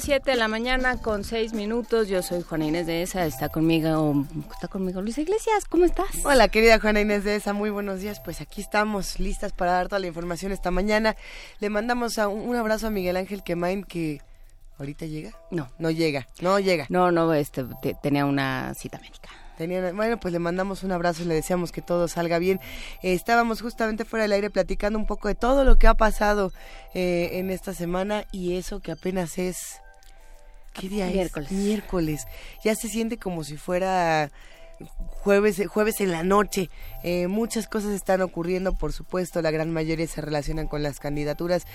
Las 7 de la mañana con 6 minutos. Yo soy Juana Inés de Esa. Está conmigo, está conmigo Luis Iglesias. ¿Cómo estás? Hola, querida Juana Inés de Esa. Muy buenos días. Pues aquí estamos listas para dar toda la información esta mañana. Le mandamos un abrazo a Miguel Ángel Quemain que ahorita llega. No, no llega. No llega. No, no, este tenía una cita médica. Tenía, bueno, pues le mandamos un abrazo y le deseamos que todo salga bien. Eh, estábamos justamente fuera del aire platicando un poco de todo lo que ha pasado eh, en esta semana y eso que apenas es... ¿Qué día Miércoles. es? Miércoles. Ya se siente como si fuera jueves, jueves en la noche. Eh, muchas cosas están ocurriendo, por supuesto, la gran mayoría se relacionan con las candidaturas,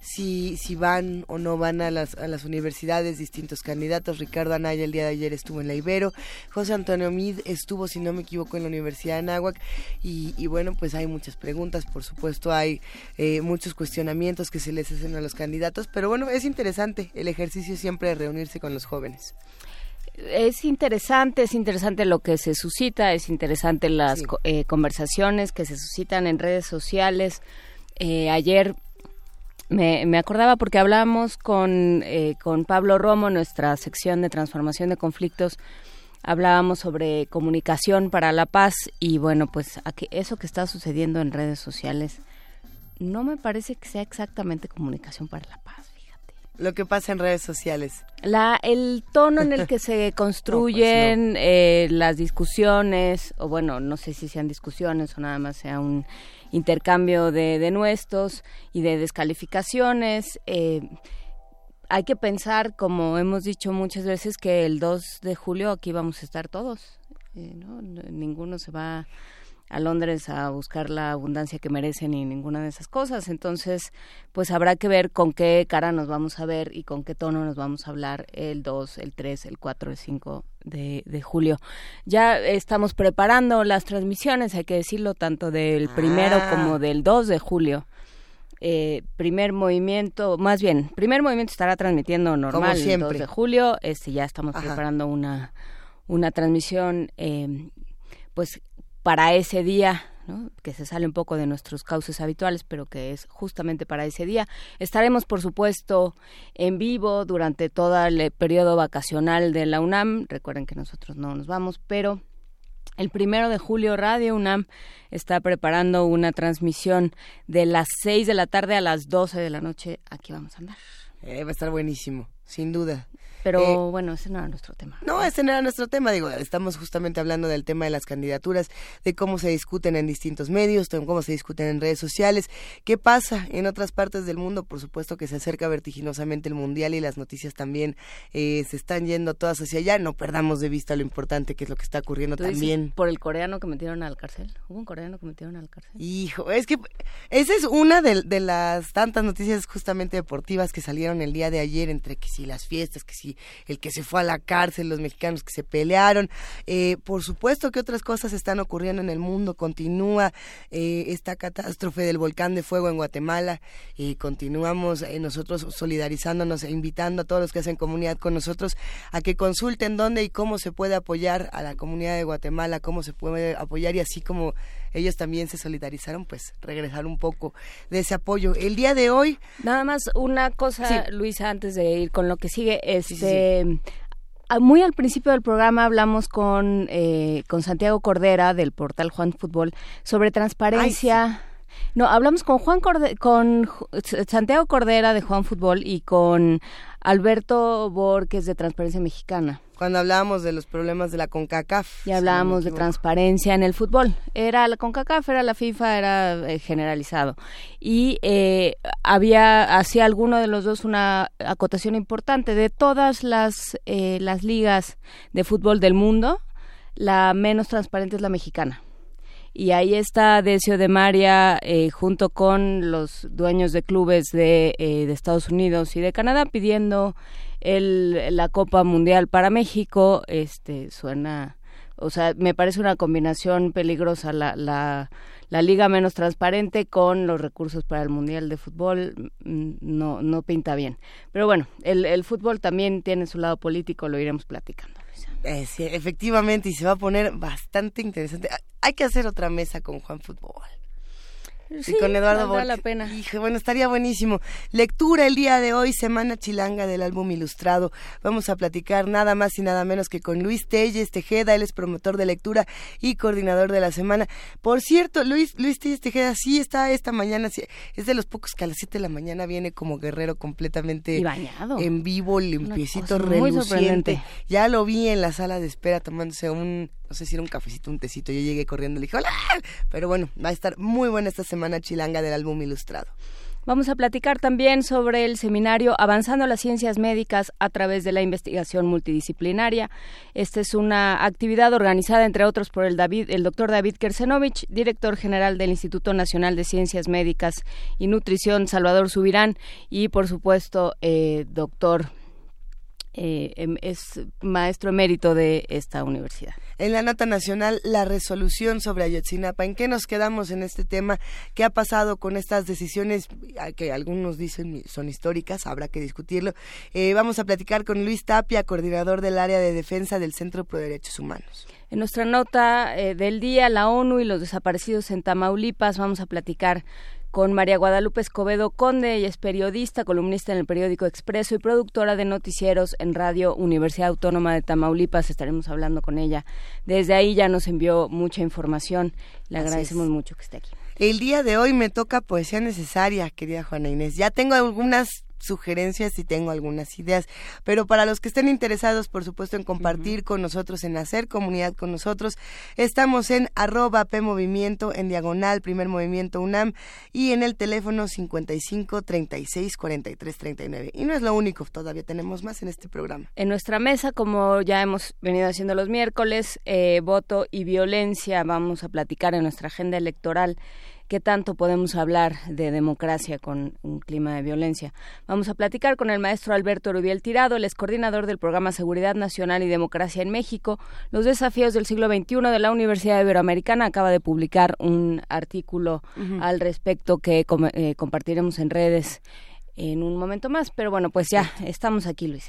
si, si van o no van a las, a las universidades distintos candidatos. Ricardo Anaya el día de ayer estuvo en la Ibero, José Antonio Mid estuvo, si no me equivoco, en la Universidad de Anáhuac. Y, y bueno, pues hay muchas preguntas, por supuesto, hay eh, muchos cuestionamientos que se les hacen a los candidatos, pero bueno, es interesante el ejercicio siempre de reunirse con los jóvenes es interesante, es interesante lo que se suscita, es interesante las eh, conversaciones que se suscitan en redes sociales. Eh, ayer me, me, acordaba porque hablamos con, eh, con Pablo Romo, nuestra sección de transformación de conflictos, hablábamos sobre comunicación para la paz y bueno, pues eso que está sucediendo en redes sociales no me parece que sea exactamente comunicación para la paz lo que pasa en redes sociales. La, el tono en el que se pues construyen eh, las discusiones, o bueno, no sé si sean discusiones o nada más sea un intercambio de denuestos y de descalificaciones. Eh, hay que pensar, como hemos dicho muchas veces, que el 2 de julio aquí vamos a estar todos. Eh, ¿no? Ninguno se va a Londres a buscar la abundancia que merecen y ninguna de esas cosas. Entonces, pues habrá que ver con qué cara nos vamos a ver y con qué tono nos vamos a hablar el 2, el 3, el 4, el 5 de, de julio. Ya estamos preparando las transmisiones, hay que decirlo, tanto del primero ah. como del 2 de julio. Eh, primer movimiento, más bien, primer movimiento estará transmitiendo normal el 2 de julio. Este, ya estamos preparando una, una transmisión, eh, pues para ese día, que se sale un poco de nuestros cauces habituales, pero que es justamente para ese día. Estaremos, por supuesto, en vivo durante todo el periodo vacacional de la UNAM. Recuerden que nosotros no nos vamos, pero el primero de julio Radio UNAM está preparando una transmisión de las 6 de la tarde a las 12 de la noche. Aquí vamos a andar. Eh, va a estar buenísimo, sin duda. Pero eh, bueno, ese no era nuestro tema. No, ese no era nuestro tema. Digo, estamos justamente hablando del tema de las candidaturas, de cómo se discuten en distintos medios, de cómo se discuten en redes sociales. ¿Qué pasa en otras partes del mundo? Por supuesto que se acerca vertiginosamente el mundial y las noticias también eh, se están yendo todas hacia allá. No perdamos de vista lo importante que es lo que está ocurriendo también. Por el coreano que metieron al cárcel. Hubo un coreano que metieron al cárcel. Hijo, es que esa es una de, de las tantas noticias justamente deportivas que salieron el día de ayer entre que si las fiestas, que si el que se fue a la cárcel, los mexicanos que se pelearon. Eh, por supuesto que otras cosas están ocurriendo en el mundo. Continúa eh, esta catástrofe del volcán de fuego en Guatemala y continuamos eh, nosotros solidarizándonos e invitando a todos los que hacen comunidad con nosotros a que consulten dónde y cómo se puede apoyar a la comunidad de Guatemala, cómo se puede apoyar y así como ellos también se solidarizaron, pues regresar un poco de ese apoyo. El día de hoy... Nada más una cosa, Luisa, antes de ir con lo que sigue, este... muy al principio del programa hablamos con, eh, con Santiago Cordera del portal Juan Fútbol sobre transparencia. no, hablamos con Juan con Santiago Cordera de Juan Fútbol y con Alberto Borges de Transparencia Mexicana. Cuando hablábamos de los problemas de la CONCACAF. Y hablábamos de transparencia en el fútbol. Era la CONCACAF, era la FIFA, era eh, generalizado. Y eh, había, hacia alguno de los dos una acotación importante. De todas las, eh, las ligas de fútbol del mundo, la menos transparente es la mexicana y ahí está Decio de María eh, junto con los dueños de clubes de, eh, de Estados Unidos y de Canadá pidiendo el, la Copa Mundial para México. Este suena, o sea, me parece una combinación peligrosa la, la, la liga menos transparente con los recursos para el Mundial de Fútbol mm, no, no pinta bien. Pero bueno, el, el fútbol también tiene su lado político, lo iremos platicando. Eh, sí, efectivamente, y se va a poner bastante interesante. Hay que hacer otra mesa con Juan Fútbol. Sí, con Eduardo vale la pena. bueno, estaría buenísimo. Lectura el día de hoy, Semana Chilanga del álbum ilustrado. Vamos a platicar nada más y nada menos que con Luis Telles Tejeda, él es promotor de lectura y coordinador de la semana. Por cierto, Luis, Luis Telles Tejeda sí está esta mañana, es de los pocos que a las 7 de la mañana viene como guerrero completamente bañado. en vivo, limpiecito, reluciente. Ya lo vi en la sala de espera tomándose un no sé si era un cafecito, un tecito, yo llegué corriendo y le dije, hola, pero bueno, va a estar muy buena esta semana chilanga del álbum ilustrado. Vamos a platicar también sobre el seminario Avanzando las Ciencias Médicas a través de la investigación multidisciplinaria. Esta es una actividad organizada, entre otros, por el, David, el doctor David Kersenovich, director general del Instituto Nacional de Ciencias Médicas y Nutrición, Salvador Subirán, y, por supuesto, eh, doctor eh, em, es maestro emérito de esta universidad. En la nota nacional, la resolución sobre Ayotzinapa. ¿En qué nos quedamos en este tema? ¿Qué ha pasado con estas decisiones que algunos dicen son históricas? Habrá que discutirlo. Eh, vamos a platicar con Luis Tapia, coordinador del área de defensa del Centro Pro Derechos Humanos. En nuestra nota eh, del día, la ONU y los desaparecidos en Tamaulipas, vamos a platicar con María Guadalupe Escobedo Conde. Ella es periodista, columnista en el periódico Expreso y productora de noticieros en Radio Universidad Autónoma de Tamaulipas. Estaremos hablando con ella. Desde ahí ya nos envió mucha información. Le agradecemos mucho que esté aquí. El día de hoy me toca poesía necesaria, querida Juana Inés. Ya tengo algunas sugerencias y tengo algunas ideas. Pero para los que estén interesados, por supuesto, en compartir con nosotros, en hacer comunidad con nosotros, estamos en arroba PMovimiento, en diagonal, primer movimiento UNAM, y en el teléfono 55 36 43 39. Y no es lo único, todavía tenemos más en este programa. En nuestra mesa, como ya hemos venido haciendo los miércoles, eh, voto y violencia, vamos a platicar en nuestra agenda electoral qué tanto podemos hablar de democracia con un clima de violencia. Vamos a platicar con el maestro Alberto Rubiel Tirado, el ex coordinador del programa Seguridad Nacional y Democracia en México, los desafíos del siglo XXI de la Universidad Iberoamericana. Acaba de publicar un artículo al respecto que eh, compartiremos en redes en un momento más, pero bueno, pues ya estamos aquí, Luis.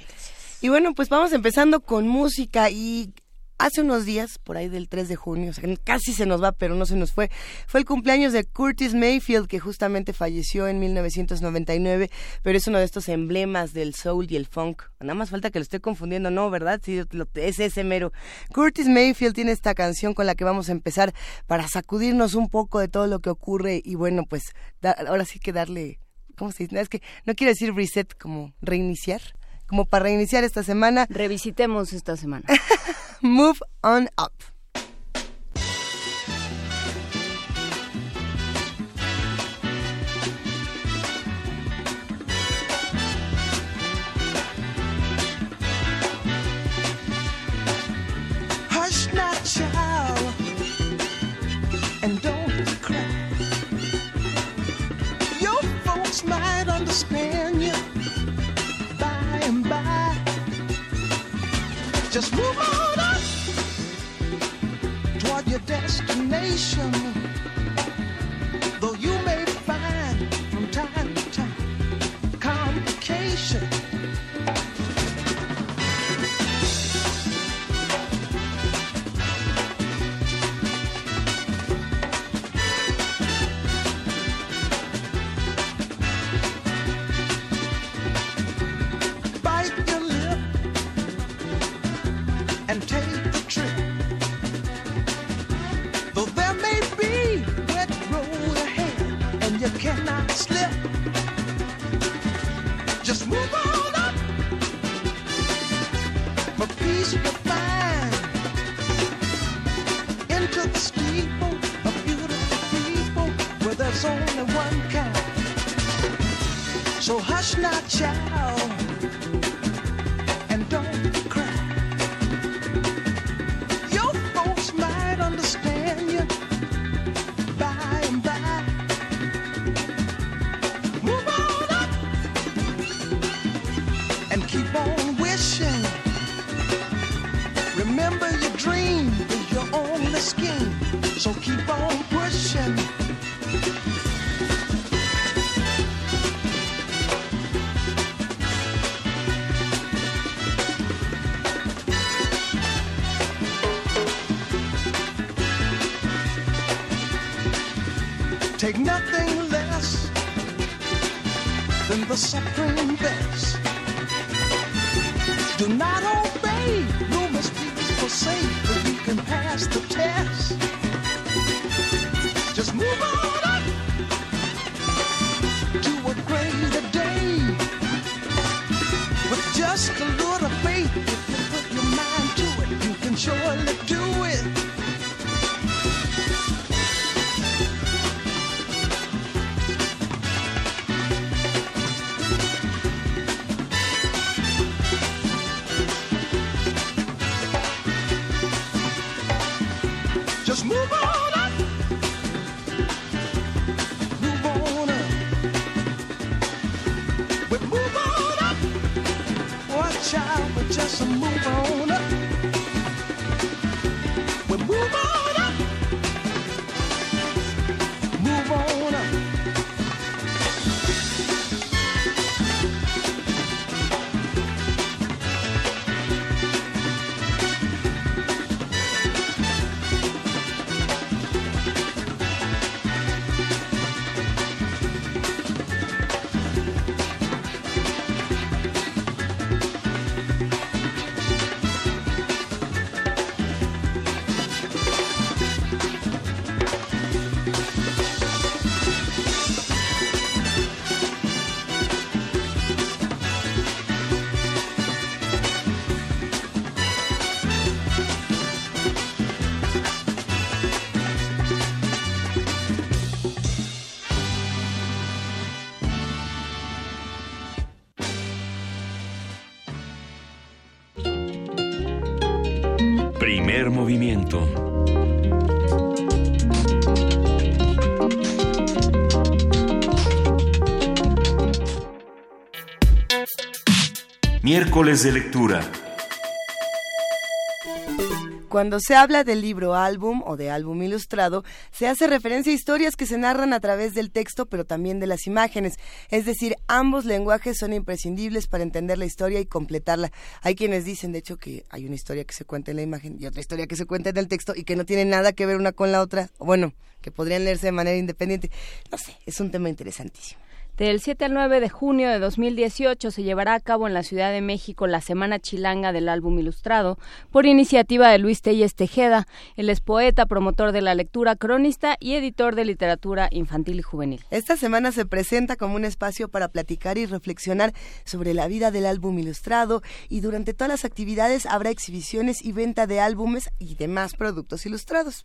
Y bueno, pues vamos empezando con música y hace unos días, por ahí del 3 de junio, casi se nos va, pero no se nos fue, fue el cumpleaños de Curtis Mayfield, que justamente falleció en 1999, pero es uno de estos emblemas del soul y el funk. Nada más falta que lo esté confundiendo, ¿no? ¿Verdad? Sí, es ese mero. Curtis Mayfield tiene esta canción con la que vamos a empezar para sacudirnos un poco de todo lo que ocurre y bueno, pues ahora sí que darle, ¿cómo se dice? Es que no quiero decir reset, como reiniciar como para reiniciar esta semana. Revisitemos esta semana. Move on up. Hush not, child, and don't cry. Your folks might understand Just move on up toward your destination. only one kind. So hush now, child. Nothing less than the supreme best. Do not obey, rumors people say, but you can pass the test. Just move on up to a greater day. With just a little Miércoles de lectura. Cuando se habla del libro álbum o de álbum ilustrado, se hace referencia a historias que se narran a través del texto, pero también de las imágenes. Es decir, ambos lenguajes son imprescindibles para entender la historia y completarla. Hay quienes dicen, de hecho, que hay una historia que se cuenta en la imagen y otra historia que se cuenta en el texto y que no tienen nada que ver una con la otra. Bueno, que podrían leerse de manera independiente. No sé, es un tema interesantísimo. Del 7 al 9 de junio de 2018 se llevará a cabo en la Ciudad de México la Semana Chilanga del Álbum Ilustrado por iniciativa de Luis Telles Tejeda. Él es poeta, promotor de la lectura, cronista y editor de literatura infantil y juvenil. Esta semana se presenta como un espacio para platicar y reflexionar sobre la vida del álbum ilustrado y durante todas las actividades habrá exhibiciones y venta de álbumes y demás productos ilustrados.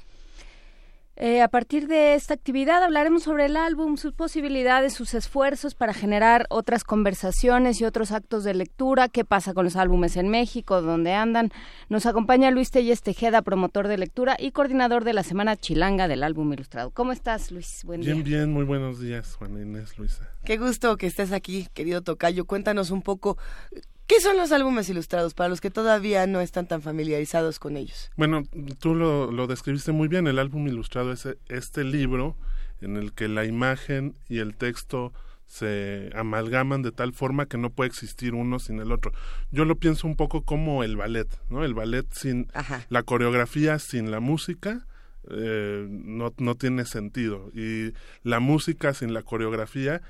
Eh, a partir de esta actividad hablaremos sobre el álbum, sus posibilidades, sus esfuerzos para generar otras conversaciones y otros actos de lectura, qué pasa con los álbumes en México, dónde andan. Nos acompaña Luis Telles Tejeda, promotor de lectura y coordinador de la Semana Chilanga del Álbum Ilustrado. ¿Cómo estás, Luis? Buen Bien, día. bien, muy buenos días, Juan Inés, Luisa. Qué gusto que estés aquí, querido Tocayo. Cuéntanos un poco, ¿qué son los álbumes ilustrados para los que todavía no están tan familiarizados con ellos? Bueno, tú lo, lo describiste muy bien, el álbum ilustrado es este libro en el que la imagen y el texto se amalgaman de tal forma que no puede existir uno sin el otro. Yo lo pienso un poco como el ballet, ¿no? El ballet sin Ajá. la coreografía, sin la música, eh, no, no tiene sentido. Y la música sin la coreografía,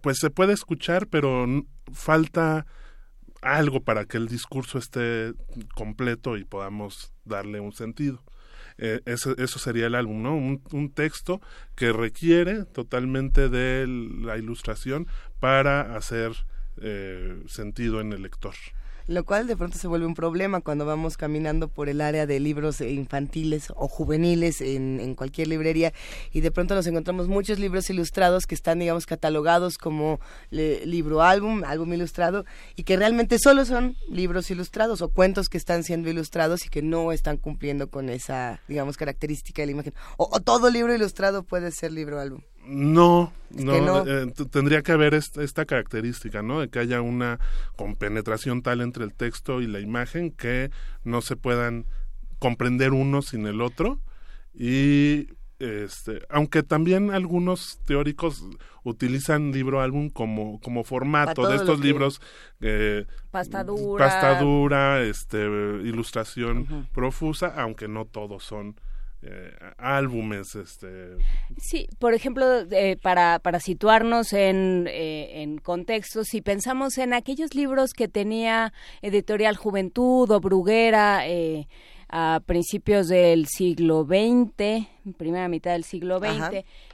pues se puede escuchar, pero falta algo para que el discurso esté completo y podamos darle un sentido. Eh, eso, eso sería el álbum, ¿no? Un, un texto que requiere totalmente de la ilustración para hacer eh, sentido en el lector. Lo cual de pronto se vuelve un problema cuando vamos caminando por el área de libros infantiles o juveniles en, cualquier librería y de pronto nos encontramos muchos libros ilustrados que están, digamos, catalogados como le- libro álbum, álbum ilustrado y que realmente solo son libros ilustrados o cuentos que están siendo ilustrados y que no están cumpliendo con esa, digamos, característica de la imagen. O, o todo libro ilustrado puede ser libro álbum. No, Es no, que no. eh, tendría que haber esta, esta característica, ¿no? De que haya una compenetración tal entre el texto y la imagen que no se puedan comprender uno sin el otro y este, aunque también algunos teóricos utilizan libro álbum como como formato de estos libros eh, Pasta dura. pasta dura, este, ilustración profusa, aunque no todos son eh, álbumes, este, Sí, por ejemplo, eh, para, para situarnos en, eh, en contextos, si pensamos en aquellos libros que tenía Editorial Juventud o Bruguera eh, a principios del siglo XX, primera mitad del siglo XX, Ajá.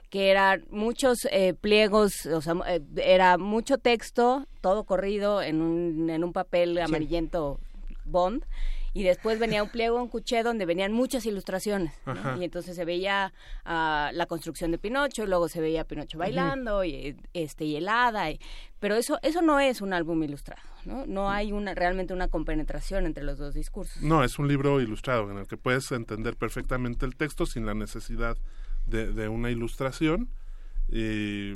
que eran muchos eh, pliegos, o sea, eh, era mucho texto, todo corrido en un, en un papel amarillento bond. Y después venía un pliego, un cuché donde venían muchas ilustraciones. Y entonces se veía ah, la construcción de Pinocho, y luego se veía Pinocho bailando, y, este, y helada. y- pero eso, eso no es un álbum ilustrado, ¿no? No hay una, realmente una compenetración entre los dos discursos. No, es un libro ilustrado en el que puedes entender perfectamente el texto sin la necesidad de, de una ilustración. Y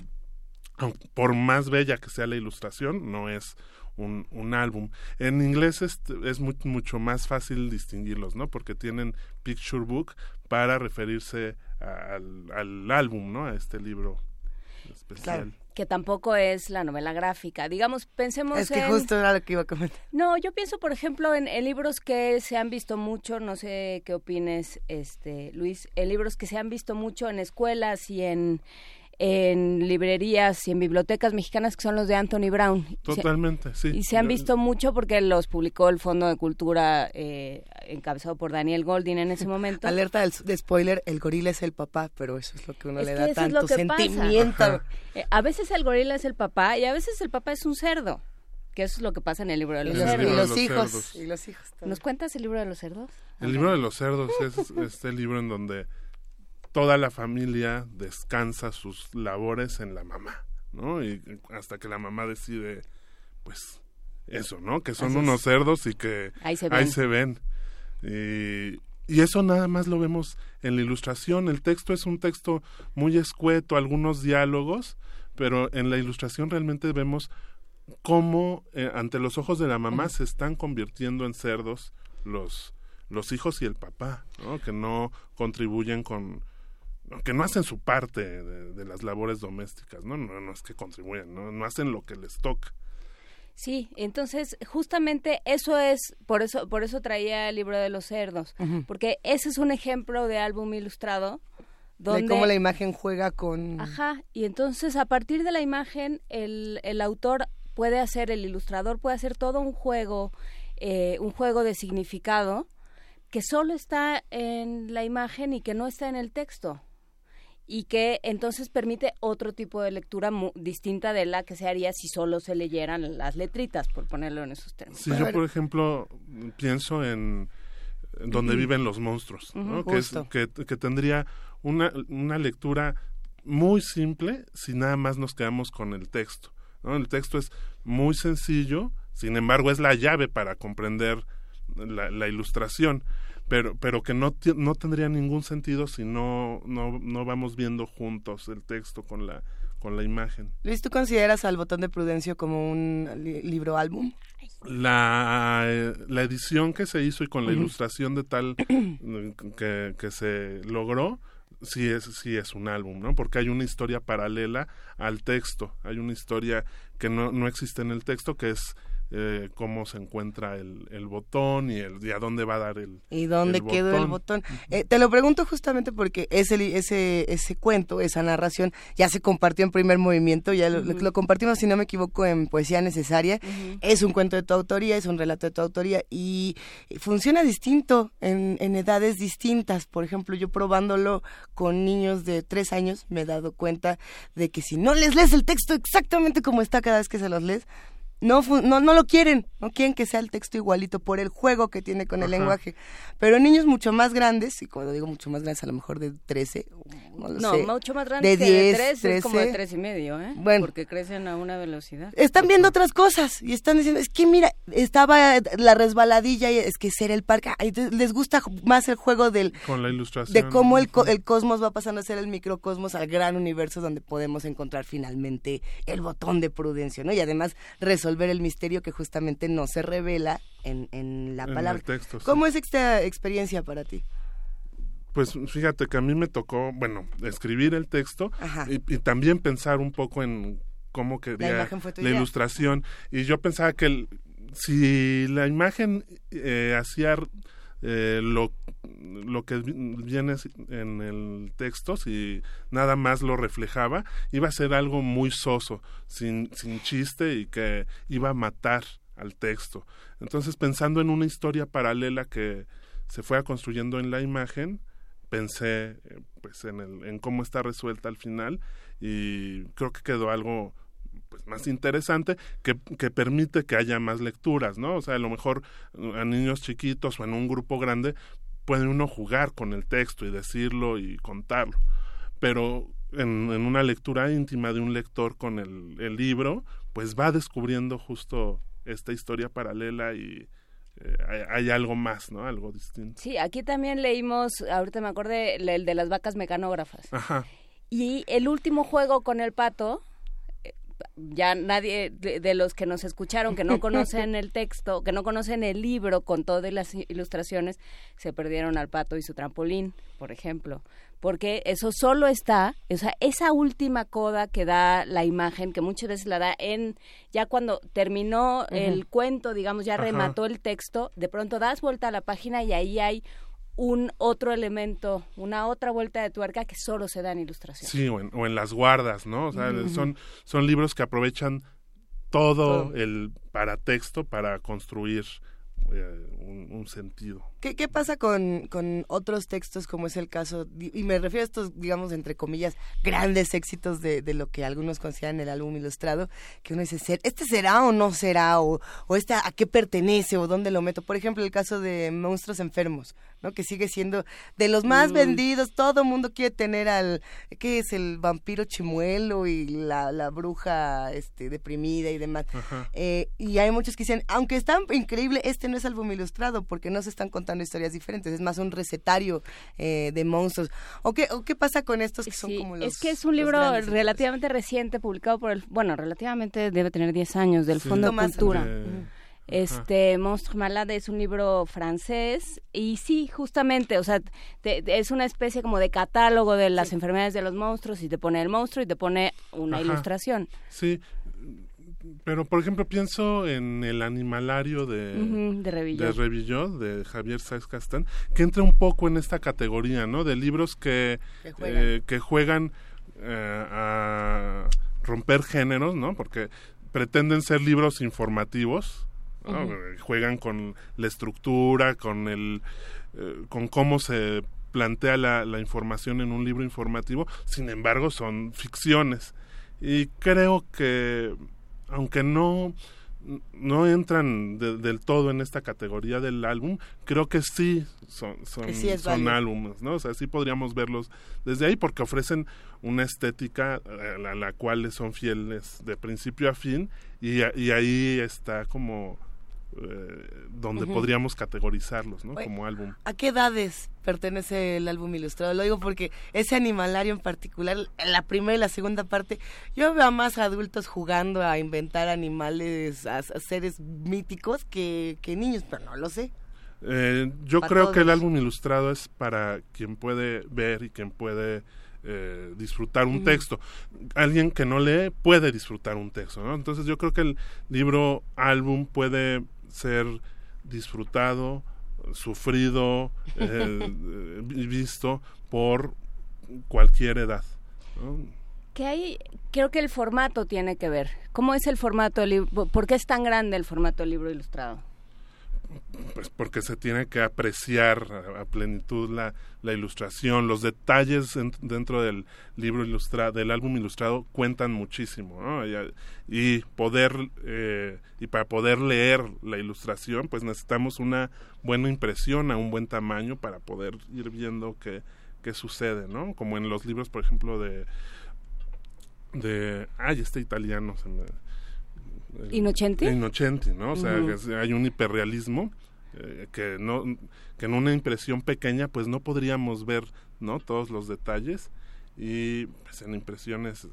por más bella que sea la ilustración, no es un, un álbum. En inglés es, es mu- mucho más fácil distinguirlos, ¿no? Porque tienen picture book para referirse al, al álbum, ¿no? A este libro especial. Claro. Que tampoco es la novela gráfica. Digamos, pensemos Es que en... justo era lo que iba a comentar. No, yo pienso, por ejemplo, en, en libros que se han visto mucho, no sé qué opines, este, Luis, en libros que se han visto mucho en escuelas y en, en librerías y en bibliotecas mexicanas, que son los de Anthony Brown. Y se- Totalmente, sí. Y se han visto mucho porque los publicó el Fondo de Cultura eh, encabezado por Daniel Goldin en ese momento. Alerta del- de spoiler, el gorila es el papá, pero eso es lo que uno Es le que da eso es lo tanto que sentimiento. Eh, a veces el gorila es el papá y a veces el papá es un cerdo, que eso es lo que pasa en el libro de los y cerdos. los los hijos. cerdos. Y los hijos también. ¿Nos cuentas el libro de los cerdos? El libro de los cerdos es este libro en donde toda la familia descansa sus labores en la mamá, ¿no? Y hasta que la mamá decide, pues, eso, ¿no? Que son Así es. unos cerdos y que Ahí se ahí ven. se ven. Y, y eso nada más lo vemos en la ilustración. El texto es un texto muy escueto, algunos diálogos, pero en la ilustración realmente vemos cómo eh, ante los ojos de la mamá se están convirtiendo en cerdos los los hijos y el papá, ¿no? Que no contribuyen con que no hacen su parte de, de las labores domésticas, ¿no? ¿no? No es que contribuyen, ¿no? No hacen lo que les toca. Sí, entonces justamente eso es, por eso, por eso traía el libro de los cerdos, porque ese es un ejemplo de álbum ilustrado donde De cómo la imagen juega con... Ajá, y entonces a partir de la imagen el, el autor puede hacer, el ilustrador puede hacer todo un juego, eh, un juego de significado que solo está en la imagen y que no está en el texto y que entonces permite otro tipo de lectura mu- distinta de la que se haría si solo se leyeran las letritas, por ponerlo en esos términos. Si yo, por ejemplo, pienso en donde viven los monstruos, ¿no? Que, es- justo. que, que tendría una, una lectura muy simple si nada más nos quedamos con el texto. ¿no? El texto es muy sencillo, sin embargo es la llave para comprender la, la ilustración, pero, pero que no, no tendría ningún sentido si no, no, no vamos viendo juntos el texto con la, con la imagen. Luis, ¿tú consideras al botón de Prudencio como un li- libro álbum? la, eh, la edición que se hizo y con la ilustración de tal que, que se logró sí es sí es un álbum no porque hay una historia paralela al texto hay una historia que no, no existe en el texto que es eh, cómo se encuentra el, el botón y, el, y a dónde va a dar el ¿Y dónde el quedó el botón? Eh, te lo pregunto justamente porque ese, ese, ese cuento, esa narración, ya se compartió en primer movimiento, ya lo, lo compartimos, si no me equivoco, en Poesía Necesaria. Es un cuento de tu autoría, es un relato de tu autoría y funciona distinto en, en edades distintas. Por ejemplo, yo probándolo con niños de tres años me he dado cuenta de que si no les lees el texto exactamente como está cada vez que se los lees, no, no, no lo quieren, no quieren que sea el texto igualito por el juego que tiene con el Ajá. lenguaje. Pero niños mucho más grandes, y cuando digo mucho más grandes, a lo mejor de 13, no lo No, sé. mucho más grande de que 10, de 3, es como de 13. 3 y medio, ¿eh? Bueno. Porque crecen a una velocidad. Están viendo otras cosas y están diciendo, es que mira, estaba la resbaladilla y es que ser el parque. Les gusta más el juego del, Con la ilustración. de cómo el, co- el cosmos va pasando a ser el microcosmos al gran universo donde podemos encontrar finalmente el botón de prudencia, ¿no? Y además resolver el misterio que justamente no se revela en, en la En el palabra. texto, sí. ¿Cómo es esta experiencia para ti? Pues fíjate que a mí me tocó, bueno, escribir el texto y, y también pensar un poco en cómo quería la ilustración. Y yo pensaba que el- si la imagen eh, hacía eh, lo, lo que vi- viene en el texto, si nada más lo reflejaba, iba a ser algo muy soso, sin, sin chiste y que iba a matar al texto. Entonces, pensando en una historia paralela que se fue construyendo en la imagen, pensé eh, pues en, el, en cómo está resuelta al final y creo que quedó algo pues más interesante que, que permite que haya más lecturas, ¿no? O sea, a lo mejor uh, a niños chiquitos o en un grupo grande puede uno jugar con el texto y decirlo y contarlo, pero en, en una lectura íntima de un lector con el, el libro, pues va descubriendo justo esta historia paralela y eh, hay, hay algo más, ¿no? Algo distinto. Sí, aquí también leímos, ahorita me acordé, el de las vacas mecanógrafas. Ajá. Y el último juego con el pato, ya nadie de, de los que nos escucharon, que no conocen el texto, que no conocen el libro con todas las ilustraciones, se perdieron al pato y su trampolín, por ejemplo. Porque eso solo está, o sea, esa última coda que da la imagen, que muchas veces la da en, ya cuando terminó el cuento, digamos, ya Ajá. remató el texto, de pronto das vuelta a la página y ahí hay un otro elemento, una otra vuelta de tuerca que solo se da en ilustración. Sí, o en, o en las guardas, ¿no? O sea, son, son libros que aprovechan todo, Todo. el paratexto para construir eh, un, un sentido. ¿Qué, qué pasa con, con otros textos como es el caso, y me refiero a estos, digamos, entre comillas, grandes éxitos de, de lo que algunos consideran el álbum ilustrado, que uno dice, "¿Ser- ¿este será o no será? O, o este a qué pertenece o dónde lo meto? Por ejemplo, el caso de Monstruos Enfermos, ¿no? Que sigue siendo de los más vendidos, todo el mundo quiere tener al, ¿qué es? El vampiro chimuelo y la, la bruja este, deprimida y demás. Eh, y hay muchos que dicen, aunque está increíble, este no es álbum ilustrado porque no se están contando historias diferentes, es más un recetario eh, de monstruos. ¿O qué, ¿O qué pasa con estos que son como los es que es un libro relativamente reciente, publicado por el, bueno, relativamente debe tener 10 años, del Sí. Fondo de Más Cultura. Eh, Este, Monstre Malade es un libro francés y sí, justamente, o sea, te- te- es una especie como de catálogo de las enfermedades de los monstruos y te pone el monstruo y te pone una Ajá. ilustración. sí, pero por ejemplo pienso en el animalario de, Ujú, de Revillot. de Revillot, de Javier Sáez Castán, que entra un poco en esta categoría, ¿no? De libros que Que juegan. eh, que juegan eh, a romper géneros, ¿no? Porque pretenden ser libros informativos, ¿no? Eh, Juegan con la estructura, con el, eh, con cómo se plantea la, la información en un libro informativo. Sin embargo, son ficciones y creo que aunque no no entran de- del todo en esta categoría del álbum, creo que sí son, sí álbumes, ¿no? O sea, sí podríamos verlos desde ahí porque ofrecen una estética a la, la cual son fieles de principio a fin y, a- y ahí está como eh, donde podríamos categorizarlos, ¿no? Oye, Como álbum. ¿A qué edades pertenece el álbum ilustrado? Lo digo porque ese animalario en particular, la primera y la segunda parte, yo veo a más adultos jugando a inventar animales, a, a seres míticos que, que niños, pero no lo sé. Eh, yo creo que el álbum ilustrado es para quien puede ver y quien puede eh, disfrutar un texto. Alguien que no lee puede disfrutar un texto, ¿no? Entonces yo creo que el libro álbum puede ser disfrutado, sufrido, eh, eh, visto por cualquier edad. ¿no? Que hay, creo que el formato tiene que ver. ¿Cómo es el formato del libro? ¿Por qué es tan grande el formato del libro ilustrado? Pues porque se tiene que apreciar a, plenitud la, la, ilustración, los detalles en, dentro del libro ilustrado, del álbum ilustrado cuentan muchísimo, ¿no? y, y, poder eh, y para poder leer la ilustración, pues necesitamos una buena impresión a un buen tamaño para poder ir viendo qué, qué sucede, ¿no? Como en los libros, por ejemplo, de de ay este italiano se me Inocenti. Inocenti, ¿no? O sea, uh -huh. hay un hiperrealismo eh, que no que en una impresión pequeña pues no podríamos ver, ¿no? Todos los detalles y pues en impresiones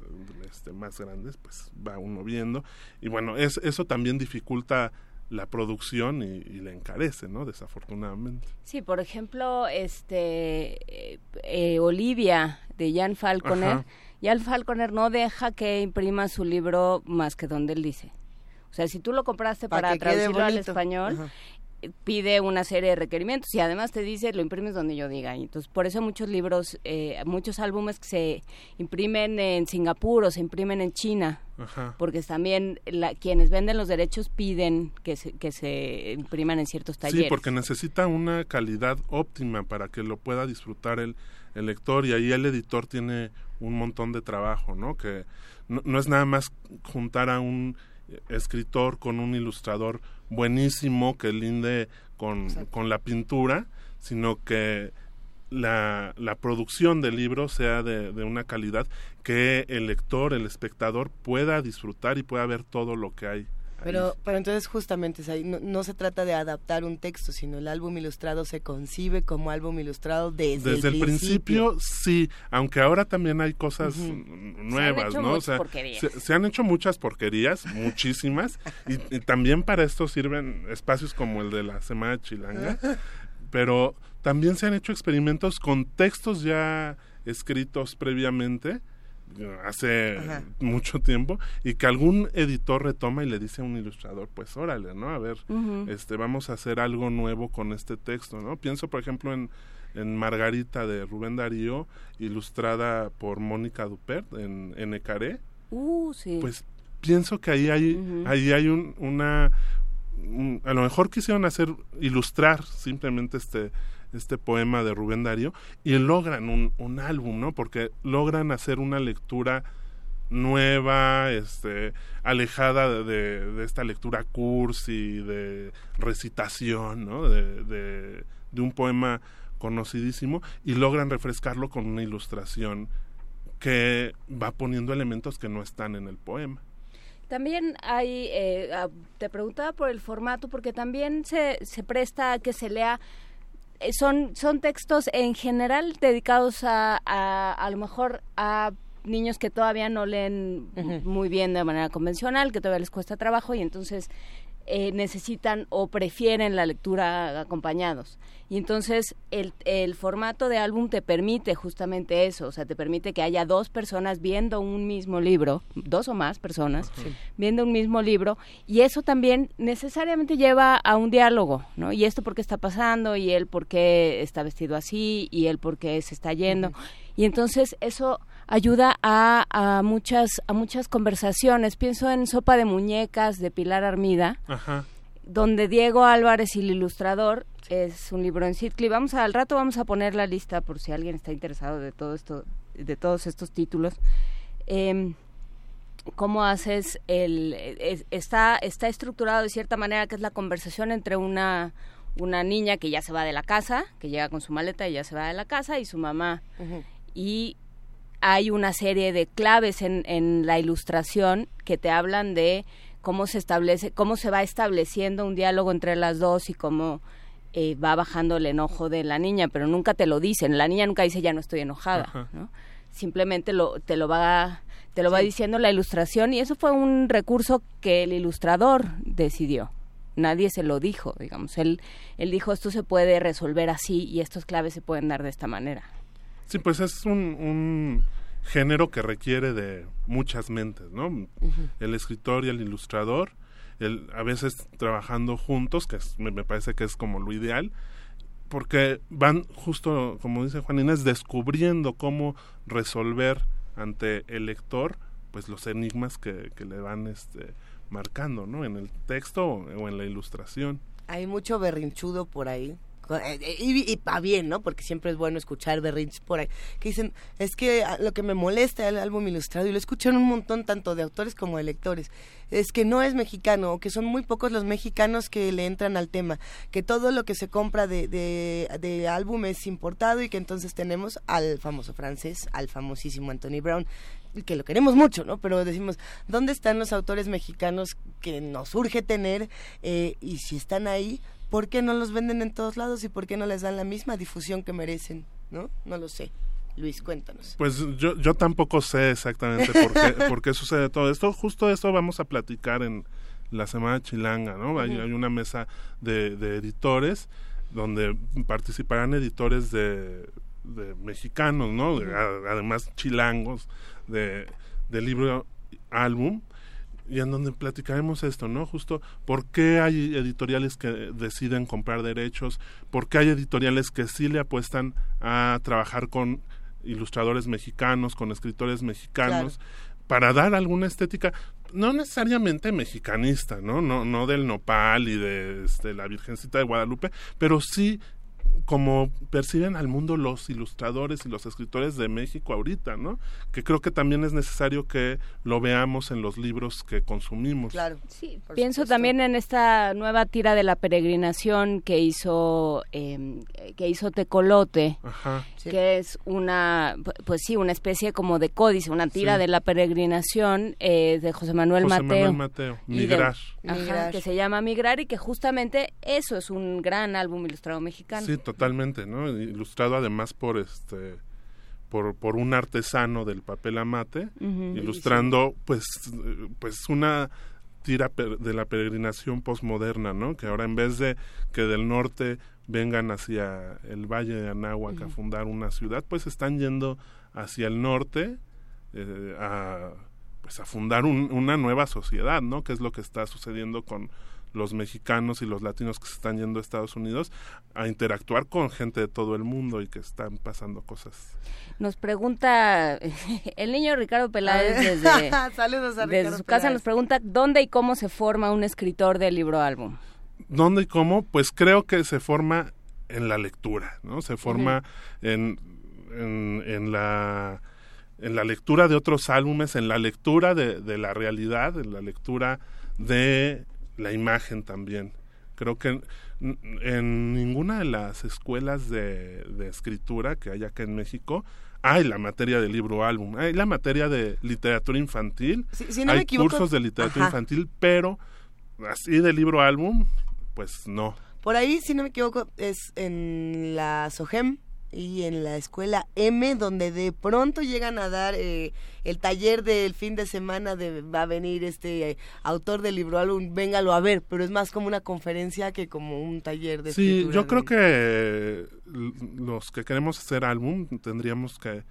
este, más grandes pues va uno viendo y bueno, es, eso también dificulta la producción y, y, la encarece, ¿no? Desafortunadamente. Sí, por ejemplo, este eh, eh, Olivia de Jan Falconer, Ajá. Jan Falconer no deja que imprima su libro más que donde él dice. O sea, si tú lo compraste para, para traducirlo al español, Ajá. pide una serie de requerimientos y además te dice lo imprimes donde yo diga. Entonces, por eso muchos libros, eh, muchos álbumes que se imprimen en Singapur o se imprimen en China, Ajá. porque también la, quienes venden los derechos piden que se, que se impriman en ciertos talleres. Sí, porque necesita una calidad óptima para que lo pueda disfrutar el, el lector y ahí el editor tiene un montón de trabajo, ¿no? Que no, no es nada más juntar a un escritor con un ilustrador buenísimo que linde con, con la pintura, sino que la, la, producción del libro sea de, de, una calidad que el lector, el espectador pueda disfrutar y pueda ver todo lo que hay. Pero, pero entonces justamente no, no, se trata de adaptar un texto, sino el álbum ilustrado se concibe como álbum ilustrado desde, desde el, el principio. principio. Sí, aunque ahora también hay cosas uh -huh. nuevas, ¿no? O sea, se, se, han hecho muchas porquerías, muchísimas, y, y, también para esto sirven espacios como el de la Semana Chilanga, pero también se han hecho experimentos con textos ya escritos previamente hace Ajá. mucho tiempo y que algún editor retoma y le dice a un ilustrador pues órale no a ver uh -huh. este vamos a hacer algo nuevo con este texto no pienso por ejemplo en en Margarita de Rubén Darío ilustrada por Mónica Dupert en, en Ecaré uh, sí. pues pienso que ahí hay uh -huh. ahí hay un, una un, a lo mejor quisieron hacer ilustrar simplemente este este poema de Rubén Darío y logran un, un álbum, ¿no? Porque logran hacer una lectura nueva, este, alejada de, de, esta lectura cursi, de recitación, ¿no? De, de, un poema conocidísimo y logran refrescarlo con una ilustración que va poniendo elementos que no están en el poema. También hay, eh, te preguntaba por el formato, porque también se, se presta a que se lea son, son textos en general dedicados a, a, a lo mejor a niños que todavía no leen uh -huh. muy bien de manera convencional, que todavía les cuesta trabajo y entonces eh, necesitan o prefieren la lectura acompañados. Y entonces el, el, formato de álbum te permite justamente eso, o sea, te permite que haya dos personas viendo un mismo libro, dos o más personas, sí. viendo un mismo libro, y eso también necesariamente lleva a un diálogo, ¿no? Y esto por qué está pasando, y él por qué está vestido así, y él por qué se está yendo. Uh -huh. Y entonces eso ayuda a, a, muchas a muchas conversaciones. Pienso en Sopa de Muñecas de Pilar Armida, Ajá. donde Diego Álvarez y el ilustrador es un libro en Circle. Vamos a, al rato vamos a poner la lista por si alguien está interesado de todo esto, de todos estos títulos. Eh, cómo haces el es, está está estructurado de cierta manera que es la conversación entre una una niña que ya se va de la casa, que llega con su maleta y ya se va de la casa y su mamá. Uh -huh. Y hay una serie de claves en, en la ilustración que te hablan de cómo se establece, cómo se va estableciendo un diálogo entre las dos y cómo eh, va bajando el enojo de la niña, pero nunca te lo dicen. La niña nunca dice ya no estoy enojada, ¿no? Simplemente lo, te lo va te lo sí. va diciendo la ilustración y eso fue un recurso que el ilustrador decidió. Nadie se lo dijo, digamos. Él, él dijo esto se puede resolver así y estas claves se pueden dar de esta manera. Sí, pues es un, un género que requiere de muchas mentes, ¿no? Uh -huh. El escritor y el ilustrador, el, a veces trabajando juntos, que es, me, me, parece que es como lo ideal, porque van justo, como dice Juan Inés, descubriendo cómo resolver ante el lector pues los enigmas que, que le van este, marcando, ¿no? En el texto o en la ilustración Hay mucho berrinchudo por ahí. Eh, eh, Y, y bien, ¿no? Porque siempre es bueno escuchar berrinches por ahí. Que dicen, es que ah, lo que me molesta el álbum ilustrado, y lo escuchan un montón tanto de autores como de lectores, es que no es mexicano, o que son muy pocos los mexicanos que le entran al tema. Que todo lo que se compra de, de, de álbum es importado y que entonces tenemos al famoso francés, al famosísimo Anthony Brown, que lo queremos mucho, ¿no? Pero decimos, ¿dónde están los autores mexicanos que nos urge tener? Eh, y si están ahí, ¿por qué no los venden en todos lados y por qué no les dan la misma difusión que merecen? ¿No? No lo sé. Luis, cuéntanos. Pues yo, yo tampoco sé exactamente por qué, por qué sucede todo esto. Justo esto vamos a platicar en la Semana Chilanga, ¿no? Hay, hay una mesa de, de editores donde participarán editores de, de mexicanos, ¿no? De- a- además chilangos de, libro álbum y en donde platicaremos esto, ¿no? Justo por qué hay editoriales que deciden comprar derechos, por qué hay editoriales que sí le apuestan a trabajar con ilustradores mexicanos, con escritores mexicanos, para dar alguna estética, no necesariamente mexicanista, ¿no? No, no del nopal y de este, la Virgencita de Guadalupe, pero sí como perciben al mundo los ilustradores y los escritores de México ahorita, ¿no? Que creo que también es necesario que lo veamos en los libros que consumimos. Claro. Sí, Por pienso supuesto. también en esta nueva tira de la peregrinación que hizo eh, que hizo Tecolote, Ajá. Sí. que es una, pu- pues sí, una especie como de códice, una tira Sí. de la peregrinación eh, de José Manuel José Mateo. Manuel Mateo, Y de- Migrar. Ajá, Migrar. que se llama Migrar y que justamente eso es un gran álbum ilustrado mexicano. Sí, totalmente, ¿no? Ilustrado además por este por, por un artesano del papel amate, ilustrando pues pues una tira de la peregrinación posmoderna, ¿no? Que ahora en vez de que del norte vengan hacia el valle de Anáhuac a fundar una ciudad, pues están yendo hacia el norte eh, a pues a fundar un- una nueva sociedad, ¿no? Que es lo que está sucediendo con los mexicanos y los latinos que se están yendo a Estados Unidos a interactuar con gente de todo el mundo y que están pasando cosas. Nos pregunta el niño Ricardo Peláez desde, Saludos a desde su casa Peláez. nos pregunta dónde y cómo se forma un escritor de libro álbum. ¿Dónde y cómo? Pues creo que se forma en la lectura, ¿no? Se forma en, en, en la en la lectura de otros álbumes, en la lectura de, de la realidad, en la lectura de la imagen también. Creo que en, en ninguna de las escuelas de, de escritura que hay acá en México hay la materia de libro álbum, hay la materia de literatura infantil, Si- si no hay equivoco- cursos de literatura Ajá. infantil, pero así de libro álbum, pues no. Por ahí, si no me equivoco, es en la SOGEM y en la escuela M, donde de pronto llegan a dar eh, el taller del fin de semana de va a venir este eh, autor del libro álbum, véngalo a ver, pero es más como una conferencia que como un taller de Sí, yo de- creo que l- los que queremos hacer álbum tendríamos que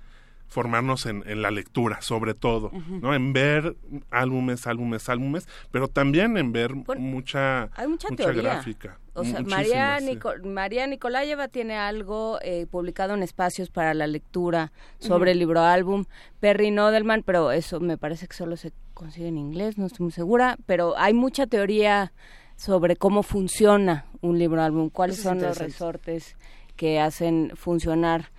formarnos en, en la lectura, sobre todo, ¿no? En ver álbumes, álbumes, álbumes, pero también en ver Por- mucha, Hay mucha, teoría. gráfica. O sea, María, sí. Nico- María Nicolayeva tiene algo eh, publicado en espacios para la lectura sobre el libro álbum. Perry Nodelman, pero eso me parece que solo se consigue en inglés, no estoy muy segura. Pero hay mucha teoría sobre cómo funciona un libro álbum, cuáles son los resortes que hacen funcionar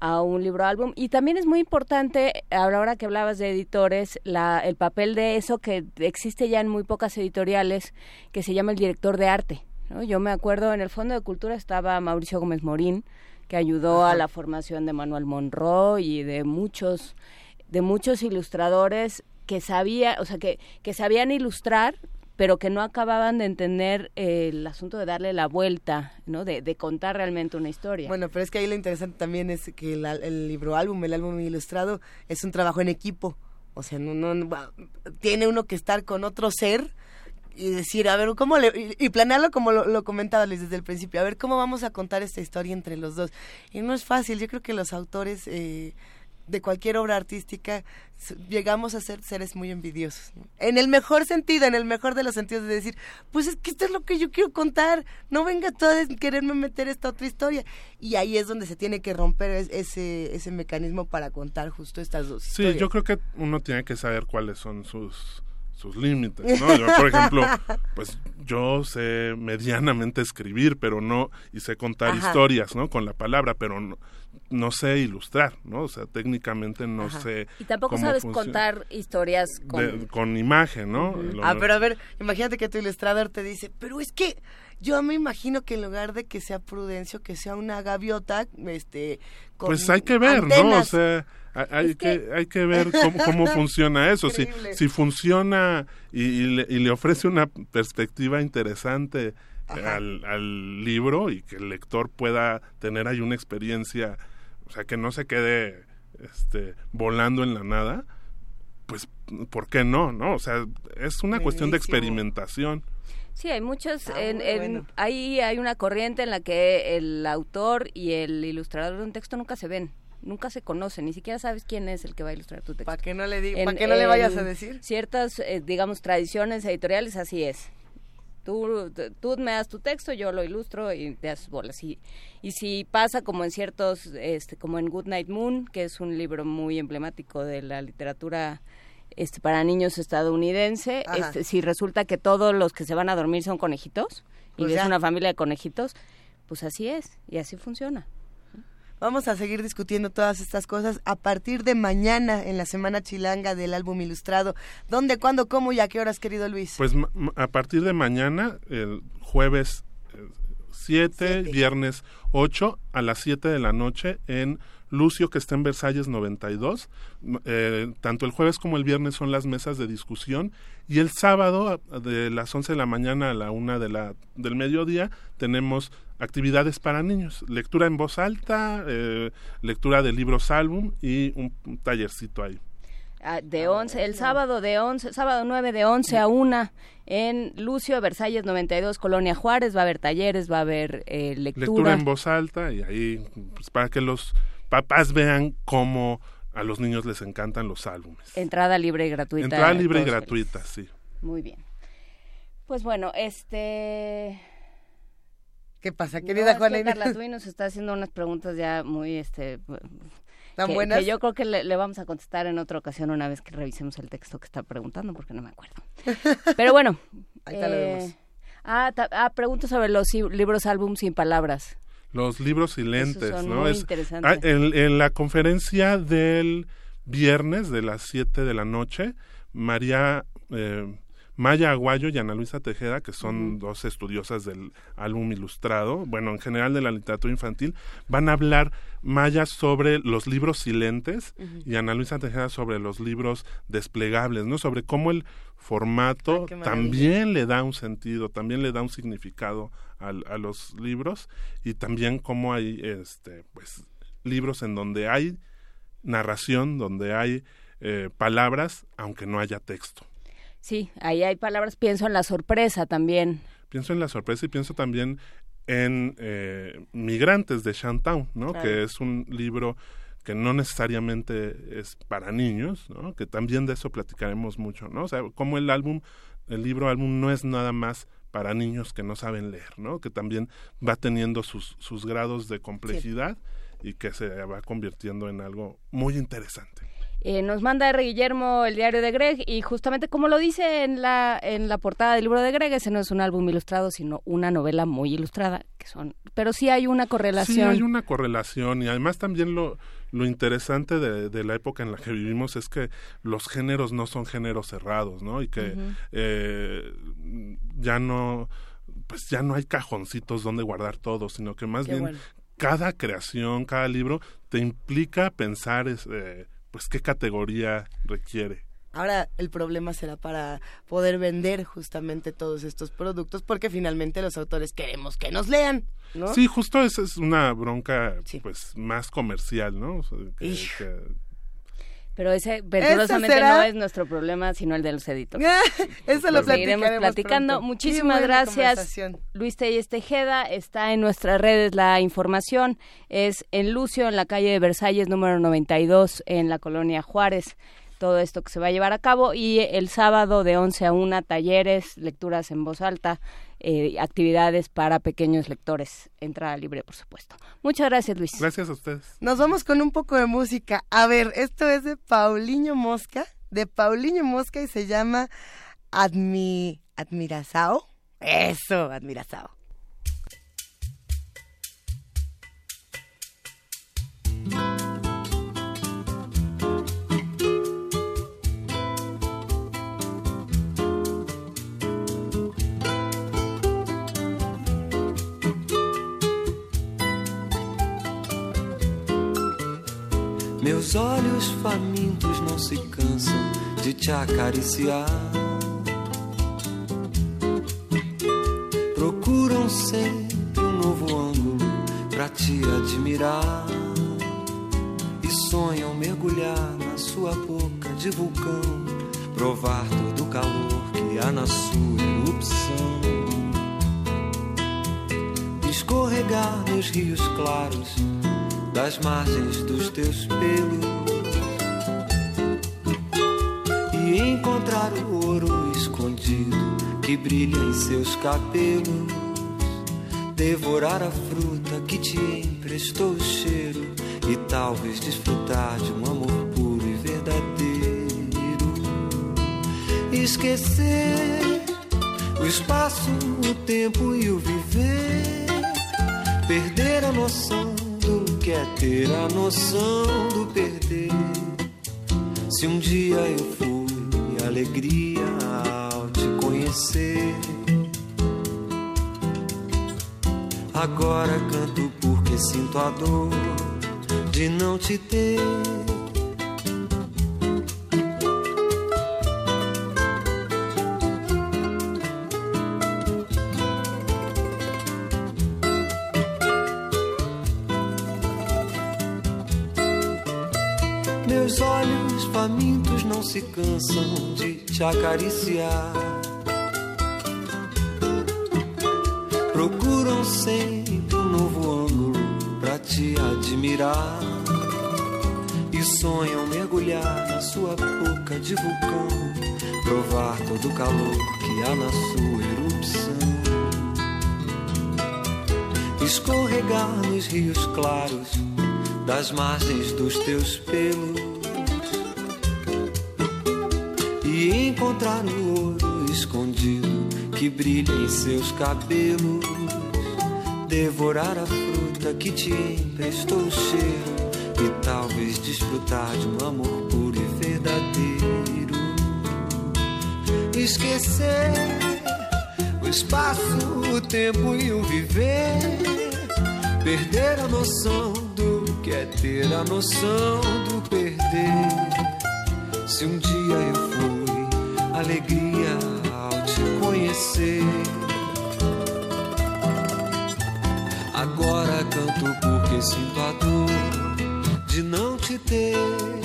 a un libro álbum y también es muy importante a la hora que hablabas de editores la, el papel de eso que existe ya en muy pocas editoriales que se llama el director de arte ¿no? yo me acuerdo en el fondo de cultura estaba Mauricio Gómez Morín que ayudó a la formación de Manuel Monroe y de muchos de muchos ilustradores que sabía o sea que que sabían ilustrar pero que no acababan de entender eh, el asunto de darle la vuelta, ¿no? De, de contar realmente una historia. Bueno, pero es que ahí lo interesante también es que el, el libro álbum, el álbum ilustrado, es un trabajo en equipo. O sea, no, no, tiene uno que estar con otro ser y decir, a ver, ¿cómo le...? Y, planearlo como lo, lo comentaba desde el principio, a ver, ¿cómo vamos a contar esta historia entre los dos? Y no es fácil, yo creo que los autores eh, de cualquier obra artística llegamos a ser seres muy envidiosos. ¿no? En el mejor sentido, en el mejor de los sentidos de decir, pues es que esto es lo que yo quiero contar, no venga todo a quererme meter esta otra historia. Y ahí es donde se tiene que romper es- ese, ese mecanismo para contar justo estas dos Sí, historias. yo creo que uno tiene que saber cuáles son sus sus límites, ¿no? Yo, por ejemplo, pues yo sé medianamente escribir, pero no, y sé contar Ajá. historias, ¿no? Con la palabra, pero no, no sé ilustrar, ¿no? O sea, técnicamente no Ajá. sé Y tampoco cómo sabes funciona. contar historias con... De- con imagen, ¿no? Ah, pero a ver, imagínate que tu ilustrador te dice, pero es que yo me imagino que en lugar de que sea Prudencio, que sea una gaviota, este, con Pues hay que ver, ¿no? O sea, hay, Es que, que- hay que ver cómo, cómo funciona eso. Si, si funciona y, y le, y le ofrece una perspectiva interesante Ajá. al, al libro y que el lector pueda tener ahí una experiencia, o sea, que no se quede este, volando en la nada, pues, ¿por qué no? no? O sea, es una cuestión de experimentación. Sí, hay muchos, Ah, en, muy en- bueno. ahí hay una corriente en la que el autor y el ilustrador de un texto nunca se ven, nunca se conocen, ni siquiera sabes quién es el que va a ilustrar tu texto. Para que no le diga, En- para que no le vayas a decir. Ciertas, eh, digamos, tradiciones editoriales, así es. Tú, tú me das tu texto, yo lo ilustro y te das bolas. Y, y si pasa como en ciertos, este, como en Good Night Moon, que es un libro muy emblemático de la literatura este, para niños estadounidense, este, si resulta que todos los que se van a dormir son conejitos, y Pues es una familia de conejitos, pues así es, y así funciona. Vamos a seguir discutiendo todas estas cosas a partir de mañana en la Semana Chilanga del álbum ilustrado. ¿Dónde, cuándo, cómo y a qué horas, querido Luis? Pues a partir de mañana, el jueves 7, Siete. viernes 8, a las 7 de la noche en Lucio, que está en Versalles 92. M- eh, tanto el jueves como el viernes son las mesas de discusión. Y el sábado, de las 11 de la mañana a la 1 de la, del mediodía, tenemos actividades para niños. Lectura en voz alta, eh, lectura de libros álbum y un, un tallercito ahí. Ah, de 11, el sábado de 11, sábado 9 de 11 a 1 en Lucio, Versalles 92, Colonia Juárez, va a haber talleres, va a haber eh, lectura. lectura en voz alta y ahí pues, para que los papás vean cómo a los niños les encantan los álbumes. Entrada libre y gratuita. Entrada libre y gratuita, felices. sí. Muy bien. Pues bueno, este... ¿Qué pasa, no, querida es que Juana? Carla Tui nos está haciendo unas preguntas ya muy, este... ¿Tan que, buenas? que yo creo que le, le vamos a contestar en otra ocasión una vez que revisemos el texto que está preguntando, porque no me acuerdo. Pero bueno. Ahorita lo eh, vemos. ah, ta- ah, pregunta sobre los libros álbum sin palabras. Los libros silentes, son ¿no? muy Es- interesantes. ah, en, en la conferencia del viernes de las 7 de la noche, María eh, Maya Aguayo y Ana Luisa Tejeda, que son dos estudiosas del álbum ilustrado, bueno, en general de la literatura infantil, van a hablar Maya sobre los libros silentes y Ana Luisa Tejeda sobre los libros desplegables, ¿no? Sobre cómo el formato también le da un sentido, también le da un significado al- a los libros y también cómo hay este pues libros en donde hay narración, donde hay eh, palabras, aunque no haya texto. Sí, ahí hay palabras, pienso en la sorpresa también. Pienso en la sorpresa y pienso también en eh, Migrantes de Shantown, ¿no? Claro. Que es un libro que no necesariamente es para niños, ¿no? Que también de eso platicaremos mucho, ¿no? O sea, como el álbum, el libro álbum no es nada más para niños que no saben leer, ¿no? Que también va teniendo sus, sus grados de complejidad y que se va convirtiendo en algo muy interesante. Eh, nos manda R. Guillermo el diario de Greg y justamente como lo dice en la en la portada del libro de Greg, ese no es un álbum ilustrado, sino una novela muy ilustrada, que son, pero sí hay una Sí, correlación. hay una correlación y además también lo, lo interesante de, de la época en la que vivimos es que los géneros no son géneros cerrados, ¿no? Y que eh, ya no, pues ya no hay cajoncitos donde guardar todo, sino que más Qué bien bueno. cada creación, cada libro te implica pensar, es, eh, pues qué categoría requiere. Ahora el problema será para poder vender justamente todos estos productos porque finalmente los autores queremos que nos lean, ¿no? Sí, justo esa es una bronca, Sí. pues más comercial, ¿no? O sea, que- Pero ese venturosamente será? no es nuestro problema, sino el de los editores. Eso lo seguiremos platicaremos platicando. pronto. Muchísimas gracias. Luis Telles Tejeda está en nuestras redes la información. Es en Lucio, en la calle de Versalles, número 92, en la colonia Juárez. Todo esto que se va a llevar a cabo. Y el sábado de 11 a 1, talleres, lecturas en voz alta, eh, actividades para pequeños lectores. Entrada libre, por supuesto. Muchas gracias, Luis. Gracias a ustedes. Nos vamos con un poco de música. A ver, esto es de Paulinho Mosca, de Paulinho Mosca y se llama Admi, Admirazao. Eso, Admirazao. Meus olhos famintos não se cansam de te acariciar. Procuram sempre um novo ângulo pra te admirar. E sonham mergulhar na sua boca de vulcão, provar todo o calor que há na sua erupção. Escorregar nos rios claros das margens dos teus pelos e encontrar o ouro escondido que brilha em seus cabelos, devorar a fruta que te emprestou o cheiro e talvez desfrutar de um amor puro e verdadeiro. Esquecer o espaço, o tempo e o viver, perder a noção do que é ter a noção do perder. Se um dia eu fui alegria ao te conhecer, agora canto porque sinto a dor de não te ter. Se cansam de te acariciar. Procuram sempre um novo ângulo pra te admirar. E sonham mergulhar na sua boca de vulcão, provar todo o calor que há na sua erupção. Escorregar nos rios claros das margens dos teus pelos encontrar o ouro escondido que brilha em seus cabelos, devorar a fruta que te emprestou o cheiro e talvez desfrutar de um amor puro e verdadeiro. Esquecer o espaço, o tempo e o viver, perder a noção do que é ter a noção do perder. Se um dia eu fui alegria ao te conhecer, agora canto porque sinto a dor de não te ter.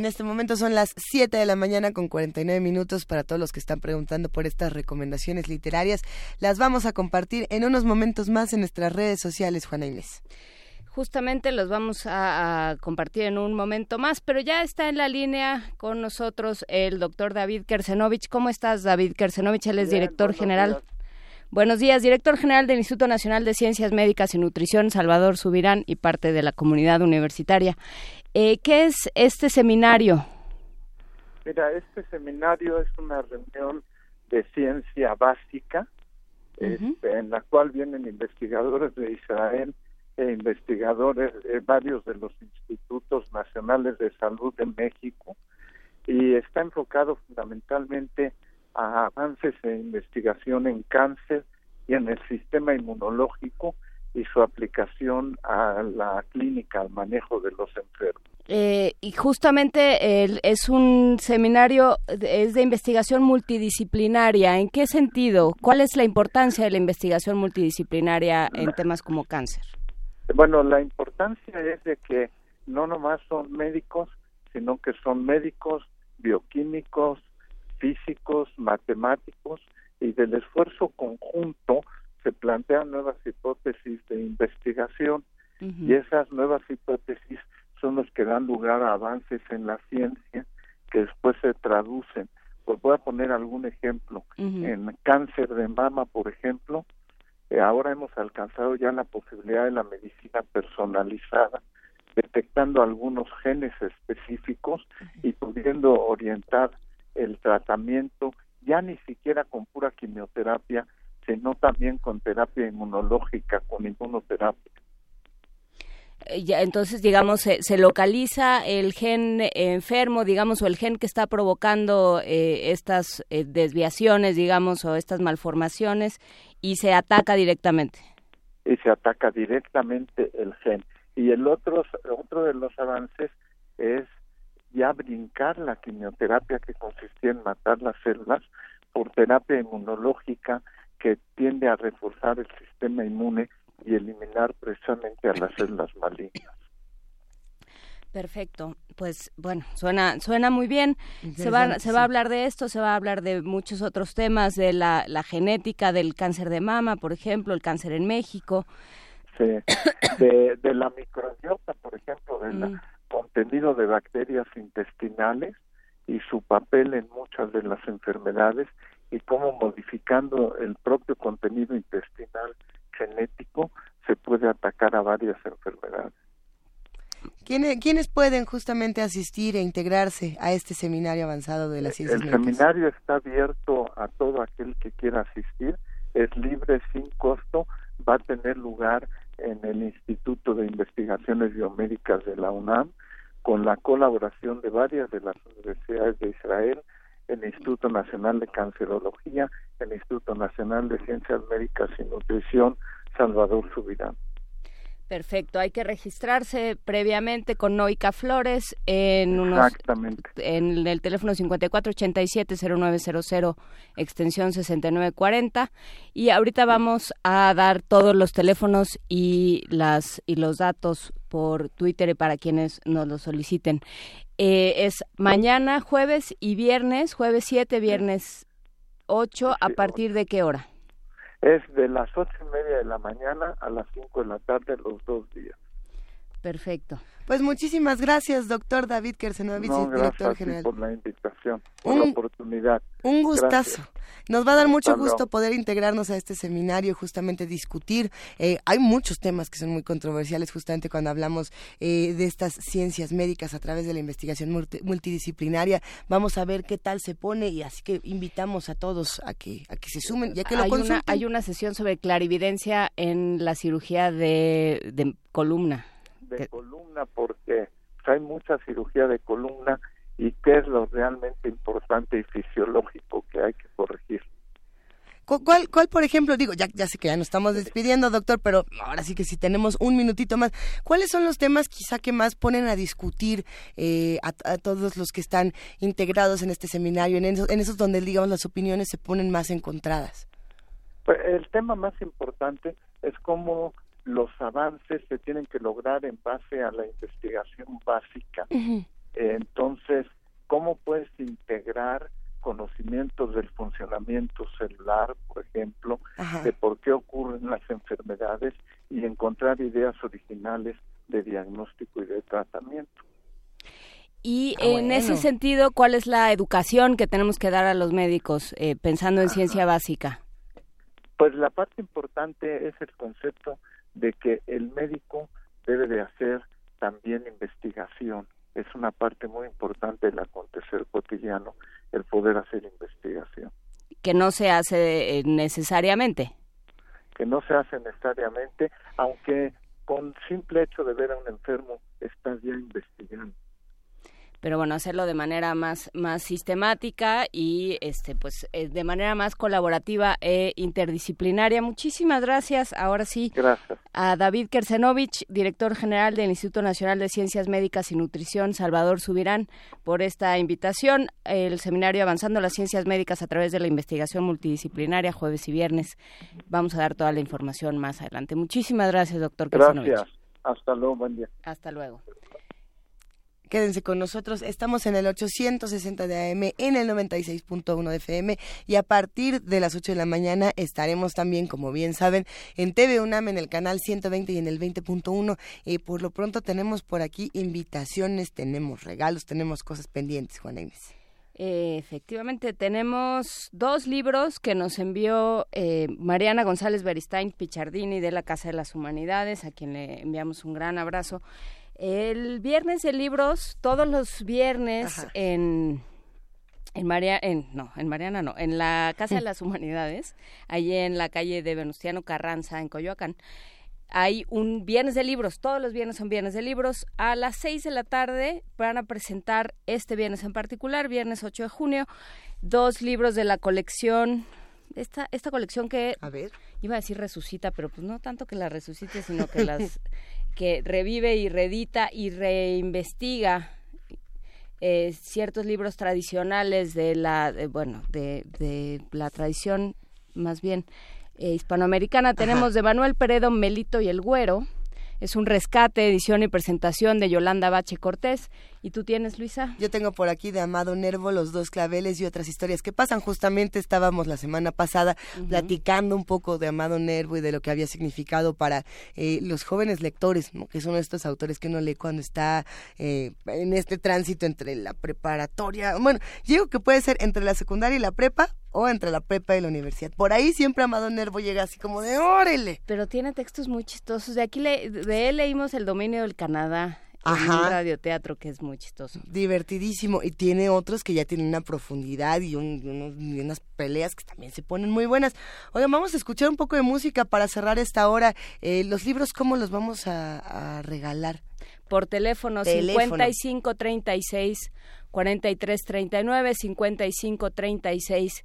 En este momento son las 7 de la mañana con 49 minutos para todos los que están preguntando por estas recomendaciones literarias. Las vamos a compartir en unos momentos más en nuestras redes sociales, Juana Inés. Justamente los vamos a, a, compartir en un momento más, pero ya está en la línea con nosotros el doctor David Kersenovich. ¿Cómo estás, David Kersenovich? Él es Bien, director buenos general. días. Buenos días, director general del Instituto Nacional de Ciencias Médicas y Nutrición, Salvador Subirán, y parte de la comunidad universitaria. Eh, ¿Qué es este seminario? Mira, este seminario es una reunión de ciencia básica este, en la cual vienen investigadores de Israel e investigadores de varios de los institutos nacionales de salud de México y está enfocado fundamentalmente a avances e investigación en cáncer y en el sistema inmunológico y su aplicación a la clínica, al manejo de los enfermos. Eh, y justamente el- es un seminario, es de investigación multidisciplinaria. ¿En qué sentido? ¿Cuál es la importancia de la investigación multidisciplinaria en temas como cáncer? Bueno, la importancia es de que no nomás son médicos, sino que son médicos, bioquímicos, físicos, matemáticos, y del esfuerzo conjunto se plantean nuevas hipótesis de investigación y esas nuevas hipótesis son los que dan lugar a avances en la ciencia que después se traducen. Pues voy a poner algún ejemplo. En cáncer de mama, por ejemplo, eh, ahora hemos alcanzado ya la posibilidad de la medicina personalizada, detectando algunos genes específicos y pudiendo orientar el tratamiento ya ni siquiera con pura quimioterapia, sino también con terapia inmunológica, con inmunoterapia. Eh, ya, entonces, digamos, se, se, localiza el gen enfermo, digamos, o el gen que está provocando eh, estas eh, desviaciones, digamos, o estas malformaciones, y se ataca directamente. Y se ataca directamente el gen. Y el otro, otro de los avances es ya brincar la quimioterapia que consistía en matar las células por terapia inmunológica que tiende a reforzar el sistema inmune y eliminar precisamente a las células malignas. Perfecto, pues bueno, suena suena muy bien. Se va se va a hablar de esto, se va a hablar de muchos otros temas de la, la genética del cáncer de mama, por ejemplo, el cáncer en México. Sí, de, de la microbiota, por ejemplo, del mm. contenido de bacterias intestinales y su papel en muchas de las enfermedades y cómo modificando el propio contenido intestinal genético se puede atacar a varias enfermedades. ¿Quiénes, pueden justamente asistir e integrarse a este seminario avanzado de las ciencias El seminario está abierto a todo aquel que quiera asistir, es libre, sin costo, va a tener lugar en el Instituto de Investigaciones Biomédicas de la UNAM, con la colaboración de varias de las universidades de Israel, el Instituto Nacional de Cancerología, el Instituto Nacional de Ciencias Médicas y Nutrición, Salvador Subirán. Perfecto, hay que registrarse previamente con Noica Flores en unos, en el teléfono 5487-0900 extensión 6940 y ahorita vamos a dar todos los teléfonos y las y los datos por Twitter para quienes nos lo soliciten. Eh, es mañana, jueves y viernes, jueves 7, viernes 8, ¿a partir de qué hora? Es de las ocho y media de la mañana a las cinco de la tarde los dos días. Perfecto. Pues muchísimas gracias, doctor David Kersenovich, director general. por la invitación, por la oportunidad. Un gustazo. Nos va a dar mucho gusto poder integrarnos a este seminario, justamente discutir. Eh, hay muchos temas que son muy controversiales, justamente cuando hablamos eh, de estas ciencias médicas a través de la investigación multidisciplinaria. Vamos a ver qué tal se pone y así que invitamos a todos a que a que se sumen, ya que lo hay una hay una sesión sobre clarividencia en la cirugía de columna de columna porque hay mucha cirugía de columna y qué es lo realmente importante y fisiológico que hay que corregir. ¿Cuál, cuál por ejemplo, digo, ya, ya sé que ya nos estamos despidiendo, doctor, pero ahora sí que si tenemos un minutito más, ¿cuáles son los temas quizá que más ponen a discutir eh, a, todos los que están integrados en este seminario, en esos, en esos donde, digamos, las opiniones se ponen más encontradas? Pues el tema más importante es cómo los avances se tienen que lograr en base a la investigación básica. entonces, ¿cómo puedes integrar conocimientos del funcionamiento celular, por ejemplo, de por qué ocurren las enfermedades y encontrar ideas originales de diagnóstico y de tratamiento? Y ah, en ese sentido, ¿cuál es la educación que tenemos que dar a los médicos eh, pensando en ciencia básica? Pues la parte importante es el concepto de que el médico debe de hacer también investigación. Es una parte muy importante del acontecer cotidiano el poder hacer investigación. Que no se hace eh, necesariamente. Que no se hace necesariamente, aunque con simple hecho de ver a un enfermo estás ya investigando pero bueno, hacerlo de manera más, más sistemática y este pues eh, de manera más colaborativa e interdisciplinaria. Muchísimas gracias. Ahora sí, gracias. a David Kersenovich, director general del Instituto Nacional de Ciencias Médicas y Nutrición, Salvador Subirán, por esta invitación. El seminario Avanzando las Ciencias Médicas a través de la investigación multidisciplinaria, jueves y viernes. Vamos a dar toda la información más adelante. Muchísimas gracias, doctor Kersenovich. Gracias. Hasta luego, buen día. Hasta luego. Quédense con nosotros. Estamos en el 860 de AM, en el 96.1 de FM y a partir de las 8 de la mañana estaremos también, como bien saben, en TV UNAM en el canal 120 y en el 20.1. Y por lo pronto tenemos por aquí invitaciones, tenemos regalos, tenemos cosas pendientes, Juana Inés. Eh, efectivamente, tenemos dos libros que nos envió eh, Mariana González Beristain Pichardini de la Casa de las Humanidades, a quien le enviamos un gran abrazo. El viernes de libros, todos los viernes en en María, en, no, en Mariana no, en la Casa de las Humanidades, allí en la calle de Venustiano Carranza, en Coyoacán, hay un viernes de libros, todos los viernes son viernes de libros. A las seis de la tarde van a presentar este viernes en particular, viernes 8 de junio, dos libros de la colección esta, esta colección que a ver. iba a decir resucita, pero pues no tanto que la resucite, sino que las que revive y reedita y reinvestiga eh, ciertos libros tradicionales de la, bueno, de, de la tradición más bien eh, hispanoamericana. Tenemos de Manuel Peredo, Melito y el Güero. Es un rescate, edición y presentación de Yolanda Bache Cortés. ¿Y tú tienes, Luisa? Yo tengo por aquí de Amado Nervo los dos claveles y otras historias que pasan. Justamente estábamos la semana pasada platicando un poco de Amado Nervo y de lo que había significado para eh, los jóvenes lectores, que son estos autores que uno lee cuando está eh, en este tránsito entre la preparatoria. Bueno, digo que puede ser entre la secundaria y la prepa o entre la prepa y la universidad. Por ahí siempre Amado Nervo llega así como de órale. Pero tiene textos muy chistosos. De aquí le, de él leímos El dominio del Canadá. En un radioteatro que es muy chistoso. Divertidísimo. Y tiene otros que ya tienen una profundidad y, unas peleas que también se ponen muy buenas. Oigan, vamos a escuchar un poco de música para cerrar esta hora. Eh, los libros, ¿cómo los vamos a, regalar? Por teléfono, teléfono. 5536 4339 5536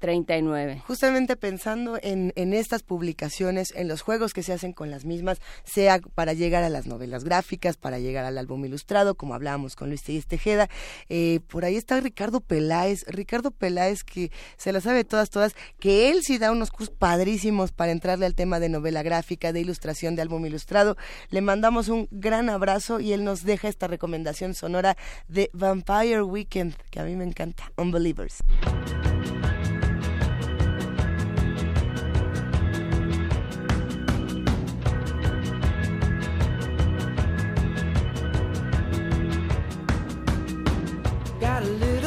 4339. Justamente pensando en, en, estas publicaciones, en los juegos que se hacen con las mismas, sea para llegar a las novelas gráficas, para llegar al álbum ilustrado, como hablábamos con Luis Tejeda. Eh, por ahí está Ricardo Peláez, Ricardo Peláez que se la sabe todas, todas, que él sí da unos cursos padrísimos para entrarle al tema de novela gráfica, de ilustración, de álbum ilustrado. Le mandamos un gran abrazo y él nos deja esta recomendación sonora de Vampire Weekend, que a mí me encanta, Unbelievers. Got a little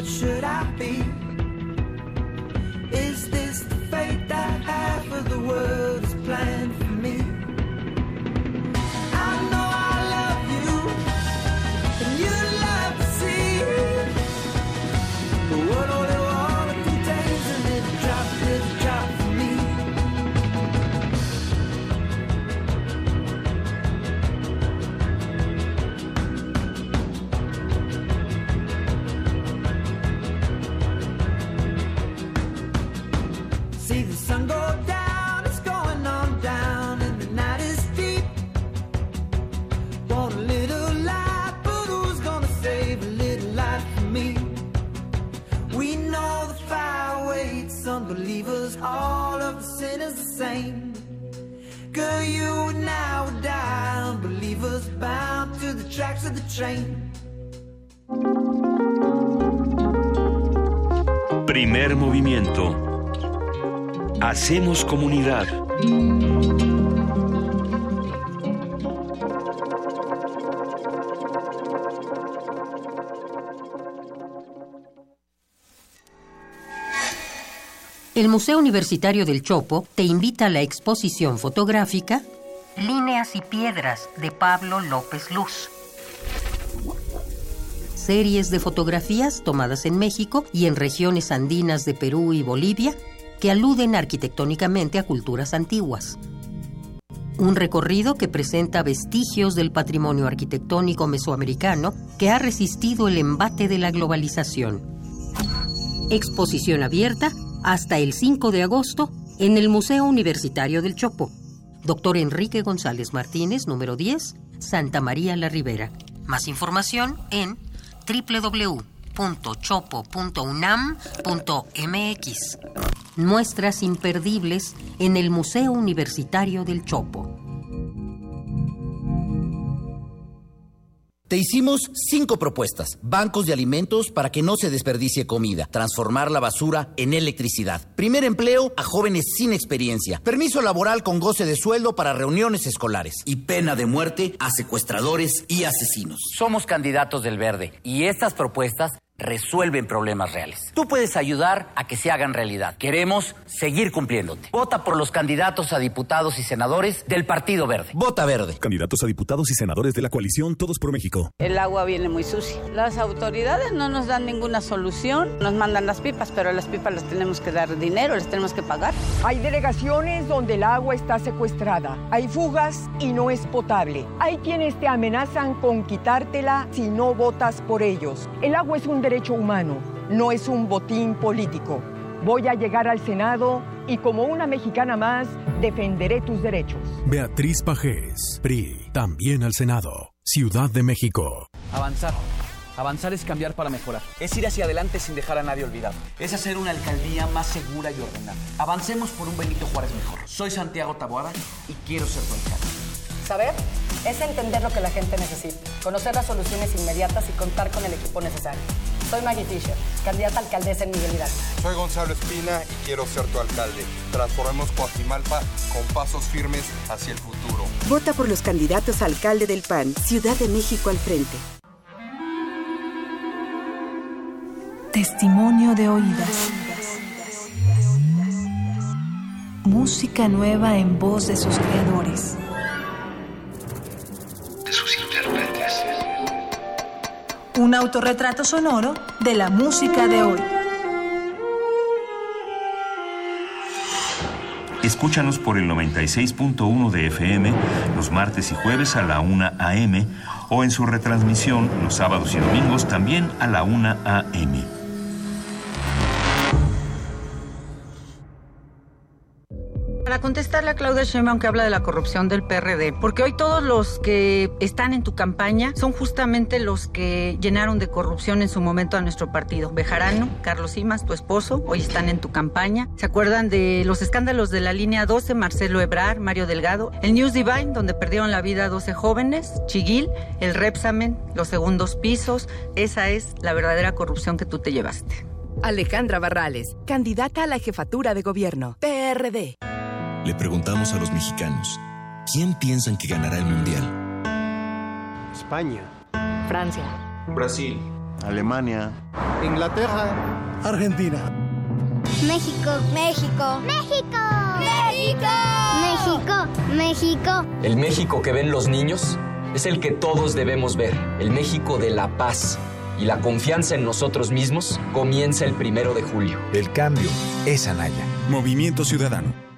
but should I be? Is this the fate that half of the world is planned same. Girl, you and I die, unbelievers bound to the tracks of the train. Primer movimiento. Hacemos comunidad. El Museo Universitario del Chopo te invita a la exposición fotográfica Líneas y Piedras de Pablo López Luz. Series de fotografías tomadas en México y en regiones andinas de Perú y Bolivia que aluden arquitectónicamente a culturas antiguas. Un recorrido que presenta vestigios del patrimonio arquitectónico mesoamericano que ha resistido el embate de la globalización. Exposición abierta hasta el 5 de agosto en el Museo Universitario del Chopo. Doctor Enrique González Martínez, número 10, Santa María la Ribera. Más información en www.chopo.unam.mx. Muestras imperdibles en el Museo Universitario del Chopo. Te hicimos cinco propuestas. Bancos de alimentos para que no se desperdicie comida. Transformar la basura en electricidad. Primer empleo a jóvenes sin experiencia. Permiso laboral con goce de sueldo para reuniones escolares. Y pena de muerte a secuestradores y asesinos. Somos candidatos del verde y estas propuestas resuelven problemas reales. Tú puedes ayudar a que se hagan realidad. Queremos seguir cumpliéndote. Vota por los candidatos a diputados y senadores del Partido Verde. Vota verde. Candidatos a diputados y senadores de la coalición Todos por México. El agua viene muy sucia. Las autoridades no nos dan ninguna solución. Nos mandan las pipas, pero a las pipas les tenemos que dar dinero, les tenemos que pagar. Hay delegaciones donde el agua está secuestrada. Hay fugas y no es potable. Hay quienes te amenazan con quitártela si no votas por ellos. El agua es un derecho humano, no es un botín político. Voy a llegar al Senado y como una mexicana más, defenderé tus derechos. Beatriz Pajés, PRI, también al Senado. Ciudad de México. Avanzar. Avanzar es cambiar para mejorar. Es ir hacia adelante sin dejar a nadie olvidado. Es hacer una alcaldía más segura y ordenada. Avancemos por un Benito Juárez mejor. Soy Santiago Taboada y quiero ser tu alcalde. Saber es entender lo que la gente necesita, conocer las soluciones inmediatas y contar con el equipo necesario. Soy Maggie Fisher, candidata a alcaldesa en Miguel Hidalgo. Soy Gonzalo Espina y quiero ser tu alcalde. Transformemos Coajimalpa con pasos firmes hacia el futuro. Vota por los candidatos a alcalde del PAN, Ciudad de México al frente. Testimonio de oídas. Música nueva en voz de sus creadores. De sus. Un autorretrato sonoro de la música de hoy. Escúchanos por el 96.1 de FM los martes y jueves a la 1 a.m. o en su retransmisión los sábados y domingos también a la 1 a.m. Para contestarle a Claudia Sheinbaum que habla de la corrupción del PRD, porque hoy todos los que están en tu campaña son justamente los que llenaron de corrupción en su momento a nuestro partido. Bejarano, Carlos Simas, tu esposo, hoy están en tu campaña. ¿Se acuerdan de los escándalos de la línea 12, Marcelo Ebrar, Mario Delgado? El News Divine, donde perdieron la vida 12 jóvenes, Chiguil, el Repsamen, los segundos pisos. Esa es la verdadera corrupción que tú te llevaste. Alejandra Barrales, candidata a la jefatura de gobierno, PRD. Le preguntamos a los mexicanos, ¿quién piensan que ganará el Mundial? España. Francia. Brasil. Alemania. Inglaterra. Argentina. México. México. México. México. México. México. El México que ven los niños es el que todos debemos ver. El México de la paz. Y la confianza en nosotros mismos comienza el primero de julio. El cambio es Anaya. Movimiento Ciudadano.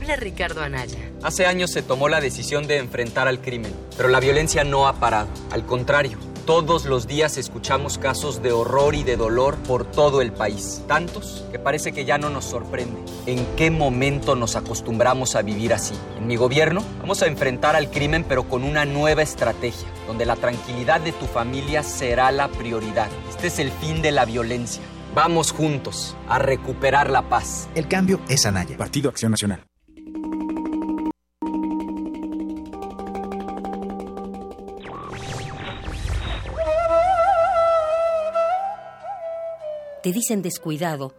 Habla Ricardo Anaya. Hace años se tomó la decisión de enfrentar al crimen, pero la violencia no ha parado. Al contrario, todos los días escuchamos casos de horror y de dolor por todo el país. Tantos que parece que ya no nos sorprende. ¿En qué momento nos acostumbramos a vivir así? En mi gobierno vamos a enfrentar al crimen pero con una nueva estrategia, donde la tranquilidad de tu familia será la prioridad. Este es el fin de la violencia. Vamos juntos a recuperar la paz. El cambio es Anaya. Partido Acción Nacional. Te dicen descuidado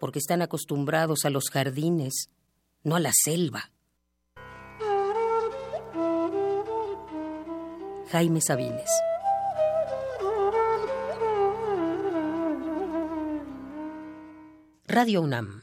porque están acostumbrados a los jardines, no a la selva. Jaime Sabines. Radio UNAM.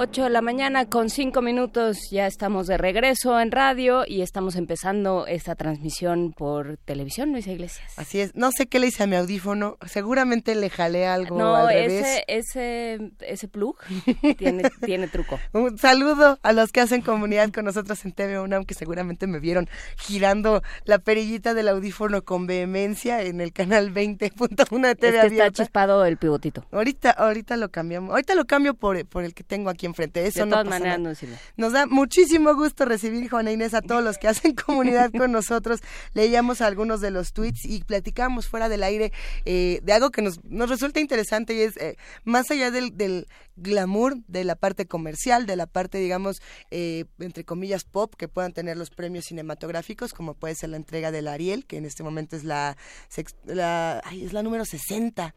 8 de la mañana con 5 minutos, ya estamos de regreso en radio y estamos empezando esta transmisión por televisión, Luisa Iglesias. Así es, no sé qué le hice a mi audífono, seguramente le jalé algo No, al ese, revés. ese, ese plug tiene, tiene truco. Un saludo a los que hacen comunidad con nosotros en TV UNAM, que seguramente me vieron girando la perillita del audífono con vehemencia en el canal 20.1 de Es TV que está chispado el pivotito. Ahorita, ahorita lo cambiamos. Ahorita lo cambio por, por el que tengo aquí enfrente. Eso de no todas pasa maneras nada. no sirve. Nos da muchísimo gusto recibir, Juana Inés, a todos los que hacen comunidad con nosotros. Leíamos algunos de los tweets y platicamos fuera del aire eh, de algo que nos, nos resulta interesante y es, eh, más allá del, del glamour, de la parte comercial, de la parte, digamos, eh, entre comillas, pop, que puedan tener los premios cinematográficos, como puede ser la entrega del Ariel, que en este momento es la, sex- la, ay, es la número 60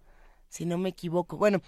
si no me equivoco. Bueno,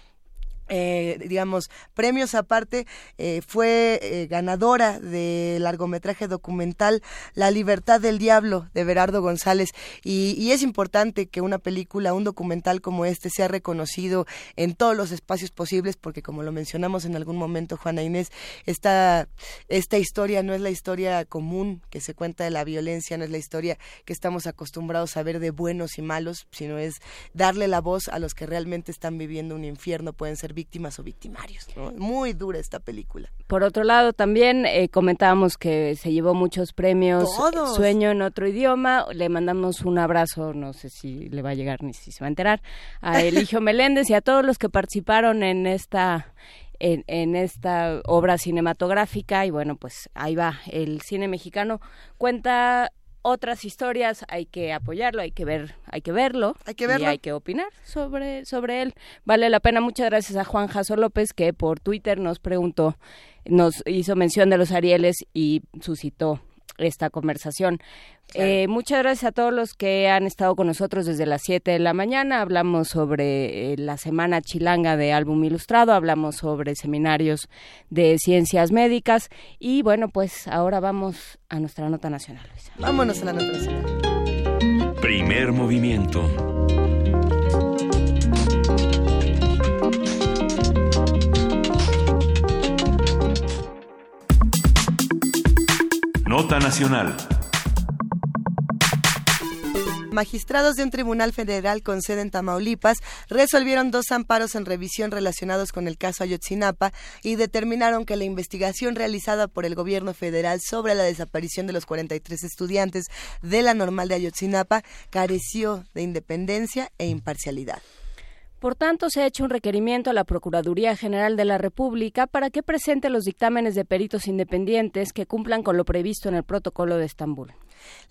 eh, digamos, premios aparte, eh, fue eh, ganadora de largometraje documental La libertad del diablo de Berardo González. Y, y es importante que una película, un documental como este sea reconocido en todos los espacios posibles porque como lo mencionamos en algún momento Juana Inés, esta, esta historia no es la historia común que se cuenta de la violencia, no es la historia que estamos acostumbrados a ver de buenos y malos, sino es darle la voz a los que realmente están viviendo un infierno, pueden ser víctimas o victimarios. ¿no? Muy dura esta película. Por otro lado, también eh, comentábamos que se llevó muchos premios. Todos. Sueño en otro idioma. Le mandamos un abrazo, no sé si le va a llegar ni si se va a enterar, a Eligio Meléndez y a todos los que participaron en esta en, en esta obra cinematográfica y bueno pues ahí va el cine mexicano cuenta otras historias hay que apoyarlo hay que ver hay que verlo hay que verlo. y hay que opinar sobre sobre él vale la pena muchas gracias a Juan Jaso López que por Twitter nos preguntó nos hizo mención de los Arieles y suscitó esta conversación. Eh, muchas gracias a todos los que han estado con nosotros desde las 7 de la mañana. Hablamos sobre eh, la Semana Chilanga de Álbum Ilustrado, hablamos sobre seminarios de ciencias médicas y bueno, pues ahora vamos a nuestra nota nacional. Luisa. Vámonos a la nota nacional. Primer movimiento. Nota nacional. Magistrados de un tribunal federal con sede en Tamaulipas resolvieron dos amparos en revisión relacionados con el caso Ayotzinapa y determinaron que la investigación realizada por el gobierno federal sobre la desaparición de los 43 estudiantes de la normal de Ayotzinapa careció de independencia e imparcialidad. Por tanto, se ha hecho un requerimiento a la Procuraduría General de la República para que presente los dictámenes de peritos independientes que cumplan con lo previsto en el Protocolo de Estambul.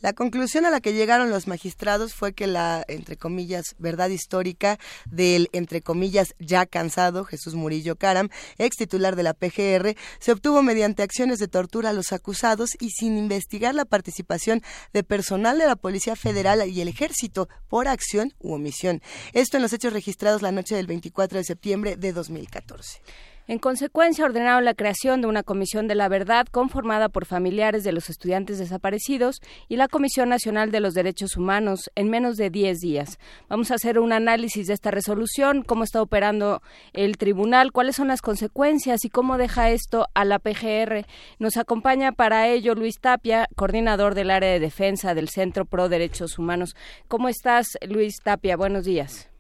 La conclusión a la que llegaron los magistrados fue que la, entre comillas, verdad histórica del, entre comillas, ya cansado Jesús Murillo Caram, ex titular de la PGR, se obtuvo mediante acciones de tortura a los acusados y sin investigar la participación de personal de la Policía Federal y el Ejército por acción u omisión. Esto en los hechos registrados la noche del 24 de septiembre de 2014. En consecuencia, ordenaron la creación de una comisión de la verdad conformada por familiares de los estudiantes desaparecidos y la Comisión Nacional de los Derechos Humanos en menos de 10 días. Vamos a hacer un análisis de esta resolución, cómo está operando el tribunal, cuáles son las consecuencias y cómo deja esto a la PGR. Nos acompaña para ello Luis Tapia, coordinador del área de defensa del Centro Pro Derechos Humanos. ¿Cómo estás, Luis Tapia? Buenos días.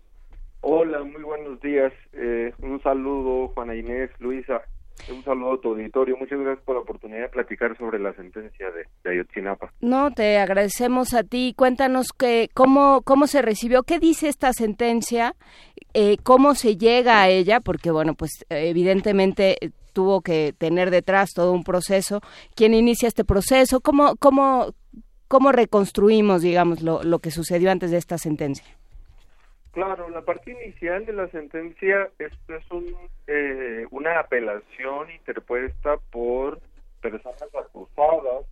Hola, muy buenos días. Eh, un saludo, Juana Inés, Luisa. Un saludo a tu auditorio. Muchas gracias por la oportunidad de platicar sobre la sentencia de, Ayotzinapa. No, te agradecemos a ti. Cuéntanos que, cómo, cómo se recibió, qué dice esta sentencia, eh, cómo se llega a ella, porque bueno, pues evidentemente eh, tuvo que tener detrás todo un proceso. ¿Quién inicia este proceso? ¿Cómo, cómo, cómo reconstruimos, digamos, lo, lo que sucedió antes de esta sentencia? Claro, la parte inicial de la sentencia es un, eh, una apelación interpuesta por personas acusadas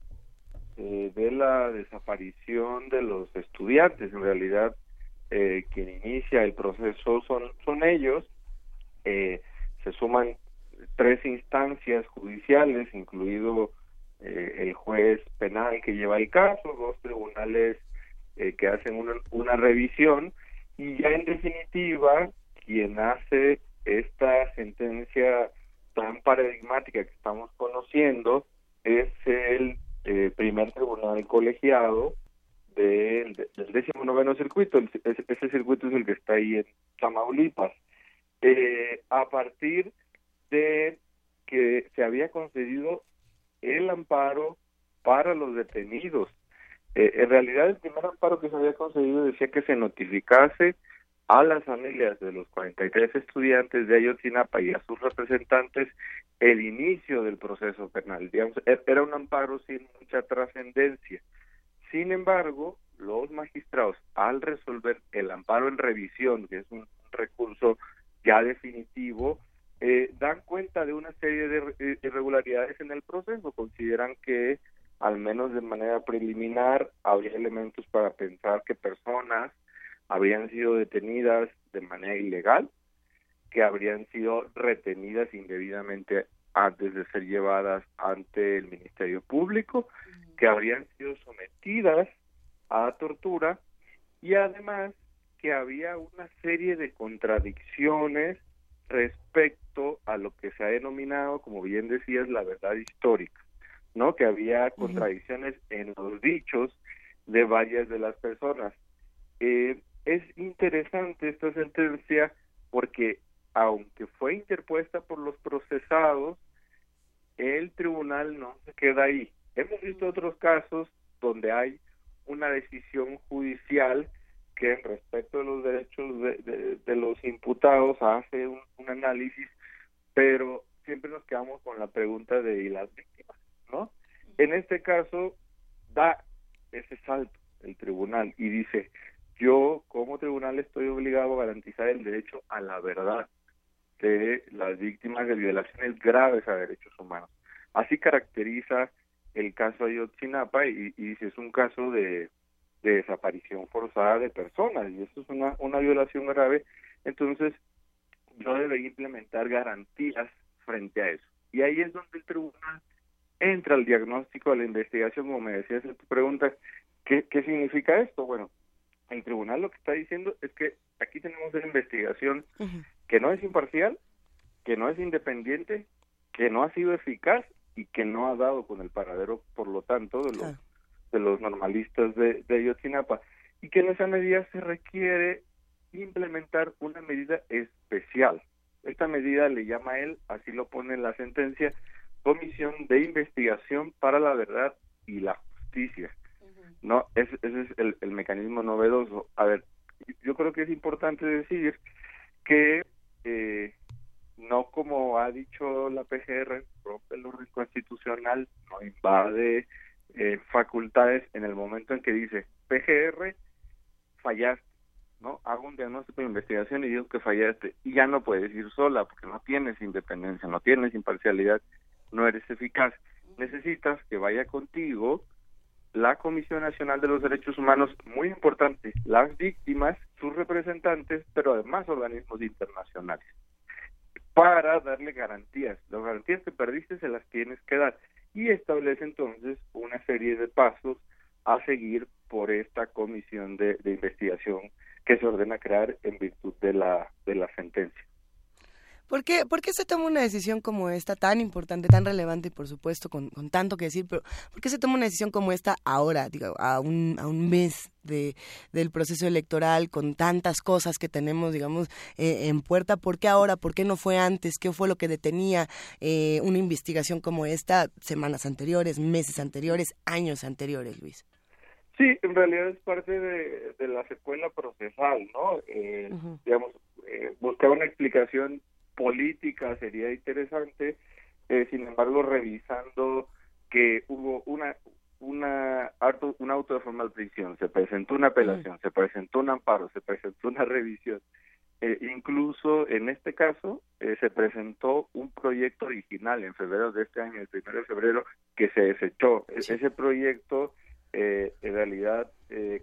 eh, de la desaparición de los estudiantes. En realidad, eh, quien inicia el proceso son, son ellos eh, se suman tres instancias judiciales, incluido eh, el juez penal que lleva el caso, dos tribunales que hacen una, una revisión y ya en definitiva quien hace esta sentencia tan paradigmática que estamos conociendo es el eh, primer tribunal colegiado del, del décimo noveno circuito. ese, ese, circuito es el que está ahí en Tamaulipas. Eh, a partir de que se había concedido el amparo para los detenidos. Eh, en realidad el primer amparo que se había concedido decía que se notificase a las familias de los 43 estudiantes de Ayotzinapa y a sus representantes el inicio del proceso penal. Digamos, e-, era un amparo sin mucha trascendencia. Sin embargo, los magistrados, al resolver el amparo en revisión, que es un recurso ya definitivo, eh, dan cuenta de una serie de irregularidades en el proceso. Consideran que, al menos de manera preliminar, habría elementos para pensar que personas habrían sido detenidas de manera ilegal, que habrían sido retenidas indebidamente antes de ser llevadas ante el Ministerio Público, que habrían sido sometidas a tortura y además que había una serie de contradicciones respecto a lo que se ha denominado, como bien decías, la verdad histórica, ¿no? Que había contradicciones en los dichos de varias de las personas. Eh, es interesante esta sentencia porque aunque fue interpuesta por los procesados, el tribunal no se queda ahí. Hemos visto otros casos donde hay una decisión judicial que respecto de los derechos de, de, los imputados hace un, un, análisis, pero siempre nos quedamos con la pregunta de ¿y las víctimas? ¿No? En este caso da ese salto el tribunal y dice yo como tribunal estoy obligado a garantizar el derecho a la verdad de las víctimas de violaciones graves a derechos humanos. Así caracteriza el caso Ayotzinapa y, y dice es un caso de, de, desaparición forzada de personas y esto es una, una violación grave, entonces yo debería implementar garantías frente a eso. Y ahí es donde el tribunal entra al diagnóstico, a la investigación, como me decías en tu pregunta, ¿qué, qué significa esto? Bueno, el tribunal lo que está diciendo es que aquí tenemos una investigación uh -huh. que no es imparcial, que no es independiente, que no ha sido eficaz y que no ha dado con el paradero, por lo tanto, de los, claro. de los normalistas de, de Ayotzinapa. Y que en esa medida se requiere implementar una medida especial. Esta medida le llama a él, así lo pone en la sentencia, Comisión de Investigación para la Verdad y la Justicia. No ese, ese es el, el, mecanismo novedoso. A ver yo creo que es importante decir que eh, no como ha dicho la PGR rompe el orden constitucional no invade eh, facultades en el momento en que dice PGR fallaste no hago un diagnóstico de investigación y digo que fallaste y ya no puedes ir sola porque no tienes independencia no tienes imparcialidad no eres eficaz necesitas que vaya contigo la Comisión Nacional de los Derechos Humanos, muy importante, las víctimas, sus representantes, pero además organismos internacionales, para darle garantías. Las garantías que perdiste se las tienes que dar y establece entonces una serie de pasos a seguir por esta comisión de, de investigación que se ordena crear en virtud de la, de la sentencia. ¿Por qué, ¿Por qué se toma una decisión como esta, tan importante, tan relevante y por supuesto con, con, tanto que decir, pero ¿por qué se toma una decisión como esta ahora, digo, a un, a un mes de, del proceso electoral, con tantas cosas que tenemos, digamos, eh, en puerta? ¿Por qué ahora? ¿Por qué no fue antes? ¿Qué fue lo que detenía eh, una investigación como esta semanas anteriores, meses anteriores, años anteriores, Luis? Sí, en realidad es parte de, de la secuela procesal, ¿no? Eh, uh -huh. Digamos, buscar una explicación política sería interesante, eh, sin embargo, revisando que hubo una una auto, un auto de formal prisión, se presentó una apelación, mm. se presentó un amparo, se presentó una revisión. Eh, incluso en este caso eh, se presentó un proyecto original en febrero de este año, el primero de febrero, que se desechó. Sí. Ese proyecto eh, en realidad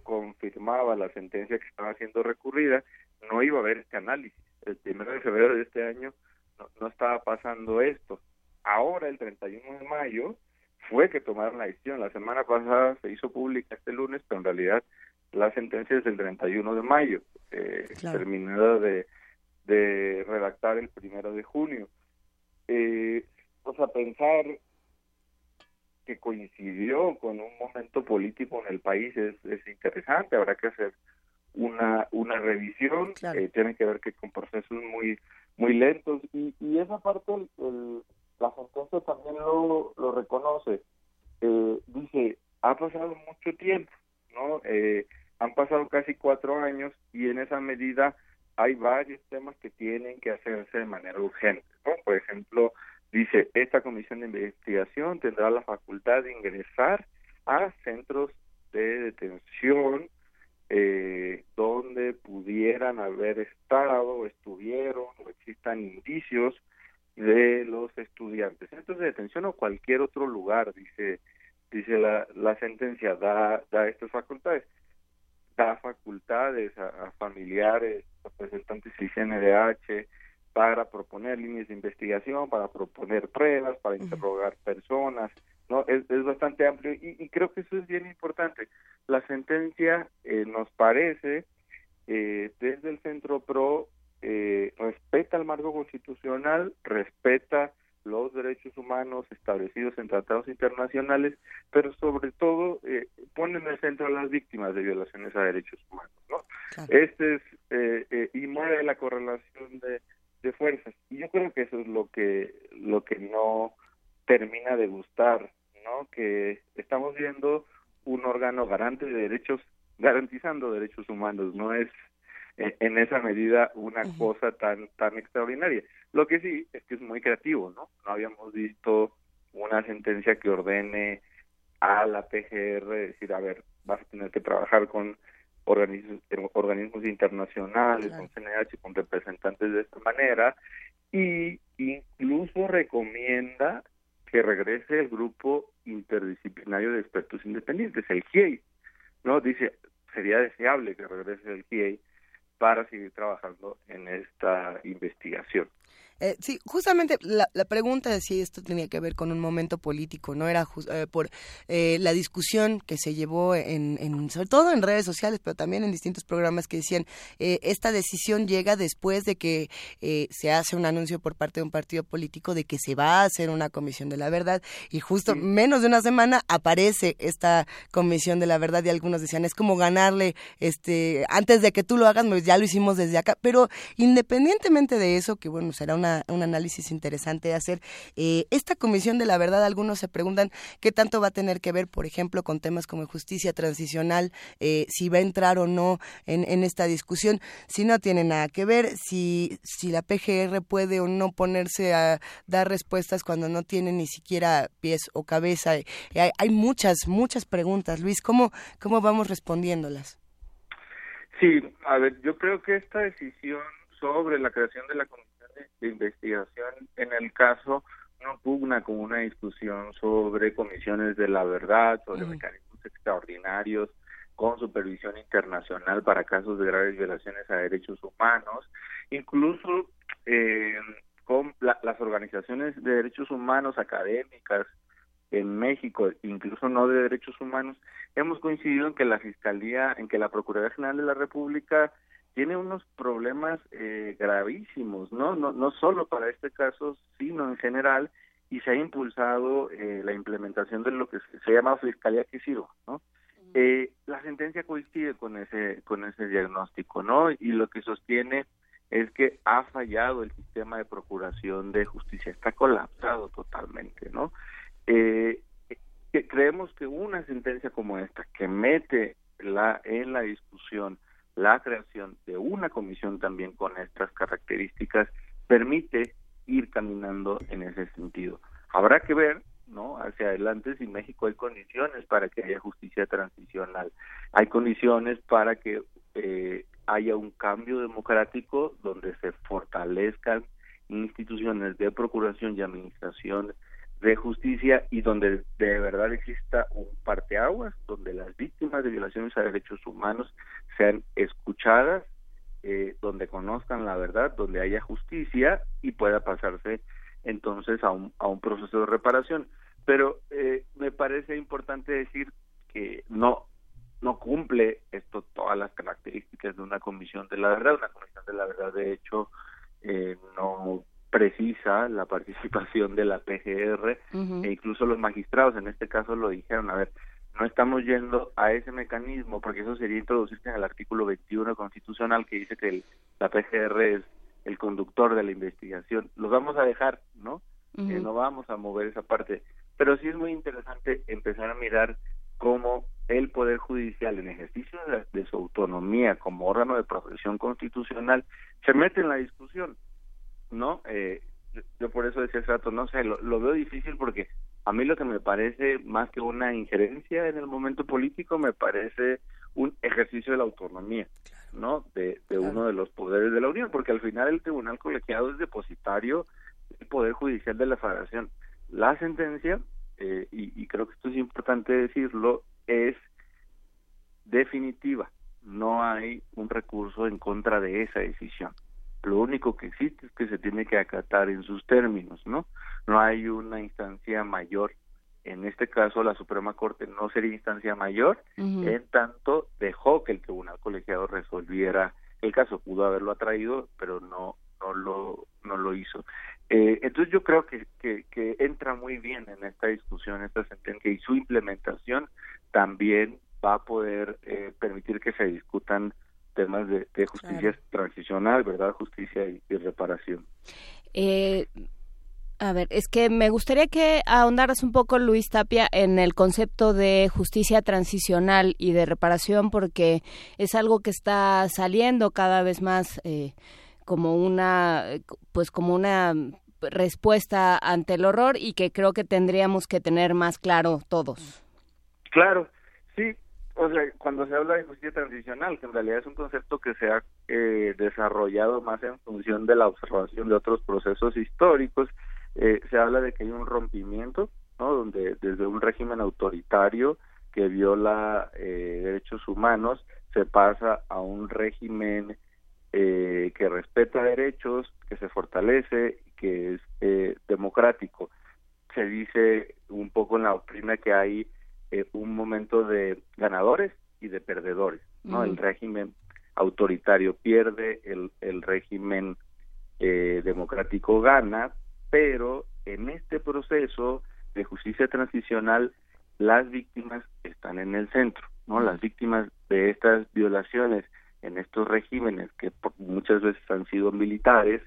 confirmaba la sentencia que estaba siendo recurrida, no iba a haber este análisis el primero de febrero de este año no, no estaba pasando esto. Ahora, el 31 de mayo, fue que tomaron la decisión. La semana pasada se hizo pública este lunes, pero en realidad la sentencia es del 31 de mayo, eh, terminada de, de redactar el primero de junio. Eh, o sea, pensar que coincidió con un momento político en el país es, es interesante, habrá que hacer una una revisión, eh, tiene que ver que con procesos muy muy lentos y, y esa parte el, la sentencia también lo, lo reconoce, eh, dice, ha pasado mucho tiempo, ¿no? Eh, han pasado casi cuatro años y en esa medida hay varios temas que tienen que hacerse de manera urgente, ¿no? Por ejemplo, dice, esta comisión de investigación tendrá la facultad de ingresar a centros de detención eh, donde pudieran haber estado estuvieron o existan indicios de los estudiantes. Centros de detención o cualquier otro lugar, dice dice la, la sentencia, da, da estas facultades. Da facultades a, familiares, representantes del CNDH, para proponer líneas de investigación, para proponer pruebas, para interrogar personas, ¿no? Es, es bastante amplio y, y, creo que eso es bien importante. La sentencia eh, nos parece, eh, desde el Centro PRO, eh, respeta el marco constitucional, respeta los derechos humanos establecidos en tratados internacionales, pero sobre todo eh, pone en el centro a las víctimas de violaciones a derechos humanos. ¿no? Este es, eh, eh, y mueve la correlación de, de fuerzas. Y yo creo que eso es lo que, lo que no termina de gustar, ¿no? Que estamos viendo un órgano garante de derechos, garantizando derechos humanos, no es en esa medida una cosa tan tan extraordinaria. Lo que sí es que es muy creativo, ¿no? No habíamos visto una sentencia que ordene a la PGR decir, a ver, vas a tener que trabajar con organismos, organismos internacionales, con CNH, con representantes de esta manera, y incluso recomienda que regrese el grupo interdisciplinario de expertos independientes, el GIEI, ¿no? Dice, sería deseable que regrese el GIEI para seguir trabajando en esta investigación. Eh, sí, justamente la, la, pregunta de si esto tenía que ver con un momento político, no era eh, por eh, la discusión que se llevó en, en, sobre todo en redes sociales, pero también en distintos programas que decían eh, esta decisión llega después de que eh, se hace un anuncio por parte de un partido político de que se va a hacer una comisión de la verdad y justo menos de una semana aparece esta comisión de la verdad y algunos decían es como ganarle, este, antes de que tú lo hagas, pues ya lo hicimos desde acá, pero independientemente de eso, que bueno será una un análisis interesante de hacer. Eh, esta comisión de la verdad, algunos se preguntan qué tanto va a tener que ver, por ejemplo, con temas como justicia transicional, eh, si va a entrar o no en, esta discusión, si no tiene nada que ver, si, si la PGR puede o no ponerse a dar respuestas cuando no tiene ni siquiera pies o cabeza. Eh, hay, muchas, muchas preguntas. Luis, ¿cómo, vamos respondiéndolas? Sí, a ver, yo creo que esta decisión sobre la creación de la de investigación. En el caso no pugna con una discusión sobre comisiones de la verdad, sobre mecanismos extraordinarios con supervisión internacional para casos de graves violaciones a derechos humanos, incluso eh, con las organizaciones de derechos humanos académicas en México, incluso no de derechos humanos, hemos coincidido en que la Fiscalía, en que la Procuraduría General de la República tiene unos problemas eh, gravísimos, ¿no? ¿no? No solo para este caso, sino en general, y se ha impulsado eh, la implementación de lo que se, llama fiscalía que sirva, ¿no? Eh, la sentencia coincide con ese con ese diagnóstico, ¿no? Y lo que sostiene es que ha fallado el sistema de procuración de justicia, está colapsado totalmente, ¿no? Eh, que creemos que una sentencia como esta que mete la en la discusión la creación de una comisión también con estas características permite ir caminando en ese sentido. Habrá que ver, ¿no? Hacia adelante si México hay condiciones para que haya justicia transicional, hay condiciones para que eh, haya un cambio democrático donde se fortalezcan instituciones de procuración y administración de justicia y donde de verdad exista un parteaguas, donde las víctimas de violaciones a derechos humanos sean escuchadas eh, donde conozcan la verdad, donde haya justicia y pueda pasarse entonces a un, a un proceso de reparación. Pero eh, me parece importante decir que no no cumple esto todas las características de una comisión de la verdad. Una comisión de la verdad, de hecho, eh, no precisa la participación de la PGR e incluso los magistrados en este caso lo dijeron, a ver, no estamos yendo a ese mecanismo porque eso sería introducirse en el artículo 21 constitucional que dice que la PGR es el conductor de la investigación. Los vamos a dejar, ¿no? Eh, no vamos a mover esa parte. Pero sí es muy interesante empezar a mirar cómo el Poder Judicial, en ejercicio de, su autonomía como órgano de protección constitucional, se mete en la discusión, ¿no? Eh, yo, por eso decía hace rato, no sé, lo, veo difícil porque a mí lo que me parece más que una injerencia en el momento político, me parece un ejercicio de la autonomía, ¿no? De, de uno de los poderes de la Unión, porque al final el Tribunal Colegiado es depositario del Poder Judicial de la Federación. La sentencia, eh, y, y creo que esto es importante decirlo, es definitiva. No hay un recurso en contra de esa decisión. Lo único que existe es que se tiene que acatar en sus términos, ¿no? No hay una instancia mayor. En este caso, la Suprema Corte no sería instancia mayor, en tanto dejó que el Tribunal Colegiado resolviera el caso. Pudo haberlo atraído, pero no no lo no lo hizo. Eh, entonces yo creo que, que, que entra muy bien en esta discusión esta sentencia y su implementación también va a poder eh, permitir que se discutan temas de, justicia transicional, ¿verdad? Justicia y, reparación. Eh, a ver, es que me gustaría que ahondaras un poco, Luis Tapia, en el concepto de justicia transicional y de reparación, porque es algo que está saliendo cada vez más eh, como una, pues como una respuesta ante el horror y que creo que tendríamos que tener más claro todos. Claro, sí, o sea, cuando se habla de justicia transicional, que en realidad es un concepto que se ha eh, desarrollado más en función de la observación de otros procesos históricos, eh, se habla de que hay un rompimiento, ¿no? Donde desde un régimen autoritario que viola eh, derechos humanos se pasa a un régimen eh, que respeta derechos, que se fortalece, que es democrático. Se dice un poco en la doctrina que hay eh, un momento de ganadores y de perdedores, ¿no? El régimen autoritario pierde, el, el régimen eh, democrático gana, pero en este proceso de justicia transicional las víctimas están en el centro, ¿no? Las víctimas de estas violaciones en estos regímenes que muchas veces han sido militares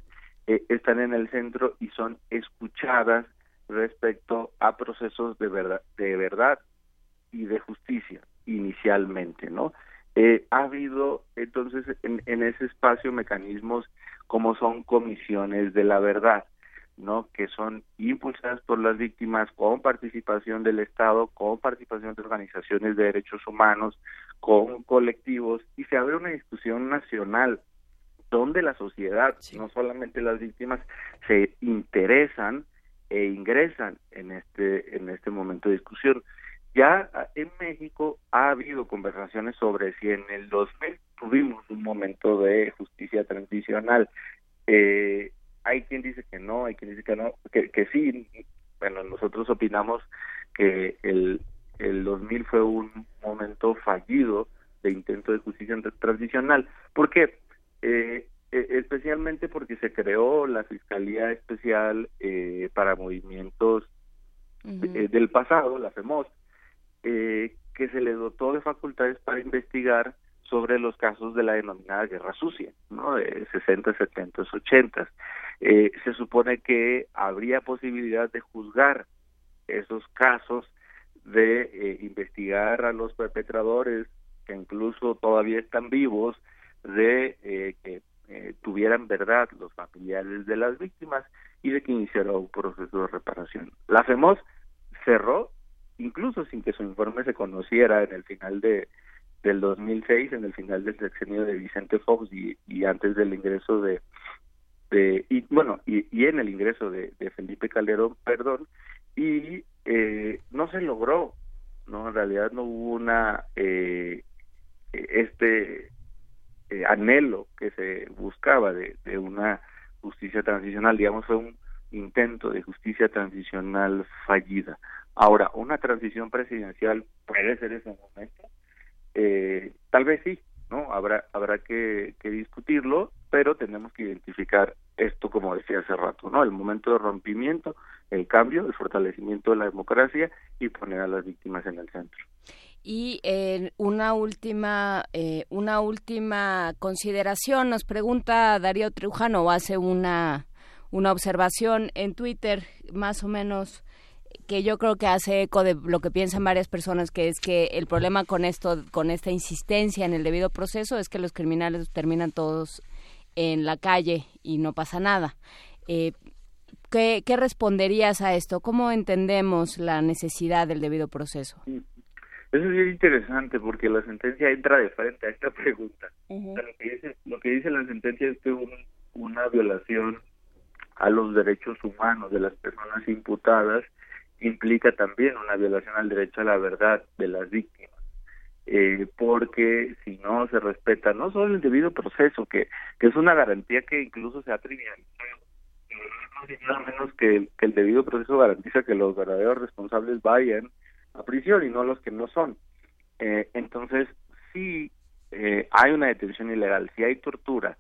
eh, están en el centro y son escuchadas respecto a procesos de verdad, de verdad y de justicia inicialmente, ¿no? Eh, ha habido entonces en, en, ese espacio mecanismos como son comisiones de la verdad, ¿no? Que son impulsadas por las víctimas con participación del Estado, con participación de organizaciones de derechos humanos, con colectivos y se abre una discusión nacional donde la sociedad, no solamente las víctimas, se interesan e ingresan en este en este momento de discusión. Ya en México ha habido conversaciones sobre si en el 2000 tuvimos un momento de justicia transicional. Eh, hay quien dice que no, hay quien dice que no, que, que sí. Bueno, nosotros opinamos que el, el 2000 fue un momento fallido de intento de justicia transicional. ¿Por qué? Eh, e, especialmente porque se creó la Fiscalía Especial eh, para Movimientos eh, del Pasado, la FEMOS, eh, que se le dotó de facultades para investigar sobre los casos de la denominada guerra sucia, ¿no? De 60, 70, 80. Eh, se supone que habría posibilidad de juzgar esos casos, de eh, investigar a los perpetradores que incluso todavía están vivos, de eh, que eh, tuvieran verdad los familiares de las víctimas y de que iniciara un proceso de reparación. La FEMOS cerró incluso sin que su informe se conociera en el final de del 2006, en el final del sexenio de Vicente Fox y, y antes del ingreso de, de y bueno, y, y en el ingreso de, de Felipe Calderón, perdón, y eh, no se logró, no, en realidad no hubo una, eh, este, eh, anhelo que se buscaba de, de una justicia transicional, digamos, fue un intento de justicia transicional fallida. Ahora, una transición presidencial puede ser ese momento, eh, tal vez sí, ¿no? Habrá habrá que, que, discutirlo, pero tenemos que identificar esto, como decía hace rato, ¿no? El momento de rompimiento, el cambio, el fortalecimiento de la democracia y poner a las víctimas en el centro. Y eh, una última eh, una última consideración nos pregunta Darío Trujano hace una una observación en Twitter más o menos que yo creo que hace eco de lo que piensan varias personas, que es que el problema con esto, con esta insistencia en el debido proceso, es que los criminales terminan todos en la calle y no pasa nada. Eh, ¿qué, ¿Qué responderías a esto? ¿Cómo entendemos la necesidad del debido proceso? Eso es bien interesante porque la sentencia entra de frente a esta pregunta. o sea, lo, que dice, lo que dice la sentencia es que un, una violación a los derechos humanos de las personas imputadas implica también una violación al derecho a la verdad de las víctimas. Eh, porque si no se respeta no solo el debido proceso, que, que es una garantía que incluso se ha trivializado, nada menos que, que el debido proceso garantiza que los verdaderos responsables vayan a prisión y no los que no son. Eh, entonces, si eh, hay una detención ilegal, si hay tortura,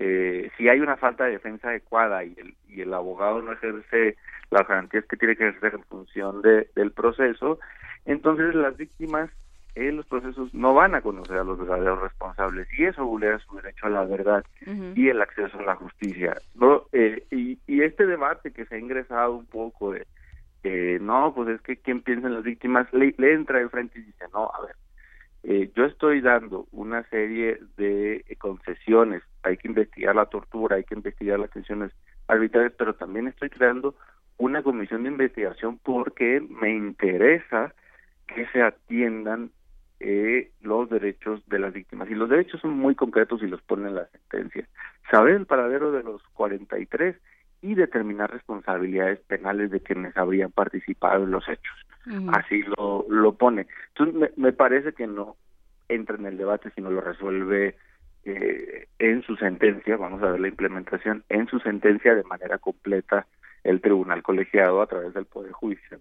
eh, si hay una falta de defensa adecuada y el, y el abogado no ejerce las garantías que tiene que ejercer en función de, del proceso, entonces las víctimas en los procesos no van a conocer a los verdaderos responsables y eso vulnera su derecho a la verdad y el acceso a la justicia. ¿no? Eh, y, y este debate que se ha ingresado un poco de, eh, no, pues es que quien piensa en las víctimas le, le entra de frente y dice, no, a ver, eh, yo estoy dando una serie de concesiones, hay que investigar la tortura, hay que investigar las tensiones arbitrarias, pero también estoy creando una comisión de investigación porque me interesa que se atiendan eh, los derechos de las víctimas. Y los derechos son muy concretos y los pone en la sentencia. Saber el paradero de los 43 y determinar responsabilidades penales de quienes habrían participado en los hechos. Así lo, lo pone. Entonces, me, me, parece que no entra en el debate, sino lo resuelve eh, en su sentencia, vamos a ver la implementación, en su sentencia de manera completa el tribunal colegiado a través del Poder Judicial.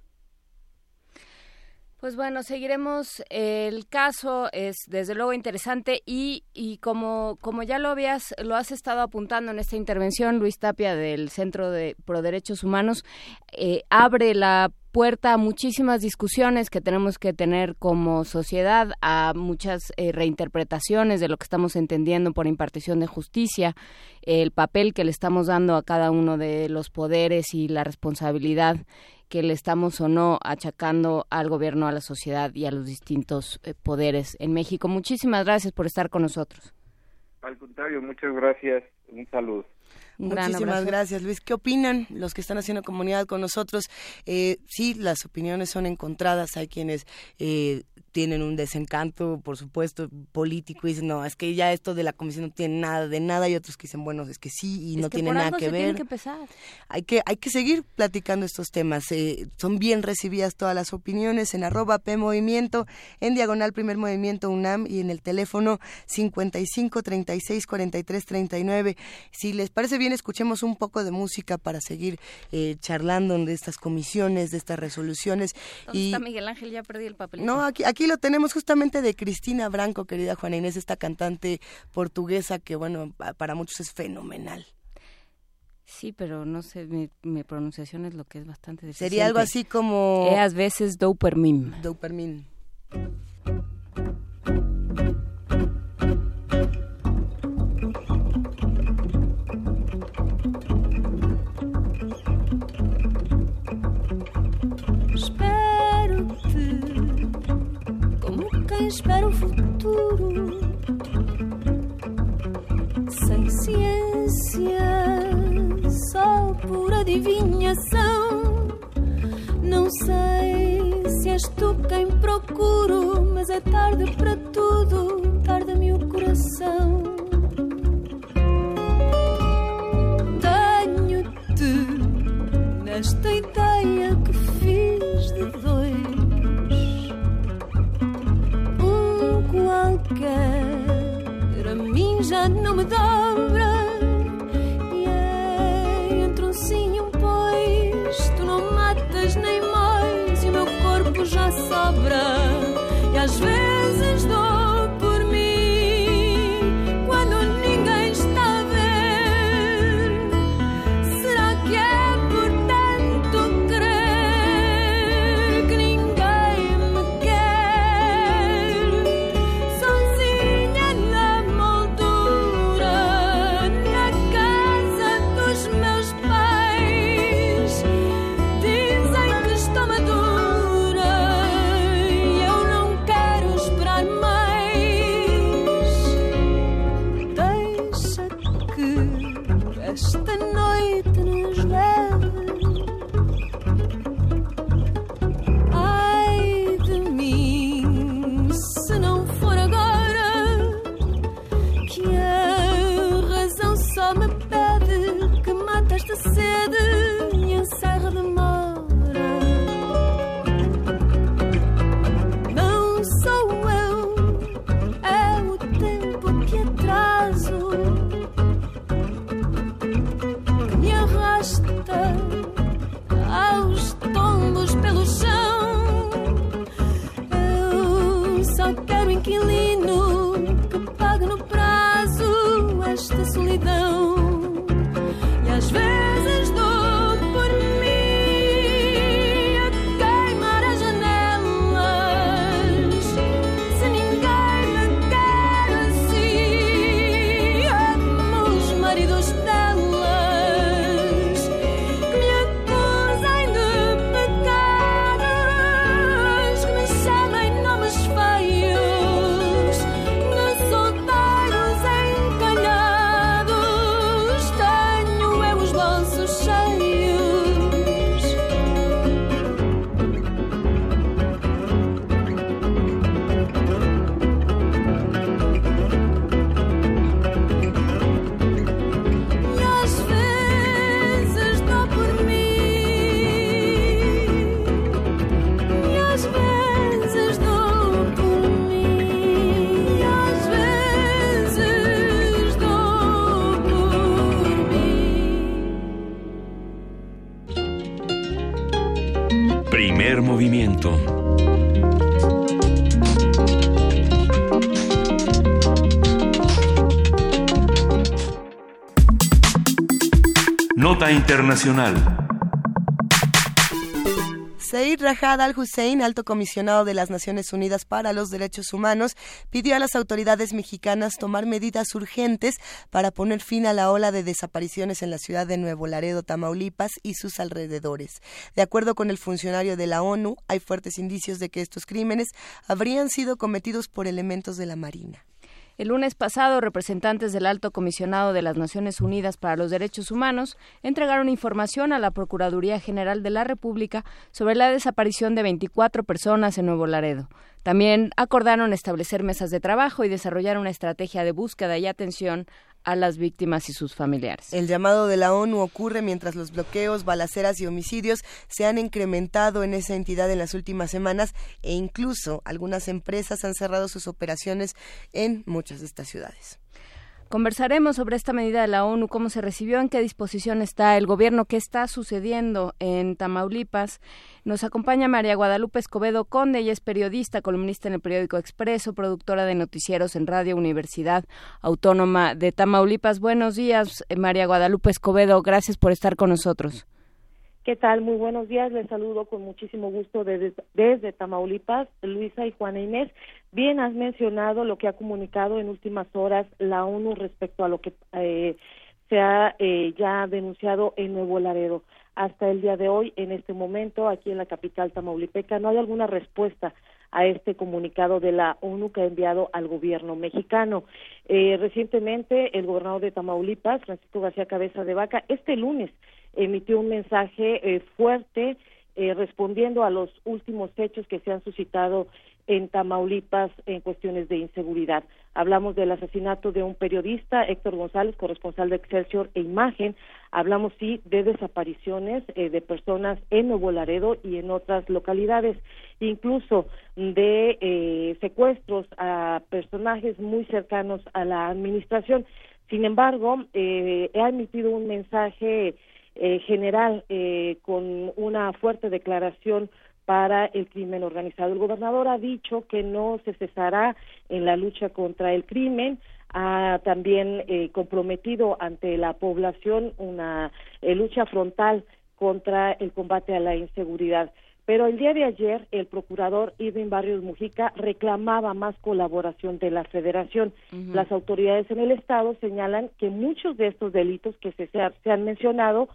Pues bueno, seguiremos. El caso es desde luego interesante y, y como, como ya lo habías, lo has estado apuntando en esta intervención, Luis Tapia del Centro de Pro Derechos Humanos, eh, abre la puerta a muchísimas discusiones que tenemos que tener como sociedad, a muchas eh, reinterpretaciones de lo que estamos entendiendo por impartición de justicia, el papel que le estamos dando a cada uno de los poderes y la responsabilidad que le estamos o no achacando al gobierno, a la sociedad y a los distintos eh, poderes en México. Muchísimas gracias por estar con nosotros. Al contrario, muchas gracias. Un saludo. Muchísimas gracias, Luis. ¿Qué opinan los que están haciendo comunidad con nosotros? Eh, sí, las opiniones son encontradas. Hay quienes eh, tienen un desencanto, por supuesto, político y dicen, no, es que ya esto de la comisión no tiene nada de nada. Y otros que dicen, bueno, es que sí y no tiene nada que ver. Que hay que hay que seguir platicando estos temas. Eh, son bien recibidas todas las opiniones en arroba P Movimiento, en diagonal Primer Movimiento UNAM y en el teléfono 55 36 43 39. Si les parece bien escuchemos un poco de música para seguir eh, charlando de estas comisiones, de estas resoluciones. ¿Dónde y... está Miguel Ángel? Ya perdí el papel. No, aquí, aquí lo tenemos justamente de Cristina Branco, querida Juana Inés, esta cantante portuguesa que, bueno, para muchos es fenomenal. Sí, pero no sé, mi, mi pronunciación es lo que es bastante difícil. Sería algo así como... E a veces doupermin. Doupermin. Espera o futuro sem ciência, só por adivinhação. Não sei se és tu quem procuro, mas é tarde para tudo, tarda-me o coração. Tenho-te nesta ideia que fiz de dois qualquer. A mim já não me dobra. E é entre um sim e um pois, tu não matas nem mais, e o meu corpo já sobra. E às vezes Internacional. Said Rajad al-Hussein, alto comisionado de las Naciones Unidas para los Derechos Humanos, pidió a las autoridades mexicanas tomar medidas urgentes para poner fin a la ola de desapariciones en la ciudad de Nuevo Laredo, Tamaulipas y sus alrededores. De acuerdo con el funcionario de la ONU, hay fuertes indicios de que estos crímenes habrían sido cometidos por elementos de la Marina. El lunes pasado, representantes del Alto Comisionado de las Naciones Unidas para los Derechos Humanos entregaron información a la Procuraduría General de la República sobre la desaparición de 24 personas en Nuevo Laredo. También acordaron establecer mesas de trabajo y desarrollar una estrategia de búsqueda y atención a las víctimas y sus familiares. El llamado de la ONU ocurre mientras los bloqueos, balaceras y homicidios se han incrementado en esa entidad en las últimas semanas e incluso algunas empresas han cerrado sus operaciones en muchas de estas ciudades. Conversaremos sobre esta medida de la ONU, cómo se recibió, en qué disposición está el gobierno, qué está sucediendo en Tamaulipas. Nos acompaña María Guadalupe Escobedo Conde, ella es periodista, columnista en el periódico Expreso, productora de noticieros en Radio Universidad Autónoma de Tamaulipas. Buenos días, eh, María Guadalupe Escobedo, gracias por estar con nosotros. ¿Qué tal? Muy buenos días. Les saludo con muchísimo gusto desde, desde Tamaulipas, Luisa y Juana Inés. Bien has mencionado lo que ha comunicado en últimas horas la ONU respecto a lo que eh, se ha eh, ya denunciado en Nuevo Laredo. Hasta el día de hoy, en este momento, aquí en la capital tamaulipeca, no hay alguna respuesta a este comunicado de la ONU que ha enviado al gobierno mexicano. Eh, recientemente, el gobernador de Tamaulipas, Francisco García Cabeza de Vaca, este lunes emitió un mensaje eh, fuerte eh, respondiendo a los últimos hechos que se han suscitado en Tamaulipas en cuestiones de inseguridad. Hablamos del asesinato de un periodista, Héctor González, corresponsal de Excelsior e Imagen. Hablamos, sí, de desapariciones eh, de personas en Nuevo Laredo y en otras localidades, incluso de eh, secuestros a personajes muy cercanos a la administración. Sin embargo, eh, he emitido un mensaje eh, general eh, con una fuerte declaración para el crimen organizado. El gobernador ha dicho que no se cesará en la lucha contra el crimen, ha también eh, comprometido ante la población una eh, lucha frontal contra el combate a la inseguridad. Pero el día de ayer el procurador Irving Barrios Mujica reclamaba más colaboración de la federación. Las autoridades en el estado señalan que muchos de estos delitos que se, se han mencionado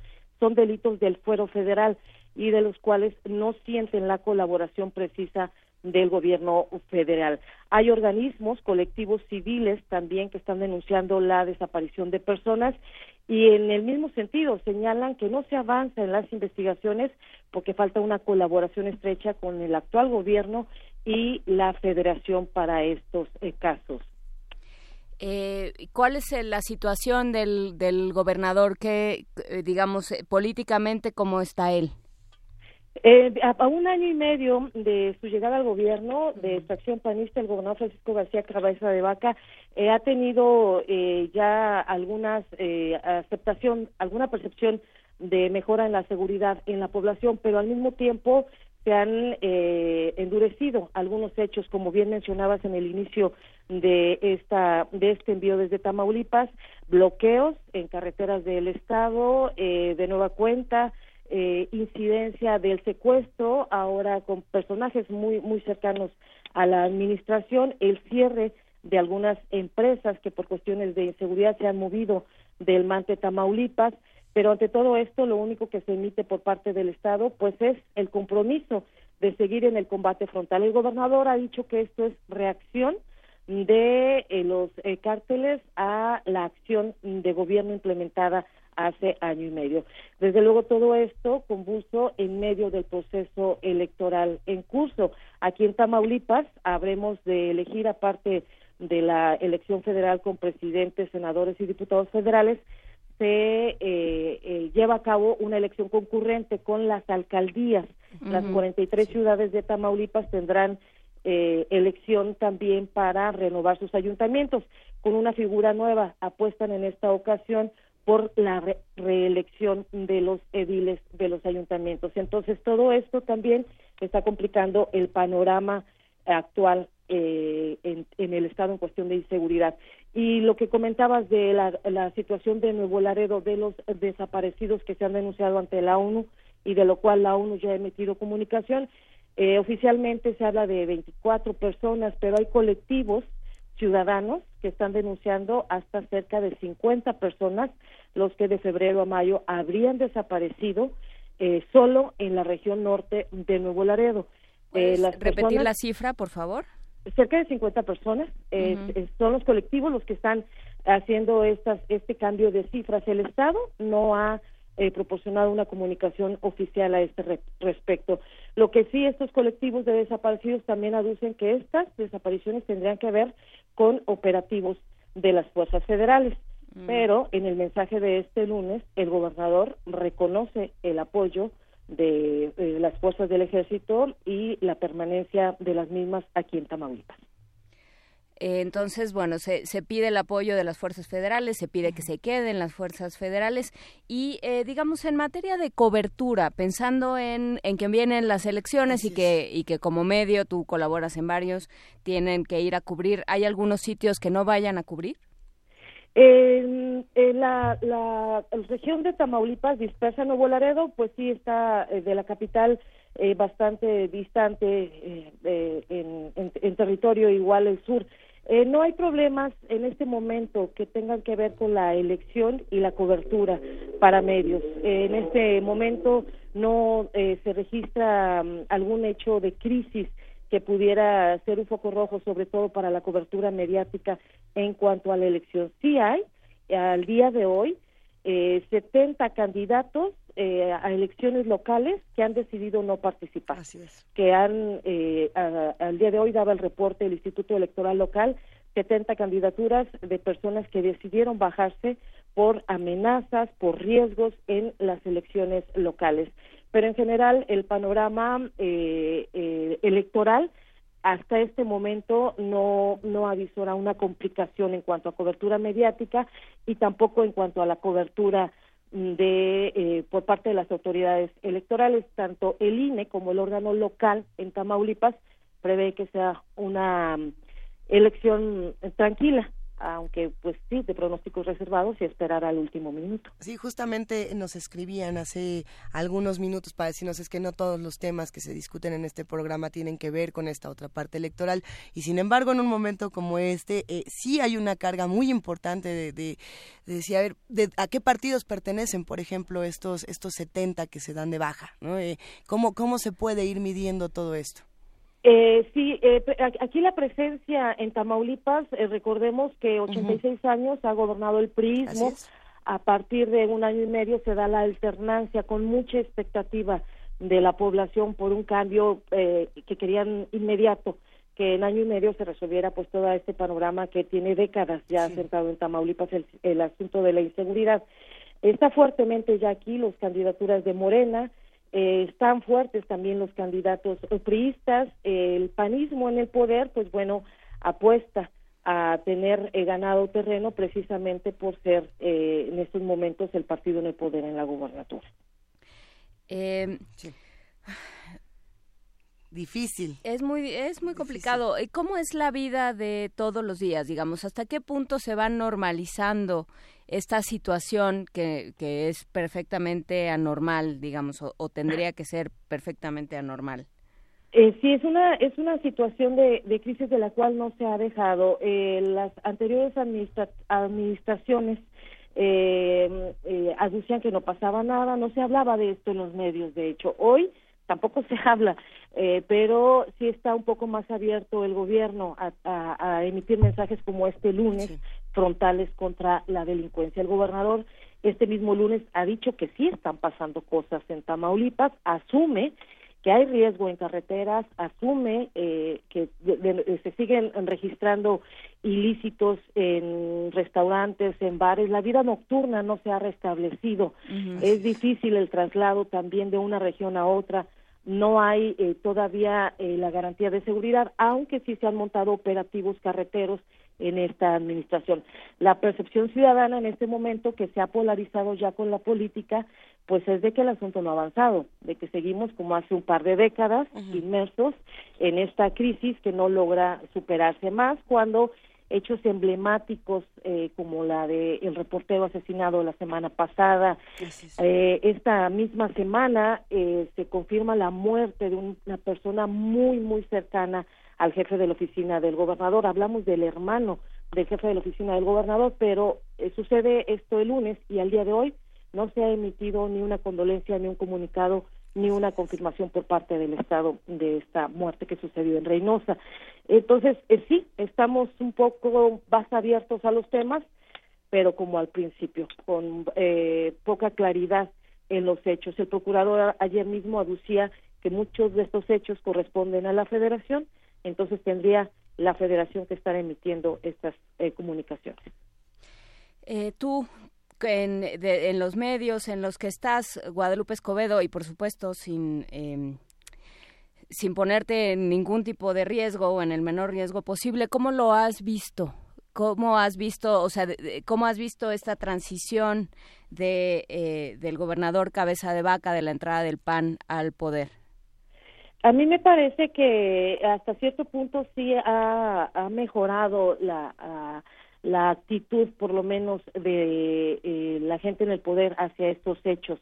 son delitos del fuero federal y de los cuales no sienten la colaboración precisa del gobierno federal. Hay organismos, colectivos civiles también que están denunciando la desaparición de personas y en el mismo sentido señalan que no se avanza en las investigaciones porque falta una colaboración estrecha con el actual gobierno y la federación para estos eh, casos. Eh, ¿Cuál es eh, la situación del, del gobernador que, eh, digamos, eh, políticamente, cómo está él? A, un año y medio de su llegada al gobierno de extracción panista, el gobernador Francisco García Cabeza de Vaca ha tenido eh, ya algunas aceptación, alguna percepción de mejora en la seguridad en la población, pero al mismo tiempo se han eh, endurecido algunos hechos, como bien mencionabas en el inicio de esta de este envío desde Tamaulipas, bloqueos en carreteras del estado, eh, de nueva cuenta, eh, incidencia del secuestro, ahora con personajes muy muy cercanos a la administración, el cierre de algunas empresas que por cuestiones de inseguridad se han movido del Mante Tamaulipas, pero ante todo esto lo único que se emite por parte del Estado pues es el compromiso de seguir en el combate frontal. El gobernador ha dicho que esto es reacción de eh, los eh, cárteles a la acción de gobierno implementada hace año y medio. Desde luego todo esto convulso en medio del proceso electoral en curso. Aquí en Tamaulipas habremos de elegir aparte de la elección federal con presidentes, senadores y diputados federales, se eh, eh, lleva a cabo una elección concurrente con las alcaldías. Las Ujú. 43 ciudades de Tamaulipas tendrán eh, elección también para renovar sus ayuntamientos. Con una figura nueva, apuestan en esta ocasión por la re- reelección de los ediles de los ayuntamientos. Entonces, todo esto también está complicando el panorama actual eh, en, el estado en cuestión de inseguridad. Y lo que comentabas de la, la situación de Nuevo Laredo, de los desaparecidos que se han denunciado ante la ONU y de lo cual la ONU ya ha emitido comunicación, eh, oficialmente se habla de 24 personas, pero hay colectivos ciudadanos que están denunciando hasta cerca de 50 personas, los que de febrero a mayo habrían desaparecido eh, solo en la región norte de Nuevo Laredo. ¿Puedes Eh, las repetir personas- la cifra, por favor? cerca de 50 personas eh, son los colectivos los que están haciendo estas este cambio de cifras. El estado no ha eh, proporcionado una comunicación oficial a este re- respecto. Lo que sí estos colectivos de desaparecidos también aducen que estas desapariciones tendrían que ver con operativos de las fuerzas federales. Pero en el mensaje de este lunes el gobernador reconoce el apoyo de eh, las fuerzas del ejército y la permanencia de las mismas aquí en Tamaulipas. Eh, entonces, bueno, se, se pide el apoyo de las fuerzas federales, se pide que se queden las fuerzas federales y, eh, digamos, en materia de cobertura, pensando en, en que vienen las elecciones y que, y que como medio tú colaboras en varios, tienen que ir a cubrir, ¿hay algunos sitios que no vayan a cubrir? En, la, la región de Tamaulipas, dispersa en Nuevo Laredo, pues sí está eh, de la capital eh, bastante distante eh, eh, en, en- territorio igual el sur. Eh, no hay problemas en este momento que tengan que ver con la elección y la cobertura para medios. En este momento no se registra mm, algún hecho de crisis que pudiera ser un foco rojo, sobre todo para la cobertura mediática en cuanto a la elección. Sí hay, al día de hoy, eh, 70 candidatos eh, a elecciones locales que han decidido no participar. Así es. Que han, eh, a- al día de hoy daba el reporte del Instituto Electoral Local, 70 candidaturas de personas que decidieron bajarse por amenazas, por riesgos en las elecciones locales. Pero en general el panorama eh, eh, electoral hasta este momento no, no avisora una complicación en cuanto a cobertura mediática y tampoco en cuanto a la cobertura de eh, por parte de las autoridades electorales. Tanto el INE como el órgano local en Tamaulipas prevé que sea una mm, elección tranquila aunque pues sí de pronósticos reservados y esperar al último minuto Sí, justamente nos escribían hace algunos minutos para decirnos es que no todos los temas que se discuten en este programa tienen que ver con esta otra parte electoral y sin embargo en un momento como este eh, sí hay una carga muy importante de, de, de decir a ver de, a qué partidos pertenecen por ejemplo estos estos 70 que se dan de baja, ¿no? Eh, ¿cómo, ¿Cómo se puede ir midiendo todo esto? Eh, sí, eh, aquí la presencia en Tamaulipas, eh, recordemos que 86 años ha gobernado el priismo. A partir de un año y medio se da la alternancia con mucha expectativa de la población por un cambio eh, que querían inmediato que en año y medio se resolviera pues todo este panorama que tiene décadas ya sentado en Tamaulipas el, el asunto de la inseguridad. Está fuertemente ya aquí los candidaturas de Morena, eh, están fuertes también los candidatos priistas, el panismo en el poder, pues bueno, apuesta a tener eh, ganado terreno precisamente por ser eh, en estos momentos el partido en el poder en la gubernatura. Eh, Difícil. Es muy, es muy complicado. ¿Y ¿Cómo es la vida de todos los días, digamos? ¿Hasta qué punto se va normalizando esta situación que, que es perfectamente anormal, digamos, o, o tendría que ser perfectamente anormal? Eh, sí, es una, es una situación de, de crisis de la cual no se ha dejado. Eh, las anteriores administra- administraciones eh, eh, aducían que no pasaba nada, no se hablaba de esto en los medios, de hecho. Hoy tampoco se habla, eh, pero sí está un poco más abierto el gobierno a, a- a emitir mensajes como este lunes, frontales contra la delincuencia. El gobernador este mismo lunes ha dicho que sí están pasando cosas en Tamaulipas, asume que hay riesgo en carreteras, asume eh, que de- de- se siguen registrando ilícitos en restaurantes, en bares, la vida nocturna no se ha restablecido, es difícil el traslado también de una región a otra, no hay eh, todavía eh, la garantía de seguridad, aunque sí se han montado operativos carreteros en esta administración. La percepción ciudadana en este momento que se ha polarizado ya con la política, pues es de que el asunto no ha avanzado, de que seguimos como hace un par de décadas inmersos en esta crisis que no logra superarse más cuando hechos emblemáticos eh, como la de el reportero asesinado la semana pasada eh, esta misma semana eh, se confirma la muerte de un- una persona muy muy cercana al jefe de la oficina del gobernador hablamos del hermano del jefe de la oficina del gobernador pero eh, sucede esto el lunes y al día de hoy no se ha emitido ni una condolencia ni un comunicado ni una confirmación por parte del Estado de esta muerte que sucedió en Reynosa. Entonces, eh, sí, estamos un poco más abiertos a los temas, pero como al principio, con eh, poca claridad en los hechos. El procurador ayer mismo aducía que muchos de estos hechos corresponden a la federación, entonces tendría la federación que estar emitiendo estas eh, comunicaciones. Eh, tú, en, de- en los medios en los que estás, Guadalupe Escobedo, y por supuesto sin, eh, sin ponerte en ningún tipo de riesgo o en el menor riesgo posible, ¿cómo lo has visto? ¿Cómo has visto, o sea, cómo has visto esta transición de, eh, del gobernador cabeza de vaca de la entrada del PAN al poder? A mí me parece que hasta cierto punto sí ha, ha mejorado la, la actitud, por lo menos, de eh, la gente en el poder hacia estos hechos.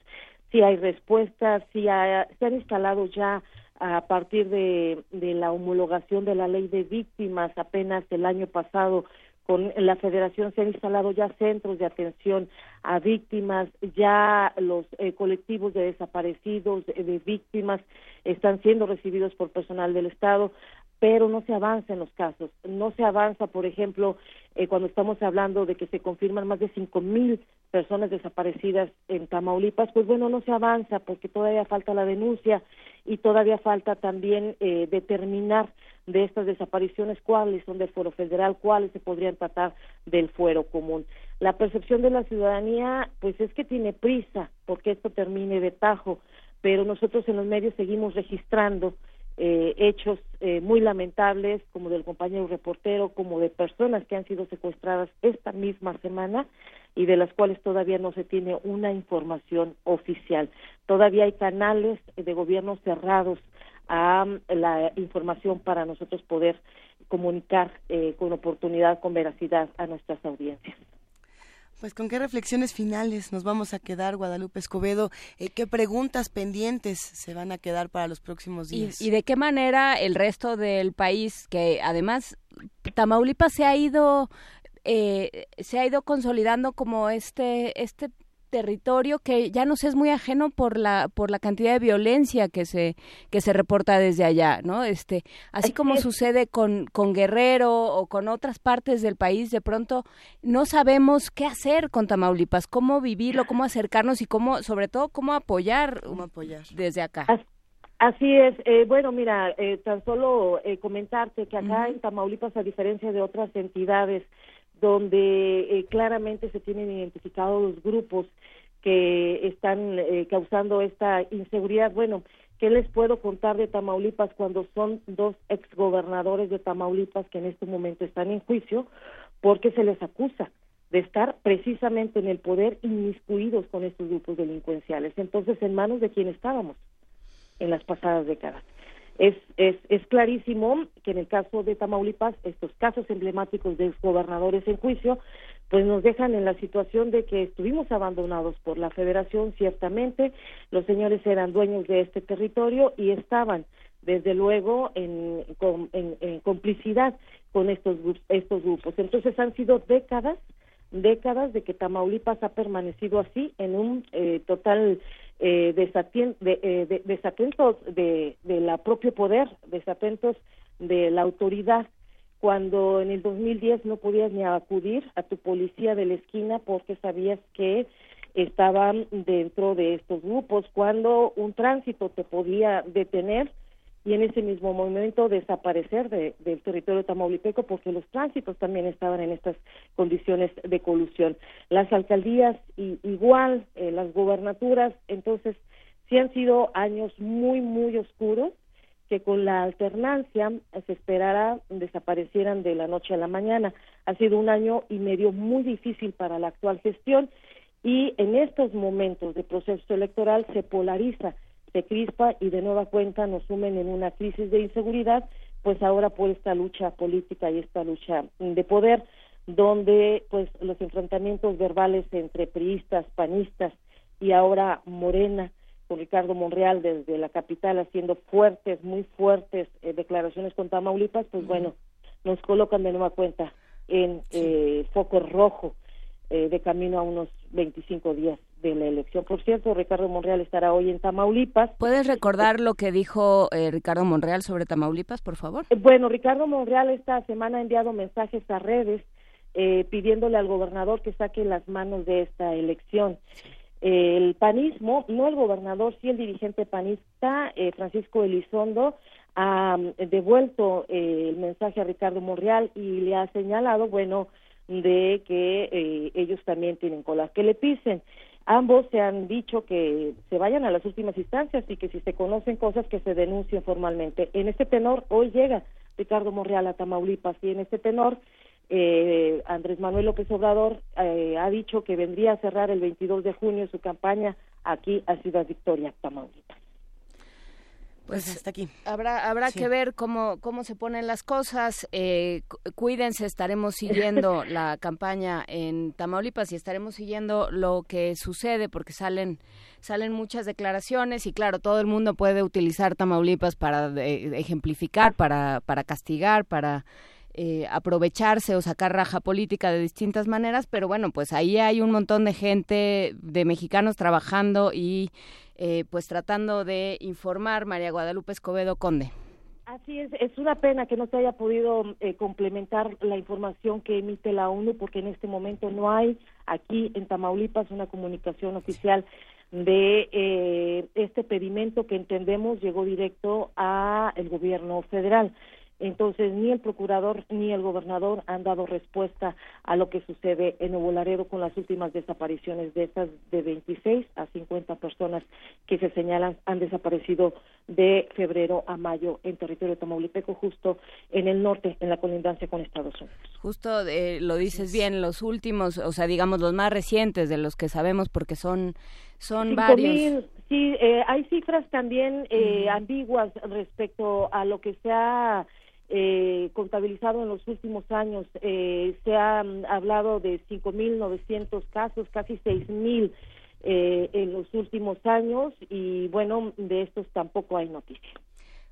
Sí hay respuestas, sí ha- se han instalado ya a partir de, de la homologación de la ley de víctimas apenas el año pasado con la federación se han instalado ya centros de atención a víctimas, ya los eh, colectivos de desaparecidos, de, de víctimas, están siendo recibidos por personal del Estado, pero no se avanza en los casos. No se avanza, por ejemplo, eh, cuando estamos hablando de que se confirman más de cinco mil personas desaparecidas en Tamaulipas, pues bueno, no se avanza porque todavía falta la denuncia y todavía falta también eh, determinar de estas desapariciones cuáles son del fuero federal, cuáles se podrían tratar del fuero común. La percepción de la ciudadanía, pues es que tiene prisa porque esto termine de tajo, pero nosotros en los medios seguimos registrando eh, hechos eh, muy lamentables, como del compañero reportero, como de personas que han sido secuestradas esta misma semana y de las cuales todavía no se tiene una información oficial. Todavía hay canales de gobierno cerrados a la información para nosotros poder comunicar eh, con oportunidad, con veracidad a nuestras audiencias. Pues con qué reflexiones finales nos vamos a quedar, Guadalupe Escobedo, eh, qué preguntas pendientes se van a quedar para los próximos días. ¿Y, de qué manera el resto del país, que además Tamaulipas se ha ido eh, se ha ido consolidando como este este territorio que ya nos es muy ajeno por la por la cantidad de violencia que se que se reporta desde allá no este así como sucede con con Guerrero o con otras partes del país de pronto no sabemos qué hacer con Tamaulipas cómo vivirlo cómo acercarnos y cómo sobre todo cómo apoyar, ¿Cómo apoyar? desde acá Así es. Eh, bueno, mira, eh, tan solo eh, comentarte que acá en Tamaulipas, a diferencia de otras entidades donde eh, claramente se tienen identificados los grupos que están eh, causando esta inseguridad. Bueno, ¿qué les puedo contar de Tamaulipas cuando son dos exgobernadores de Tamaulipas que en este momento están en juicio porque se les acusa de estar precisamente en el poder inmiscuidos con estos grupos delincuenciales? Entonces, ¿en manos de quién estábamos en las pasadas décadas? Es, es, es clarísimo que en el caso de Tamaulipas, estos casos emblemáticos de gobernadores en juicio, pues nos dejan en la situación de que estuvimos abandonados por la federación, ciertamente, los señores eran dueños de este territorio y estaban, desde luego, en, en, complicidad con estos, estos grupos. Entonces han sido décadas décadas de que Tamaulipas ha permanecido así en un eh, total eh, de, eh, desatentos de, de la propio poder, desatentos de la autoridad, cuando en el 2010 no podías ni acudir a tu policía de la esquina porque sabías que estaban dentro de estos grupos, cuando un tránsito te podía detener y en ese mismo momento desaparecer del territorio tamaulipeco porque los tránsitos también estaban en estas condiciones de colusión. Las alcaldías igual, eh, las gobernaturas, entonces sí han sido años muy, muy oscuros que con la alternancia se esperara desaparecieran de la noche a la mañana. Ha sido un año y medio muy difícil para la actual gestión y en estos momentos de proceso electoral se polariza se crispa y de nueva cuenta nos sumen en una crisis de inseguridad, pues ahora por esta lucha política y esta lucha de poder, donde pues los enfrentamientos verbales entre priistas, panistas y ahora Morena, con Ricardo Monreal desde la capital haciendo fuertes, muy fuertes eh, declaraciones con Tamaulipas, pues bueno, nos colocan de nueva cuenta en eh, foco rojo eh, de camino a unos 25 días de la elección. Por cierto, Ricardo Monreal estará hoy en Tamaulipas. ¿Puedes recordar lo que dijo eh, Ricardo Monreal sobre Tamaulipas, por favor? Eh, bueno, Ricardo Monreal esta semana ha enviado mensajes a redes pidiéndole al gobernador que saque las manos de esta elección. el panismo, no el gobernador, sí el dirigente panista, Francisco Elizondo, ha mm, devuelto el mensaje a Ricardo Monreal y le ha señalado, bueno, de que eh, ellos también tienen colas que le pisen. Ambos se han dicho que se vayan a las últimas instancias y que si se conocen cosas que se denuncien formalmente. En este tenor, hoy llega Ricardo Monreal a Tamaulipas y en este tenor eh, Andrés Manuel López Obrador eh, ha dicho que vendría a cerrar el 22 de junio su campaña aquí a Ciudad Victoria, Tamaulipas. Pues, hasta aquí. Habrá, habrá que ver cómo, cómo se ponen las cosas. Eh, cuídense, estaremos siguiendo la campaña en Tamaulipas y estaremos siguiendo lo que sucede porque salen, salen muchas declaraciones y claro, todo el mundo puede utilizar Tamaulipas para ejemplificar, para, para castigar, para eh, aprovecharse o sacar raja política de distintas maneras, pero bueno, pues ahí hay un montón de gente, de mexicanos trabajando y eh, pues tratando de informar María Guadalupe Escobedo Conde. Así es, es una pena que no se haya podido eh, complementar la información que emite la ONU porque en este momento no hay aquí en Tamaulipas una comunicación oficial de eh, este pedimento que entendemos llegó directo a el gobierno federal. Entonces, ni el procurador ni el gobernador han dado respuesta a lo que sucede en Nuevo Laredo con las últimas desapariciones de estas de 26 a 50 personas que se señalan han desaparecido de febrero a mayo en territorio tamaulipeco, justo en el norte, en la colindancia con Estados Unidos. Justo eh, lo dices bien, los últimos, o sea, digamos los más recientes de los que sabemos porque son son Cinco varios. mil, sí, eh, hay cifras también eh, ambiguas respecto a lo que se ha eh, contabilizado en los últimos años. Eh, se ha hablado de 5.900 casos, casi 6.000 eh, en los últimos años y bueno, de estos tampoco hay noticias.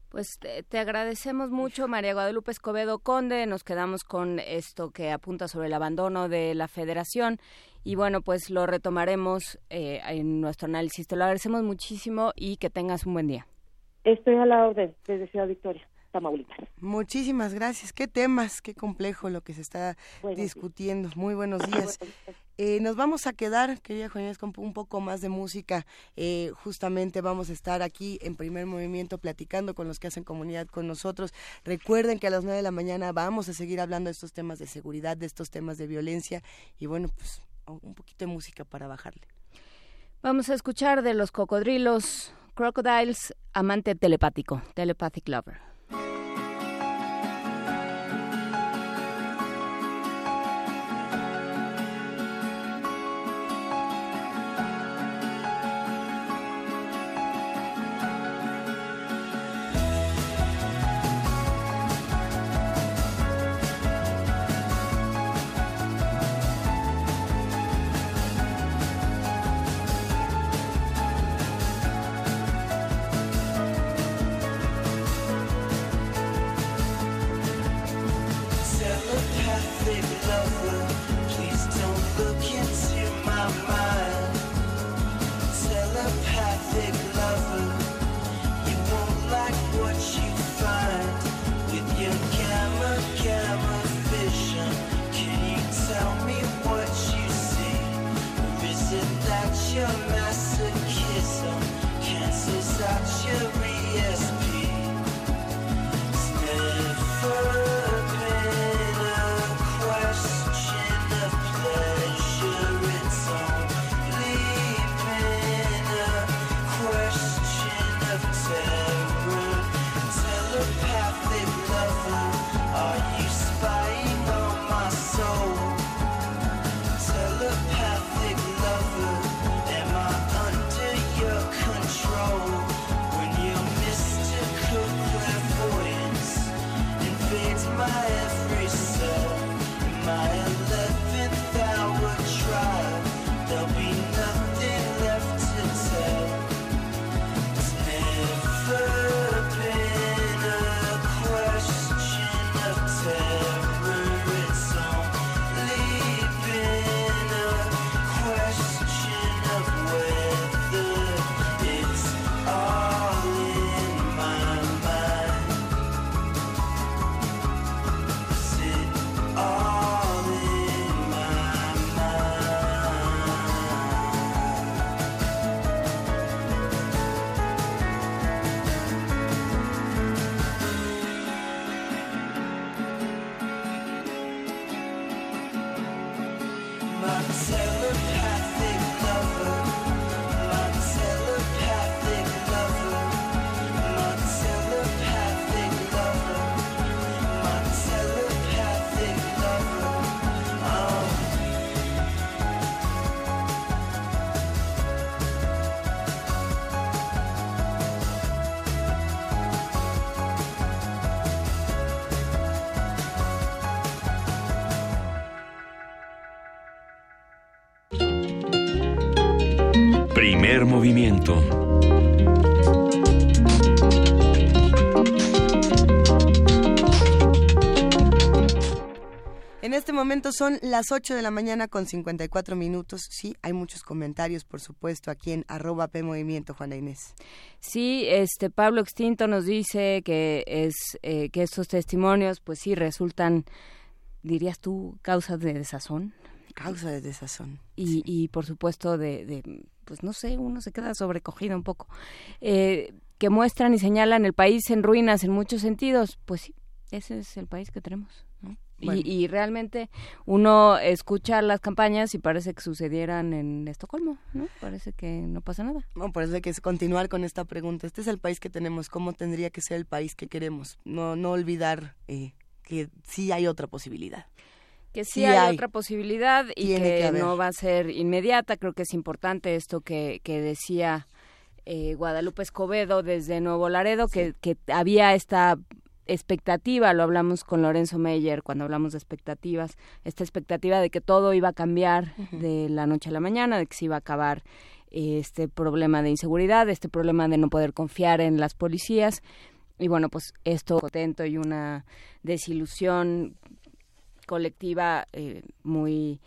Pues te, te agradecemos mucho, María Guadalupe Escobedo Conde. Nos quedamos con esto que apunta sobre el abandono de la federación. Y bueno, pues lo retomaremos eh, en nuestro análisis. Te lo agradecemos muchísimo y que tengas un buen día. Estoy a la orden desde Ciudad Victoria, Tamaulipas. Muchísimas gracias. Qué temas, qué complejo lo que se está discutiendo. Muy buenos días. Eh, nos vamos a quedar, querida Juanés, con un poco más de música. Eh, justamente vamos a estar aquí en primer movimiento platicando con los que hacen comunidad con nosotros. Recuerden que a las nueve de la mañana vamos a seguir hablando de estos temas de seguridad, de estos temas de violencia y bueno, pues un poquito de música para bajarle. Vamos a escuchar de los cocodrilos Crocodiles, amante telepático, telepathic lover. Movimiento. En este momento son las 8 de la mañana con 54 minutos. Sí, hay muchos comentarios, por supuesto, aquí en arroba P Movimiento, Juana Inés. Sí, este Pablo Extinto nos dice que es eh, que estos testimonios, pues sí resultan, dirías tú, causas de desazón. Causa de desazón. y, y por supuesto de, de, pues no sé, uno se queda sobrecogido un poco, eh, que muestran y señalan el país en ruinas en muchos sentidos, pues sí, ese es el país que tenemos. ¿no? Y- Bueno. Y, realmente uno escucha las campañas y parece que sucedieran en Estocolmo, ¿no? Parece que no pasa nada. No, por eso hay que continuar con esta pregunta. Este es el país que tenemos. ¿Cómo tendría que ser el país que queremos? No, no olvidar eh, que sí hay otra posibilidad. Que sí, Sí hay, hay. otra posibilidad y que, no va a ser inmediata. Creo que es importante esto que, que decía eh, Guadalupe Escobedo desde Nuevo Laredo, que, que había esta expectativa, lo hablamos con Lorenzo Meyer cuando hablamos de expectativas, esta expectativa de que todo iba a cambiar de la noche a la mañana, de que se iba a acabar este problema de inseguridad, este problema de no poder confiar en las policías. Y bueno, pues esto contento y una desilusión colectiva eh, muy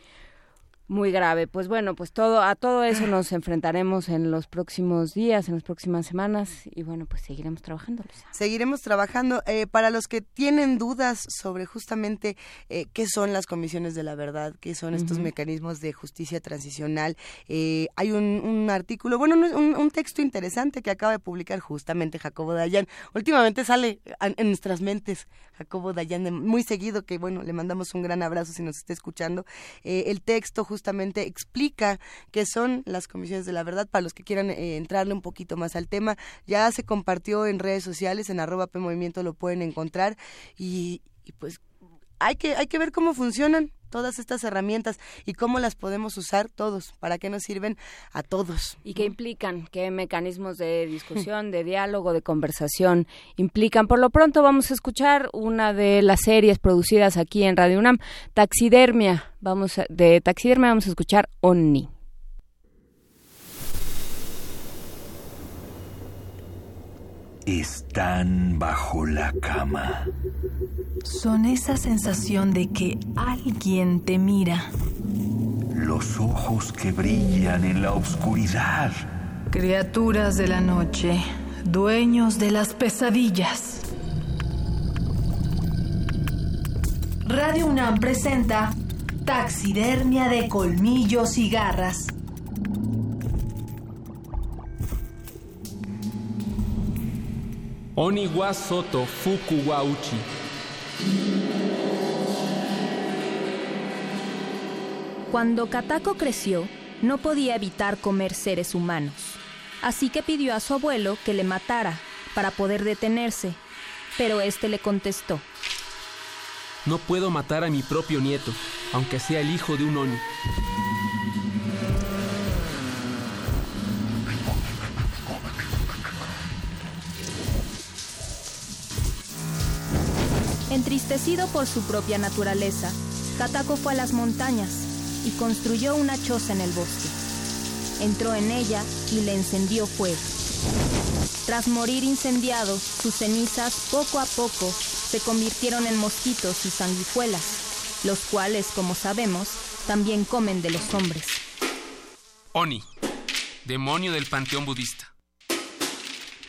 muy grave. Pues bueno, pues todo a todo eso nos enfrentaremos en los próximos días, en las próximas semanas y bueno, pues seguiremos trabajando. Luisa. Seguiremos trabajando. Eh, para los que tienen dudas sobre justamente eh, qué son las comisiones de la verdad, qué son estos mecanismos de justicia transicional, eh, hay un, un artículo, bueno, no es un, un texto interesante que acaba de publicar justamente Jacobo Dayan. Últimamente sale a- en nuestras mentes Jacobo Dayan muy seguido, que bueno, le mandamos un gran abrazo si nos está escuchando. El texto justamente explica qué son las comisiones de la verdad para los que quieran eh, entrarle un poquito más al tema. Ya se compartió en redes sociales, en arroba P Movimiento lo pueden encontrar y, y pues hay que, hay que ver cómo funcionan todas estas herramientas y cómo las podemos usar todos, para qué nos sirven a todos. ¿Y qué implican? ¿Qué mecanismos de discusión, de diálogo, de conversación implican? Por lo pronto vamos a escuchar una de las series producidas aquí en Radio UNAM, Taxidermia. Vamos a- de Taxidermia vamos a escuchar Onni. Están bajo la cama. Son esa sensación de que alguien te mira. Los ojos que brillan en la oscuridad. Criaturas de la noche, dueños de las pesadillas. Radio UNAM presenta Taxidermia de colmillos y garras. Oniwa Soto Fuku wa Uchi. Cuando Katako creció, no podía evitar comer seres humanos. Así que pidió a su abuelo que le matara para poder detenerse. Pero este le contestó. No puedo matar a mi propio nieto, aunque sea el hijo de un Oni. Entristecido por su propia naturaleza, Katako fue a las montañas y construyó una choza en el bosque. Entró en ella y le encendió fuego. Tras morir incendiado, sus cenizas poco a poco se convirtieron en mosquitos y sanguijuelas, los cuales, como sabemos, también comen de los hombres. Oni, demonio del panteón budista.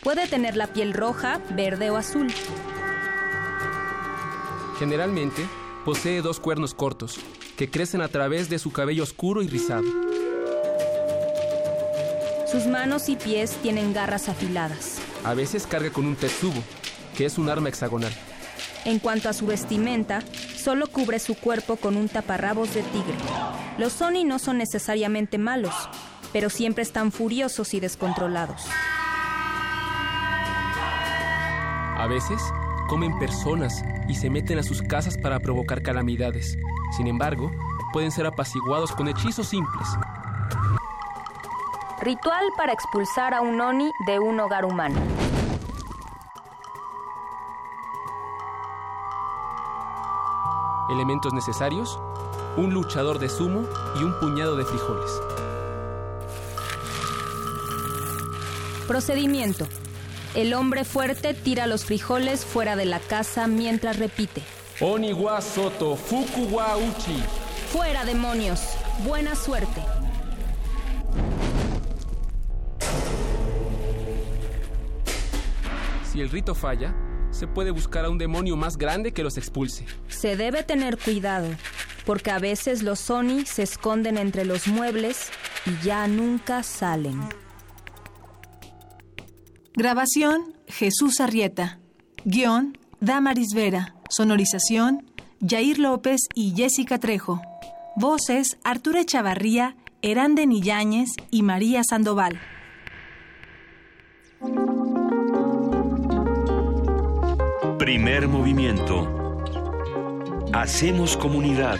Puede tener la piel roja, verde o azul. Generalmente, posee dos cuernos cortos, que crecen a través de su cabello oscuro y rizado. Sus manos y pies tienen garras afiladas. A veces carga con un tetsubo, que es un arma hexagonal. En cuanto a su vestimenta, solo cubre su cuerpo con un taparrabos de tigre. Los Oni no son necesariamente malos, pero siempre están furiosos y descontrolados. A veces, comen personas y se meten a sus casas para provocar calamidades. Sin embargo, pueden ser apaciguados con hechizos simples. Ritual para expulsar a un Oni de un hogar humano. Elementos necesarios, un luchador de sumo y un puñado de frijoles. Procedimiento. El hombre fuerte tira los frijoles fuera de la casa mientras repite. Oni wa soto fuku wa uchi. Fuera demonios. Buena suerte. Si el rito falla, se puede buscar a un demonio más grande que los expulse. Se debe tener cuidado. porque a veces los Sony se esconden entre los muebles y ya nunca salen. Grabación, Jesús Arrieta. Guión, Damaris Vera. Sonorización, Jair López y Jessica Trejo. Voces, Arturo Echavarría, Eranden Yáñez y María Sandoval. Primer movimiento. Hacemos comunidad.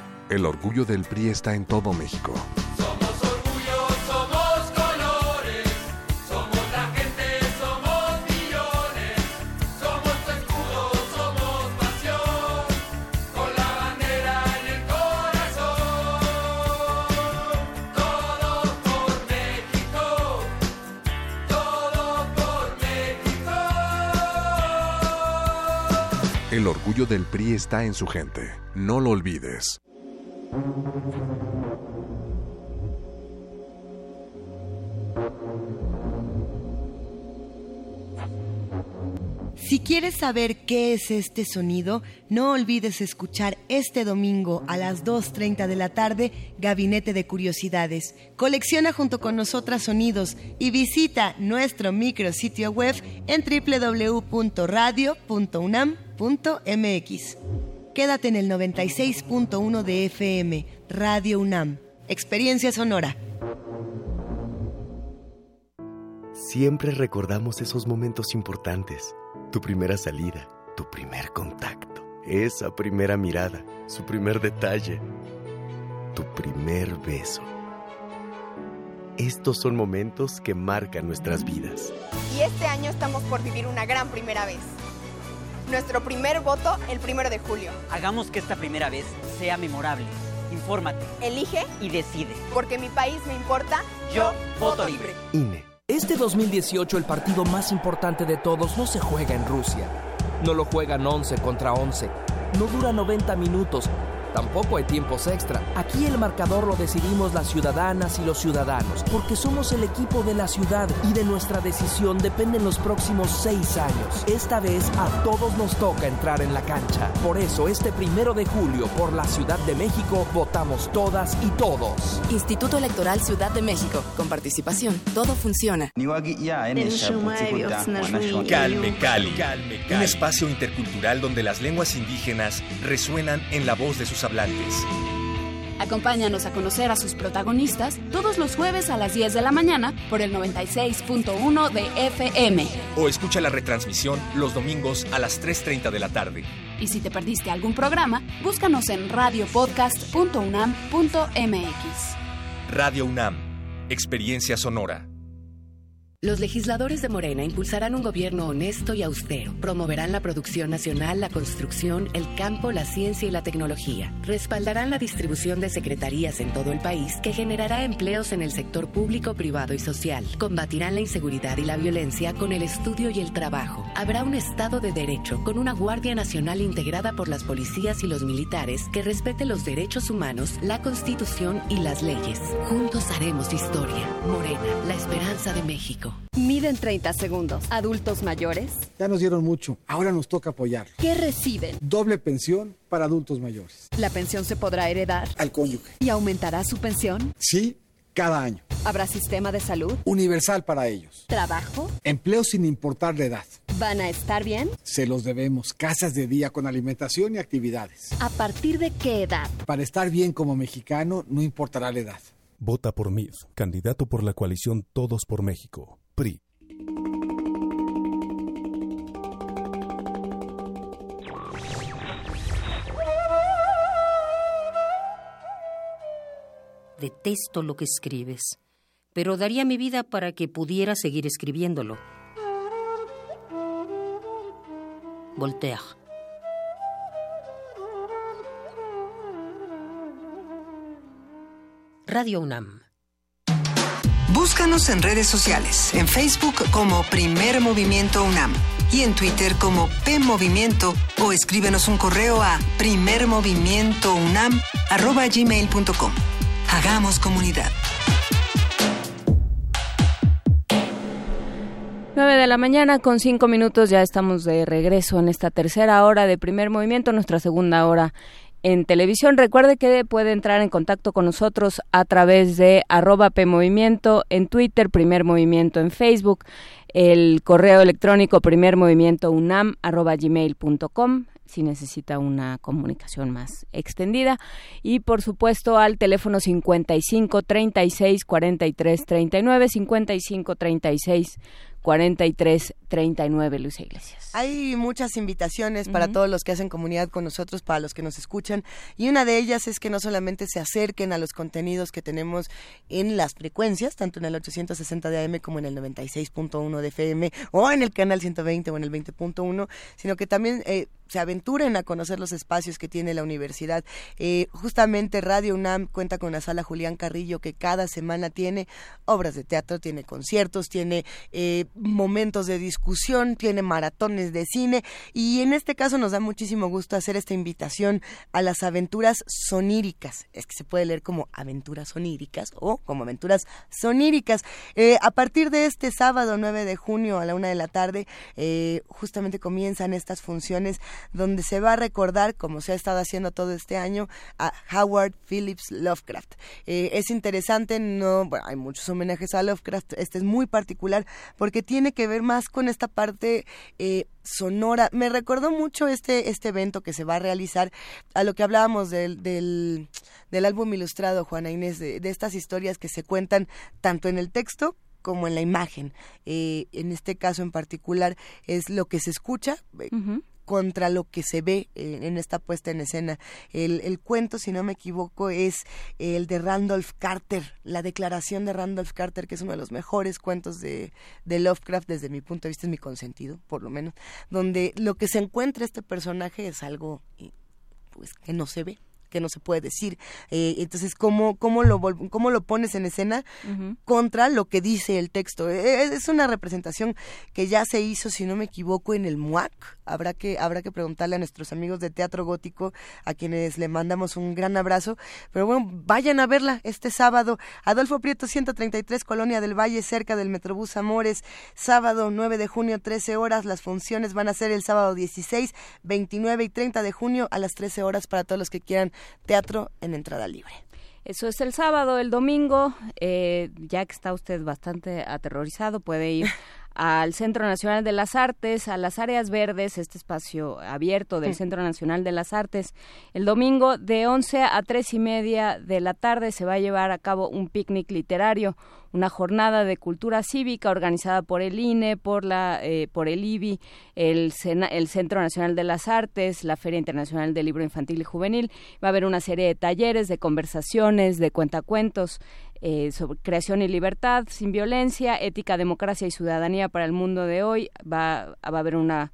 El orgullo del PRI está en todo México. Somos colores, somos la gente, somos millones, somos tu escudo, somos pasión, con la bandera en el corazón. Todo por México, todo por México. El orgullo del PRI está en su gente. No lo olvides. Si quieres saber qué es este sonido, no olvides escuchar este domingo a las 2.30 de la tarde Gabinete de Curiosidades. Colecciona junto con nosotras sonidos y visita nuestro micrositio web en www.radio.unam.mx. Quédate en el 96.1 de FM, Radio UNAM. Experiencia sonora. Siempre recordamos esos momentos importantes. Tu primera salida, tu primer contacto, esa primera mirada, su primer detalle, tu primer beso. Estos son momentos que marcan nuestras vidas. Y este año estamos por vivir una gran primera vez. Nuestro primer voto el primero de julio. Hagamos que esta primera vez sea memorable. Infórmate. Elige y decide. Porque mi país me importa. Yo voto libre. INE. Este 2018 el partido más importante de todos no se juega en Rusia. No lo juegan 11 contra 11. No dura 90 minutos. Tampoco hay tiempos extra. Aquí el marcador lo decidimos las ciudadanas y los ciudadanos, porque somos el equipo de la ciudad y de nuestra decisión dependen los próximos seis años. Esta vez a todos nos toca entrar en la cancha. Por eso, este primero de julio, por la Ciudad de México, votamos todas y todos. Instituto Electoral Ciudad de México. Con participación, todo funciona. Calme Cali, un espacio intercultural donde las lenguas indígenas resuenan en la voz de sus hablantes. Acompáñanos a conocer a sus protagonistas todos los jueves a las 10 de la mañana por el 96.1 de FM. O escucha la retransmisión los domingos a las 3.30 de la tarde. Y si te perdiste algún programa, búscanos en radiopodcast.unam.mx. Radio UNAM, Experiencia Sonora. Los legisladores de Morena impulsarán un gobierno honesto y austero. Promoverán la producción nacional, la construcción, el campo, la ciencia y la tecnología. Respaldarán la distribución de secretarías en todo el país que generará empleos en el sector público, privado y social. Combatirán la inseguridad y la violencia con el estudio y el trabajo. Habrá un Estado de Derecho con una Guardia Nacional integrada por las policías y los militares que respete los derechos humanos, la Constitución y las leyes. Juntos haremos historia. Morena, la esperanza de México. Miden 30 segundos. Adultos mayores. Ya nos dieron mucho, ahora nos toca apoyarlos. ¿Qué reciben? Doble pensión para adultos mayores. ¿La pensión se podrá heredar? Al cónyuge. ¿Y aumentará su pensión? Sí, cada año. ¿Habrá sistema de salud? Universal para ellos. ¿Trabajo? Empleo sin importar la edad. ¿Van a estar bien? Se los debemos. Casas de día con alimentación y actividades. ¿A partir de qué edad? Para estar bien como mexicano, no importará la edad. Vota por MIF, candidato por la coalición Todos por México. Detesto lo que escribes, pero daría mi vida para que pudiera seguir escribiéndolo. Voltaire. Radio UNAM. Búscanos en redes sociales, en Facebook como Primer Movimiento UNAM y en Twitter como P Movimiento o escríbenos un correo a primermovimientounam@gmail.com. Hagamos comunidad. 9 de la mañana con cinco minutos ya estamos de regreso en esta tercera hora de primer movimiento, nuestra segunda hora en televisión. Recuerde que puede entrar en contacto con nosotros a través de arroba PMovimiento en Twitter, Primer Movimiento en Facebook, el correo electrónico primermovimientounam arroba gmail.com si necesita una comunicación más extendida y por supuesto al teléfono 55 36 43 39 55 36 43 39 Luisa Iglesias. Hay muchas invitaciones para todos los que hacen comunidad con nosotros, para los que nos escuchan, y una de ellas es que no solamente se acerquen a los contenidos que tenemos en las frecuencias, tanto en el 860 de AM como en el 96.1 de FM, o en el canal 120 o en el 20.1, sino que también eh, se aventuren a conocer los espacios que tiene la universidad. Eh, justamente Radio UNAM cuenta con la sala Julián Carrillo que cada semana tiene obras de teatro, tiene conciertos, tiene eh, momentos de discusión, tiene maratones de cine y en este caso nos da muchísimo gusto hacer esta invitación a las aventuras soníricas. Es que se puede leer como aventuras soníricas o como aventuras soníricas. Eh, a partir de este sábado 9 de junio a la una de la tarde, eh, justamente comienzan estas funciones donde se va a recordar, como se ha estado haciendo todo este año, a Howard Phillips Lovecraft. Eh, es interesante, no, bueno, hay muchos homenajes a Lovecraft, este es muy particular porque tiene que ver más con esta parte eh, sonora. Me recordó mucho este, este evento que se va a realizar a lo que hablábamos del, del, del álbum ilustrado, Juana Inés, de, estas historias que se cuentan tanto en el texto como en la imagen. Eh, en este caso en particular es lo que se escucha. eh, contra lo que se ve eh, en esta puesta en escena. El, el cuento, si no me equivoco, es el de Randolph Carter, la declaración de Randolph Carter, que es uno de los mejores cuentos de, de Lovecraft, desde mi punto de vista, es mi consentido, por lo menos, donde lo que se encuentra este personaje es algo eh, pues que no se ve que no se puede decir. Eh, entonces, ¿cómo, cómo, lo, ¿cómo lo pones en escena contra lo que dice el texto? Eh, Es una representación que ya se hizo, si no me equivoco, en el MUAC. Habrá que, habrá que preguntarle a nuestros amigos de Teatro Gótico, a quienes le mandamos un gran abrazo. Pero bueno, vayan a verla este sábado. Adolfo Prieto, 133, Colonia del Valle, cerca del Metrobús Amores. Sábado 9 de junio, 13 horas. Las funciones van a ser el sábado 16, 29 y 30 de junio a las 13 horas para todos los que quieran teatro en entrada libre. Eso es el sábado, el domingo, eh, ya que está usted bastante aterrorizado, puede ir al Centro Nacional de las Artes, a las áreas verdes, este espacio abierto del. Centro Nacional de las Artes. El domingo de 11 a 3 y media de la tarde se va a llevar a cabo un picnic literario, una jornada de cultura cívica organizada por el INE, por, la, eh, por el IBI, el, Sena- el Centro Nacional de las Artes, la Feria Internacional del Libro Infantil y Juvenil. Va a haber una serie de talleres, de conversaciones, de cuentacuentos eh, sobre creación y libertad sin violencia, ética, democracia y ciudadanía para el mundo de hoy. Va, va a haber una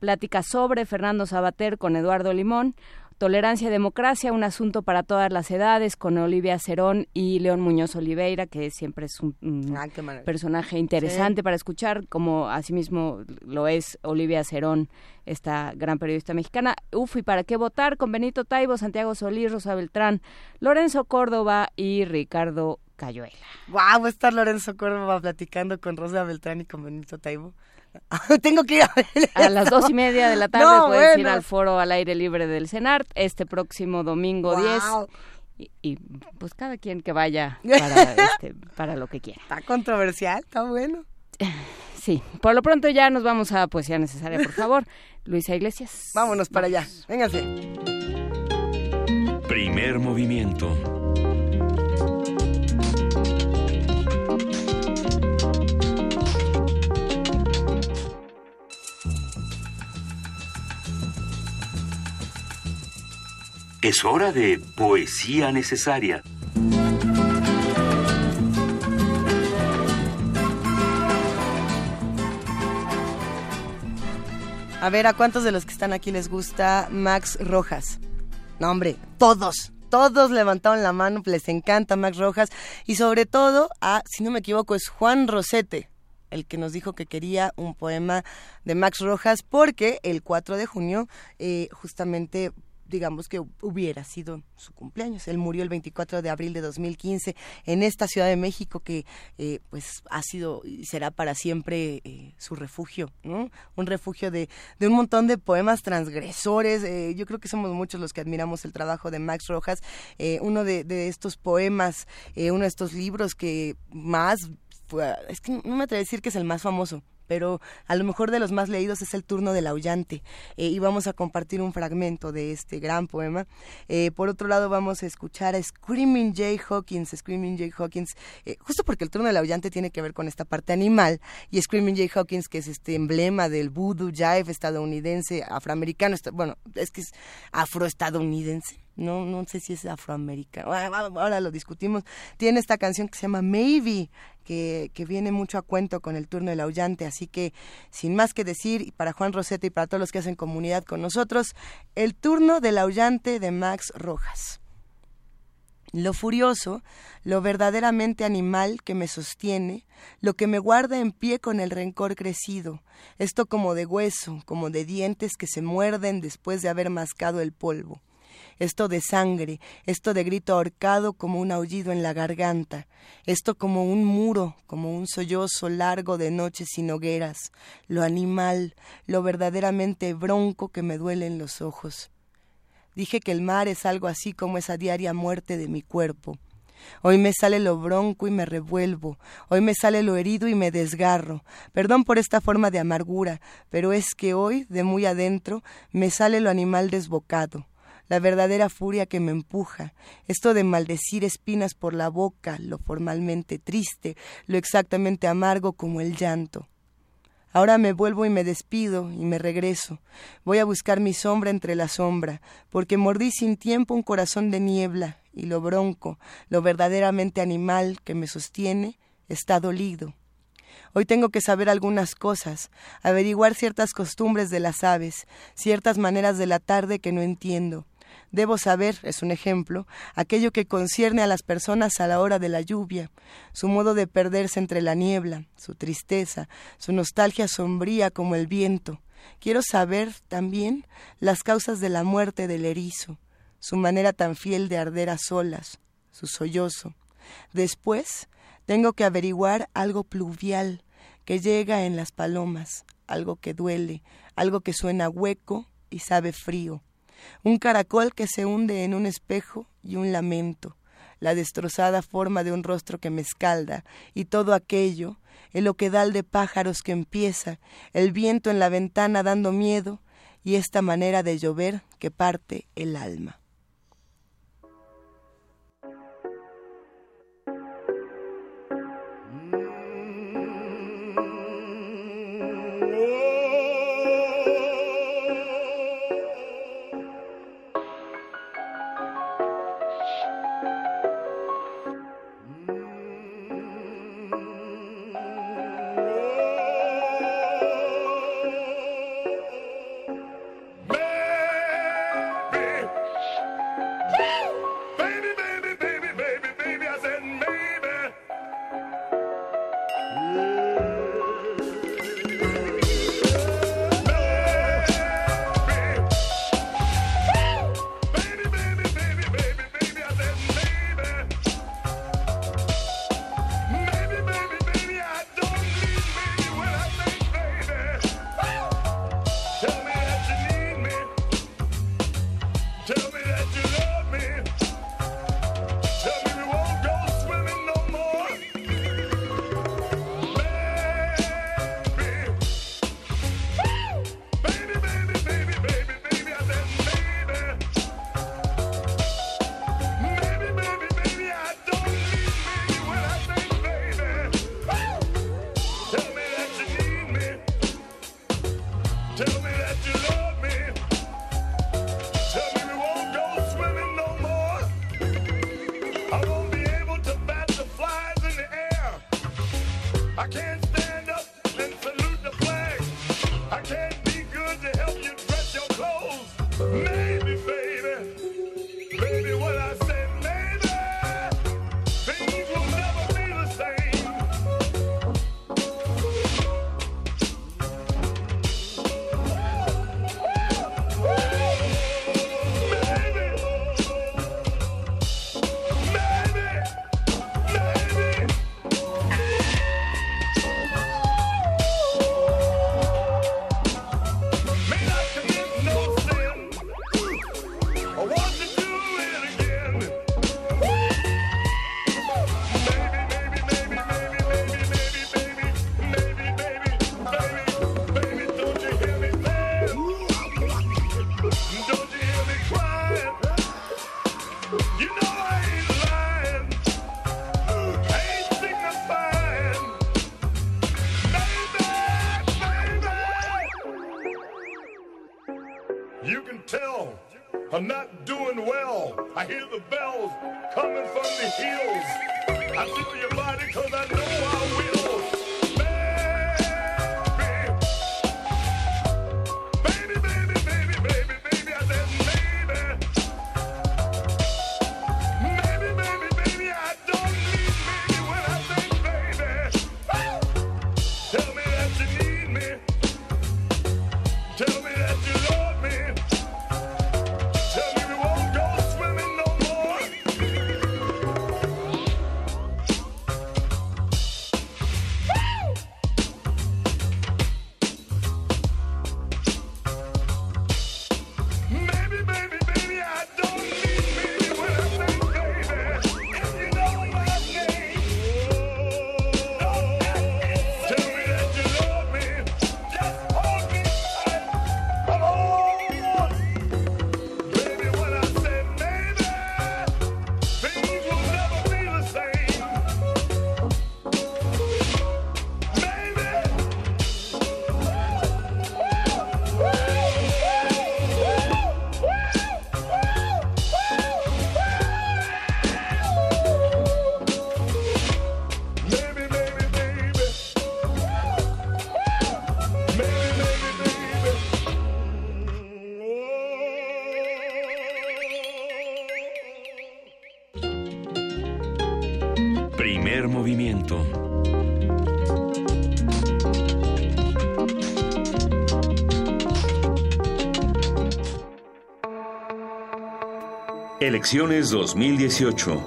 plática sobre Fernando Sabater con Eduardo Limón. Tolerancia y democracia, un asunto para todas las edades, con Olivia Cerón y León Muñoz Oliveira, que siempre es un, un Ah, personaje interesante Sí. para escuchar, como asimismo lo es Olivia Cerón, esta gran periodista mexicana. Uf, ¿y para qué votar? Con Benito Taibo, Santiago Solís, Rosa Beltrán, Lorenzo Córdoba y Ricardo Cayuela. Wow, estar Lorenzo Córdoba platicando con Rosa Beltrán y con Benito Taibo. Tengo que ir a ver A las dos y media de la tarde No, puedes ir al foro al aire libre del CENART este próximo domingo Wow. 10 Y, y, pues cada quien que vaya para, este, para lo que quiera. Está controversial, está bueno. Sí, por lo pronto ya nos vamos a Poesía Necesaria, por favor. Luisa Iglesias. Vámonos para allá, véngase. Primer movimiento. Es hora de poesía necesaria. A ver, ¿a cuántos de los que están aquí les gusta Max Rojas? No, hombre, todos. Todos levantaron la mano, les encanta Max Rojas. Y sobre todo, a, si no me equivoco, es Juan Rosete, el que nos dijo que quería un poema de Max Rojas, porque el 4 de junio, eh, justamente digamos que hubiera sido su cumpleaños. Él murió el 24 de abril de 2015 en esta Ciudad de México que eh, pues ha sido y será para siempre eh, su refugio, ¿no? Un refugio de, de, un montón de poemas transgresores. Eh, yo creo que somos muchos los que admiramos el trabajo de Max Rojas. Uno de, estos poemas, uno de estos libros que más... Es que no me atrevo a decir que es el más famoso, pero a lo mejor de los más leídos es el turno del aullante eh, y vamos a compartir un fragmento de este gran poema. Eh, por otro lado vamos a escuchar a Screaming Jay Hawkins, Screaming Jay Hawkins, eh, justo porque el turno del aullante tiene que ver con esta parte animal y Screaming Jay Hawkins que es este emblema del voodoo jive estadounidense afroamericano, bueno, es que es afroestadounidense no, no sé si es afroamericano, ahora lo discutimos, tiene esta canción que se llama Maybe, que, que, viene mucho a cuento con el turno del aullante, así que sin más que decir, y para Juan Rosete y para todos los que hacen comunidad con nosotros, el turno del aullante de Max Rojas. Lo furioso, lo verdaderamente animal que me sostiene, lo que me guarda en pie con el rencor crecido, esto como de hueso, como de dientes que se muerden después de haber mascado el polvo esto de sangre, esto de grito ahorcado como un aullido en la garganta, esto como un muro, como un sollozo largo de noches sin hogueras, lo animal, lo verdaderamente bronco que me duele en los ojos. Dije que el mar es algo así como esa diaria muerte de mi cuerpo. Hoy me sale lo bronco y me revuelvo, hoy me sale lo herido y me desgarro. Perdón por esta forma de amargura, pero es que hoy, de muy adentro, me sale lo animal desbocado la verdadera furia que me empuja, esto de maldecir espinas por la boca, lo formalmente triste, lo exactamente amargo como el llanto. Ahora me vuelvo y me despido y me regreso. Voy a buscar mi sombra entre la sombra, porque mordí sin tiempo un corazón de niebla, y lo bronco, lo verdaderamente animal que me sostiene, está dolido. Hoy tengo que saber algunas cosas, averiguar ciertas costumbres de las aves, ciertas maneras de la tarde que no entiendo. Debo saber, es un ejemplo, aquello que concierne a las personas a la hora de la lluvia, su modo de perderse entre la niebla, su tristeza, su nostalgia sombría como el viento. Quiero saber también las causas de la muerte del erizo, su manera tan fiel de arder a solas, su sollozo. Después, tengo que averiguar algo pluvial que llega en las palomas, algo que duele, algo que suena hueco y sabe frío un caracol que se hunde en un espejo y un lamento, la destrozada forma de un rostro que me escalda, y todo aquello, el oquedal de pájaros que empieza, el viento en la ventana dando miedo, y esta manera de llover que parte el alma. Elecciones 2018.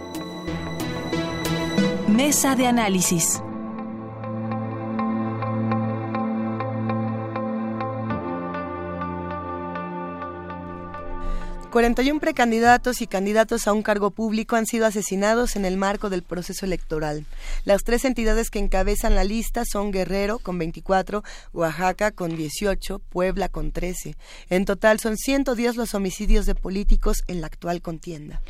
Mesa de análisis. 41 precandidatos y candidatos a un cargo público han sido asesinados en el marco del proceso electoral. Las tres entidades que encabezan la lista son Guerrero con 24, Oaxaca con 18, Puebla con 13. En total son 110 los homicidios de políticos en la actual contienda.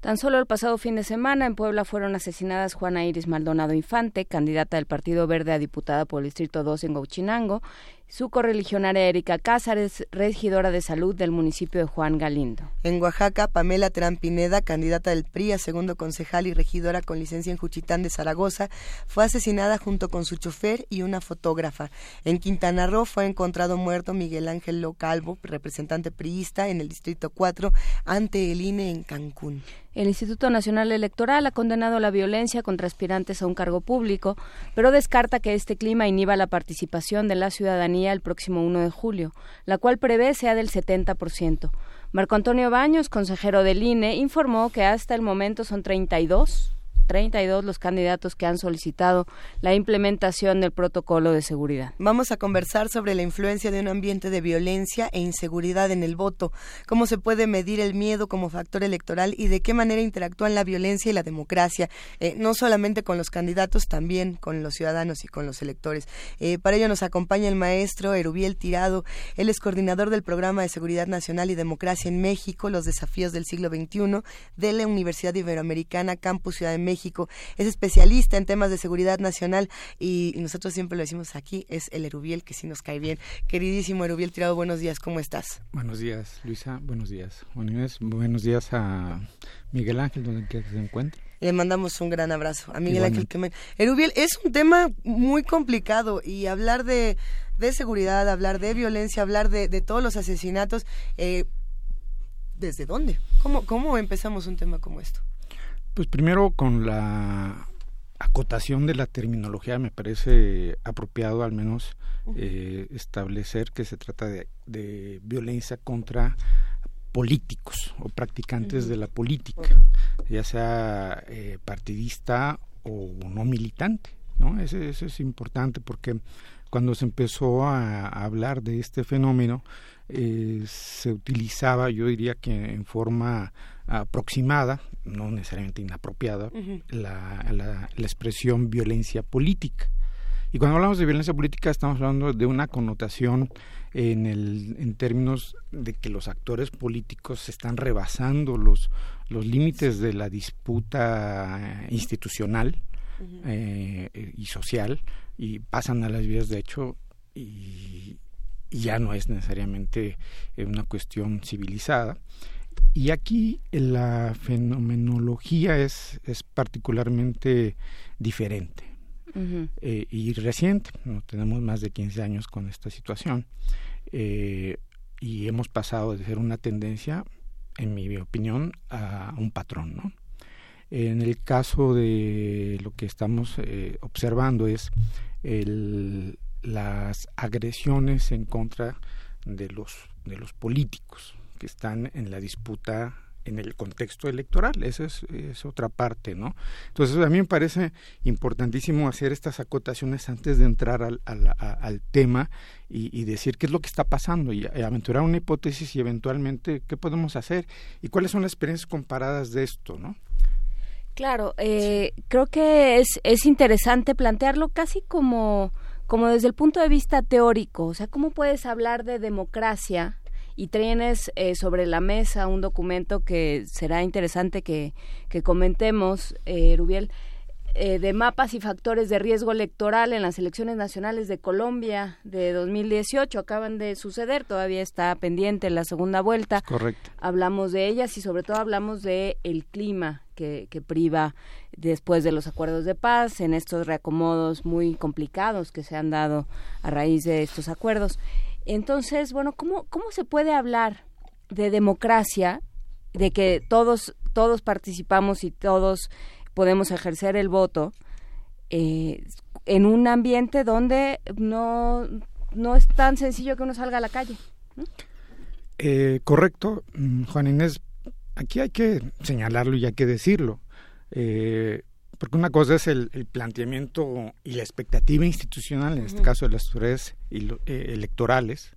Tan solo el pasado fin de semana en Puebla fueron asesinadas Juana Iris Maldonado Infante, candidata del Partido Verde a diputada por el Distrito 2 en Gauchinango, su correligionaria Erika Cázares, regidora de salud del municipio de Juan Galindo. En Oaxaca, Pamela Terán Pineda, candidata del PRI a segundo concejal y regidora con licencia en Juchitán de Zaragoza, fue asesinada junto con su chofer y una fotógrafa. En Quintana Roo fue encontrado muerto Miguel Ángel Localvo, representante priista en el Distrito 4, ante el INE en Cancún. El Instituto Nacional Electoral ha condenado la violencia contra aspirantes a un cargo público, pero descarta que este clima inhiba la participación de la ciudadanía el próximo 1 de julio, la cual prevé sea del 70%. Marco Antonio Baños, consejero del INE, informó que hasta el momento son 32 32 los candidatos que han solicitado la implementación del protocolo de seguridad. Vamos a conversar sobre la influencia de un ambiente de violencia e inseguridad en el voto, cómo se puede medir el miedo como factor electoral y de qué manera interactúan la violencia y la democracia, eh, no solamente con los candidatos, también con los ciudadanos y con los electores. Eh, para ello nos acompaña el maestro Erubiel Tirado, él es coordinador del Programa de Seguridad Nacional y Democracia en México, los desafíos del siglo XXI de la Universidad Iberoamericana, Campus Ciudad de México. Es especialista en temas de seguridad nacional y, y nosotros siempre lo decimos aquí, es el Erubiel, que sí nos cae bien. Queridísimo Erubiel Tirado, buenos días, ¿cómo estás? Buenos días, Luisa. Buenos días, Inés. Buenos días a Miguel Ángel, donde quiera que se encuentre. Le mandamos un gran abrazo a Miguel Ángel. Quemen. Erubiel, es un tema muy complicado y hablar de, de seguridad, hablar de violencia, hablar de, de todos los asesinatos, eh, ¿desde dónde? ¿Cómo, ¿Cómo empezamos un tema como esto? Pues primero con la acotación de la terminología me parece apropiado al menos eh, establecer que se trata de, de, violencia contra políticos o practicantes de la política, ya sea eh, partidista o no militante. ¿no? Eso, eso, es importante porque cuando se empezó a, a hablar de este fenómeno, eh, se utilizaba, yo diría que en forma aproximada, no necesariamente inapropiada, uh -huh. la, la, la, expresión violencia política. Y cuando hablamos de violencia política estamos hablando de una connotación en, el, en términos de que los actores políticos están rebasando los, los límites de la disputa institucional uh -huh. eh, y social y pasan a las vías de hecho y, y ya no es necesariamente una cuestión civilizada. Y aquí la fenomenología es, es particularmente diferente uh -huh. eh, y reciente. ¿no? Tenemos más de 15 años con esta situación eh, y hemos pasado de ser una tendencia, en mi opinión, a un patrón. ¿no? En el caso de lo que estamos eh, observando es el, las agresiones en contra de los, de los políticos que están en la disputa en el contexto electoral. Esa es, es, otra parte, ¿no? Entonces, a mí me parece importantísimo hacer estas acotaciones antes de entrar al, al, tema y, decir qué es lo que está pasando y, y, aventurar una hipótesis y eventualmente qué podemos hacer y cuáles son las experiencias comparadas de esto, ¿no? Claro, eh, creo que es, es interesante plantearlo casi como, como desde el punto de vista teórico, o sea, ¿cómo puedes hablar de democracia y tienes eh, sobre la mesa un documento que será interesante que, que comentemos, eh, Rubiel, eh, de mapas y factores de riesgo electoral en las elecciones nacionales de Colombia de 2018. Acaban de suceder, todavía está pendiente la segunda vuelta. Correcto. Hablamos de ellas y sobre todo hablamos de el clima que, que priva después de los acuerdos de paz en estos reacomodos muy complicados que se han dado a raíz de estos acuerdos. Entonces, bueno, ¿cómo, cómo se puede hablar de democracia, de que todos, todos participamos y todos podemos ejercer el voto eh, en un ambiente donde no, no es tan sencillo que uno salga a la calle? Eh, correcto, mm, Juan Inés. Aquí hay que señalarlo y hay que decirlo. Eh, porque una cosa es el, el, planteamiento y la expectativa institucional, en este caso de las autoridades eh, electorales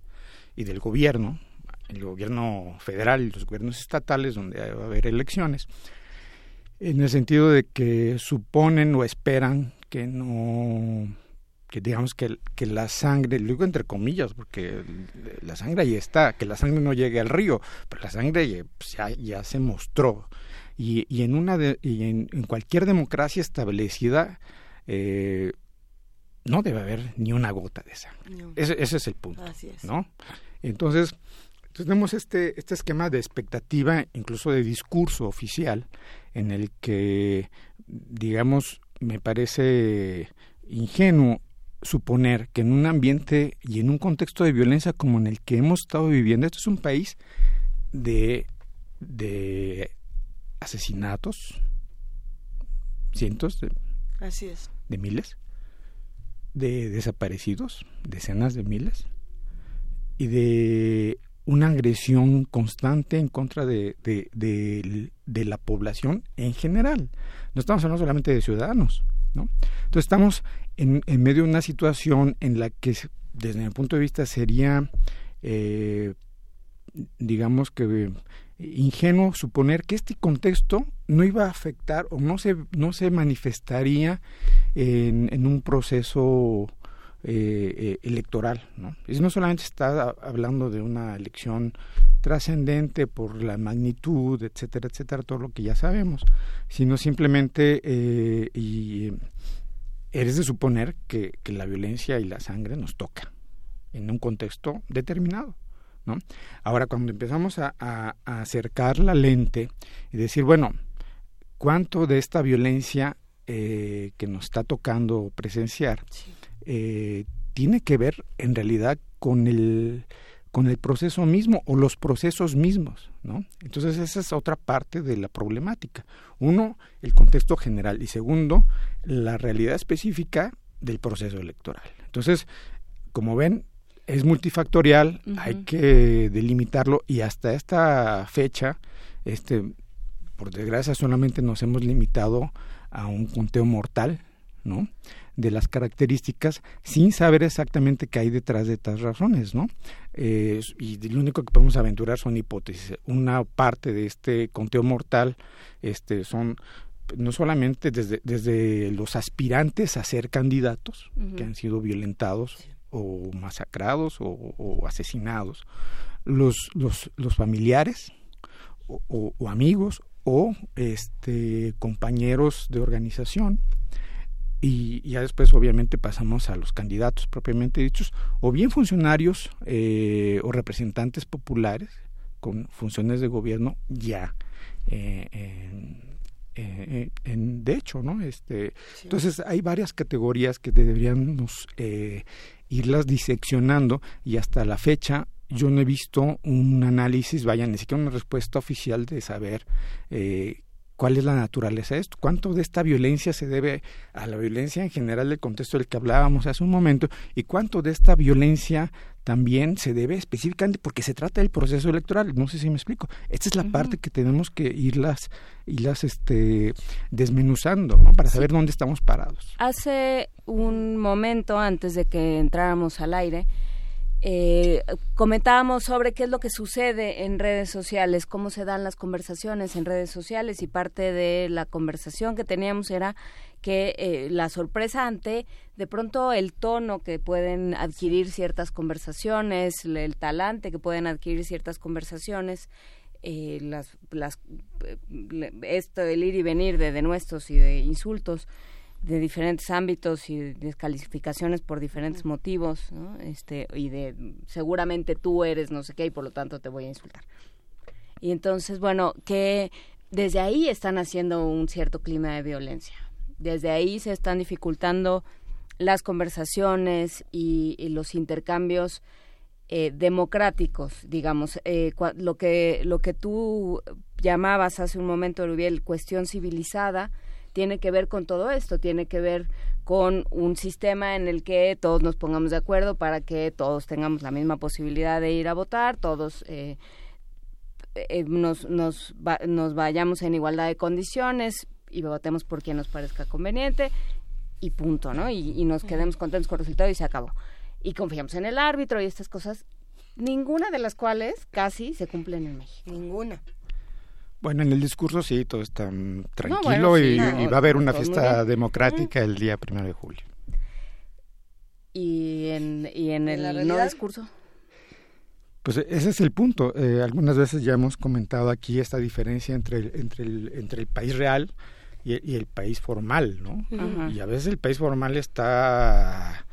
y del gobierno, el gobierno federal y los gobiernos estatales, donde va a haber elecciones, en el sentido de que suponen o esperan que no que digamos que, que la sangre, lo digo entre comillas, porque la sangre ahí está, que la sangre no llegue al río, pero la sangre pues, ya, ya se mostró y, y en una de, y en, en, cualquier democracia establecida eh, no debe haber ni una gota de sangre. No. Ese, ese, es el punto. Es. ¿no? Entonces, tenemos este, este esquema de expectativa, incluso de discurso oficial, en el que, digamos, me parece ingenuo suponer que en un ambiente y en un contexto de violencia como en el que hemos estado viviendo, esto es un país de, de asesinatos, cientos de, Así es. de miles, de desaparecidos, decenas de miles, y de una agresión constante en contra de, de, de, de, la población en general. No estamos hablando solamente de ciudadanos. ¿no? Entonces estamos en, en medio de una situación en la que, desde mi punto de vista, sería, eh, digamos que, ingenuo suponer que este contexto no iba a afectar o no se, no se manifestaría en, en un proceso eh, eh, electoral. ¿no? Y no solamente está hablando de una elección trascendente por la magnitud, etcétera, etcétera, todo lo que ya sabemos, sino simplemente eh, y eres de suponer que, que, la violencia y la sangre nos toca en un contexto determinado. ¿No? Ahora, cuando empezamos a, a, a acercar la lente y decir, bueno, ¿cuánto de esta violencia eh, que nos está tocando presenciar sí. eh, tiene que ver en realidad con el con el proceso mismo o los procesos mismos, ¿no? Entonces esa es otra parte de la problemática. Uno, el contexto general y segundo, la realidad específica del proceso electoral. Entonces, como ven, es multifactorial, hay que delimitarlo y hasta esta fecha, este, por desgracia solamente nos hemos limitado a un conteo mortal, ¿no? de las características sin saber exactamente qué hay detrás de estas razones, ¿no? Eh, y lo único que podemos aventurar son hipótesis. Una parte de este conteo mortal este, son no solamente desde, desde los aspirantes a ser candidatos, que han sido violentados o masacrados o, asesinados, los, los, los familiares o, amigos o este, compañeros de organización, y ya después obviamente pasamos a los candidatos propiamente dichos o bien funcionarios eh, o representantes populares con funciones de gobierno ya eh, eh, en, de hecho no este sí. entonces hay varias categorías que deberíamos eh, irlas diseccionando y hasta la fecha yo no he visto un análisis vaya ni siquiera una respuesta oficial de saber eh, cuál es la naturaleza de esto, cuánto de esta violencia se debe a la violencia en general del contexto del que hablábamos hace un momento y cuánto de esta violencia también se debe específicamente porque se trata del proceso electoral, no sé si me explico. Esta es la uh -huh. parte que tenemos que irlas irlas este desmenuzando, ¿no? Para saber sí. dónde estamos parados. Hace un momento antes de que entráramos al aire, eh, comentábamos sobre qué es lo que sucede en redes sociales, cómo se dan las conversaciones en redes sociales y parte de la conversación que teníamos era que eh, la sorpresa ante de pronto el tono que pueden adquirir ciertas conversaciones, el talante que pueden adquirir ciertas conversaciones, eh, las, las, esto, el ir y venir de denuestos y de insultos, de diferentes ámbitos y descalificaciones por diferentes motivos, ¿no? este, y de seguramente tú eres no sé qué y por lo tanto te voy a insultar. Y entonces, bueno, que desde ahí están haciendo un cierto clima de violencia. Desde ahí se están dificultando las conversaciones y, y los intercambios eh, democráticos, digamos, eh, lo que lo que tú llamabas hace un momento, Rubiel, cuestión civilizada, tiene que ver con todo esto, tiene que ver con un sistema en el que todos nos pongamos de acuerdo para que todos tengamos la misma posibilidad de ir a votar, todos eh, eh, nos, nos, va, nos vayamos en igualdad de condiciones y votemos por quien nos parezca conveniente y punto, ¿no? Y, y nos quedemos contentos con el resultado y se acabó. Y confiamos en el árbitro y estas cosas, ninguna de las cuales casi se cumplen en México. Ninguna. Bueno, en el discurso sí, todo está tranquilo no, bueno, sí, y, no, y, va a haber una fiesta democrática el día primero de julio. ¿Y en, y en el no discurso? Pues ese es el punto. Eh, algunas veces ya hemos comentado aquí esta diferencia entre el, entre el, entre el país real y el, y el país formal, ¿no? Uh -huh. Y a veces el país formal está,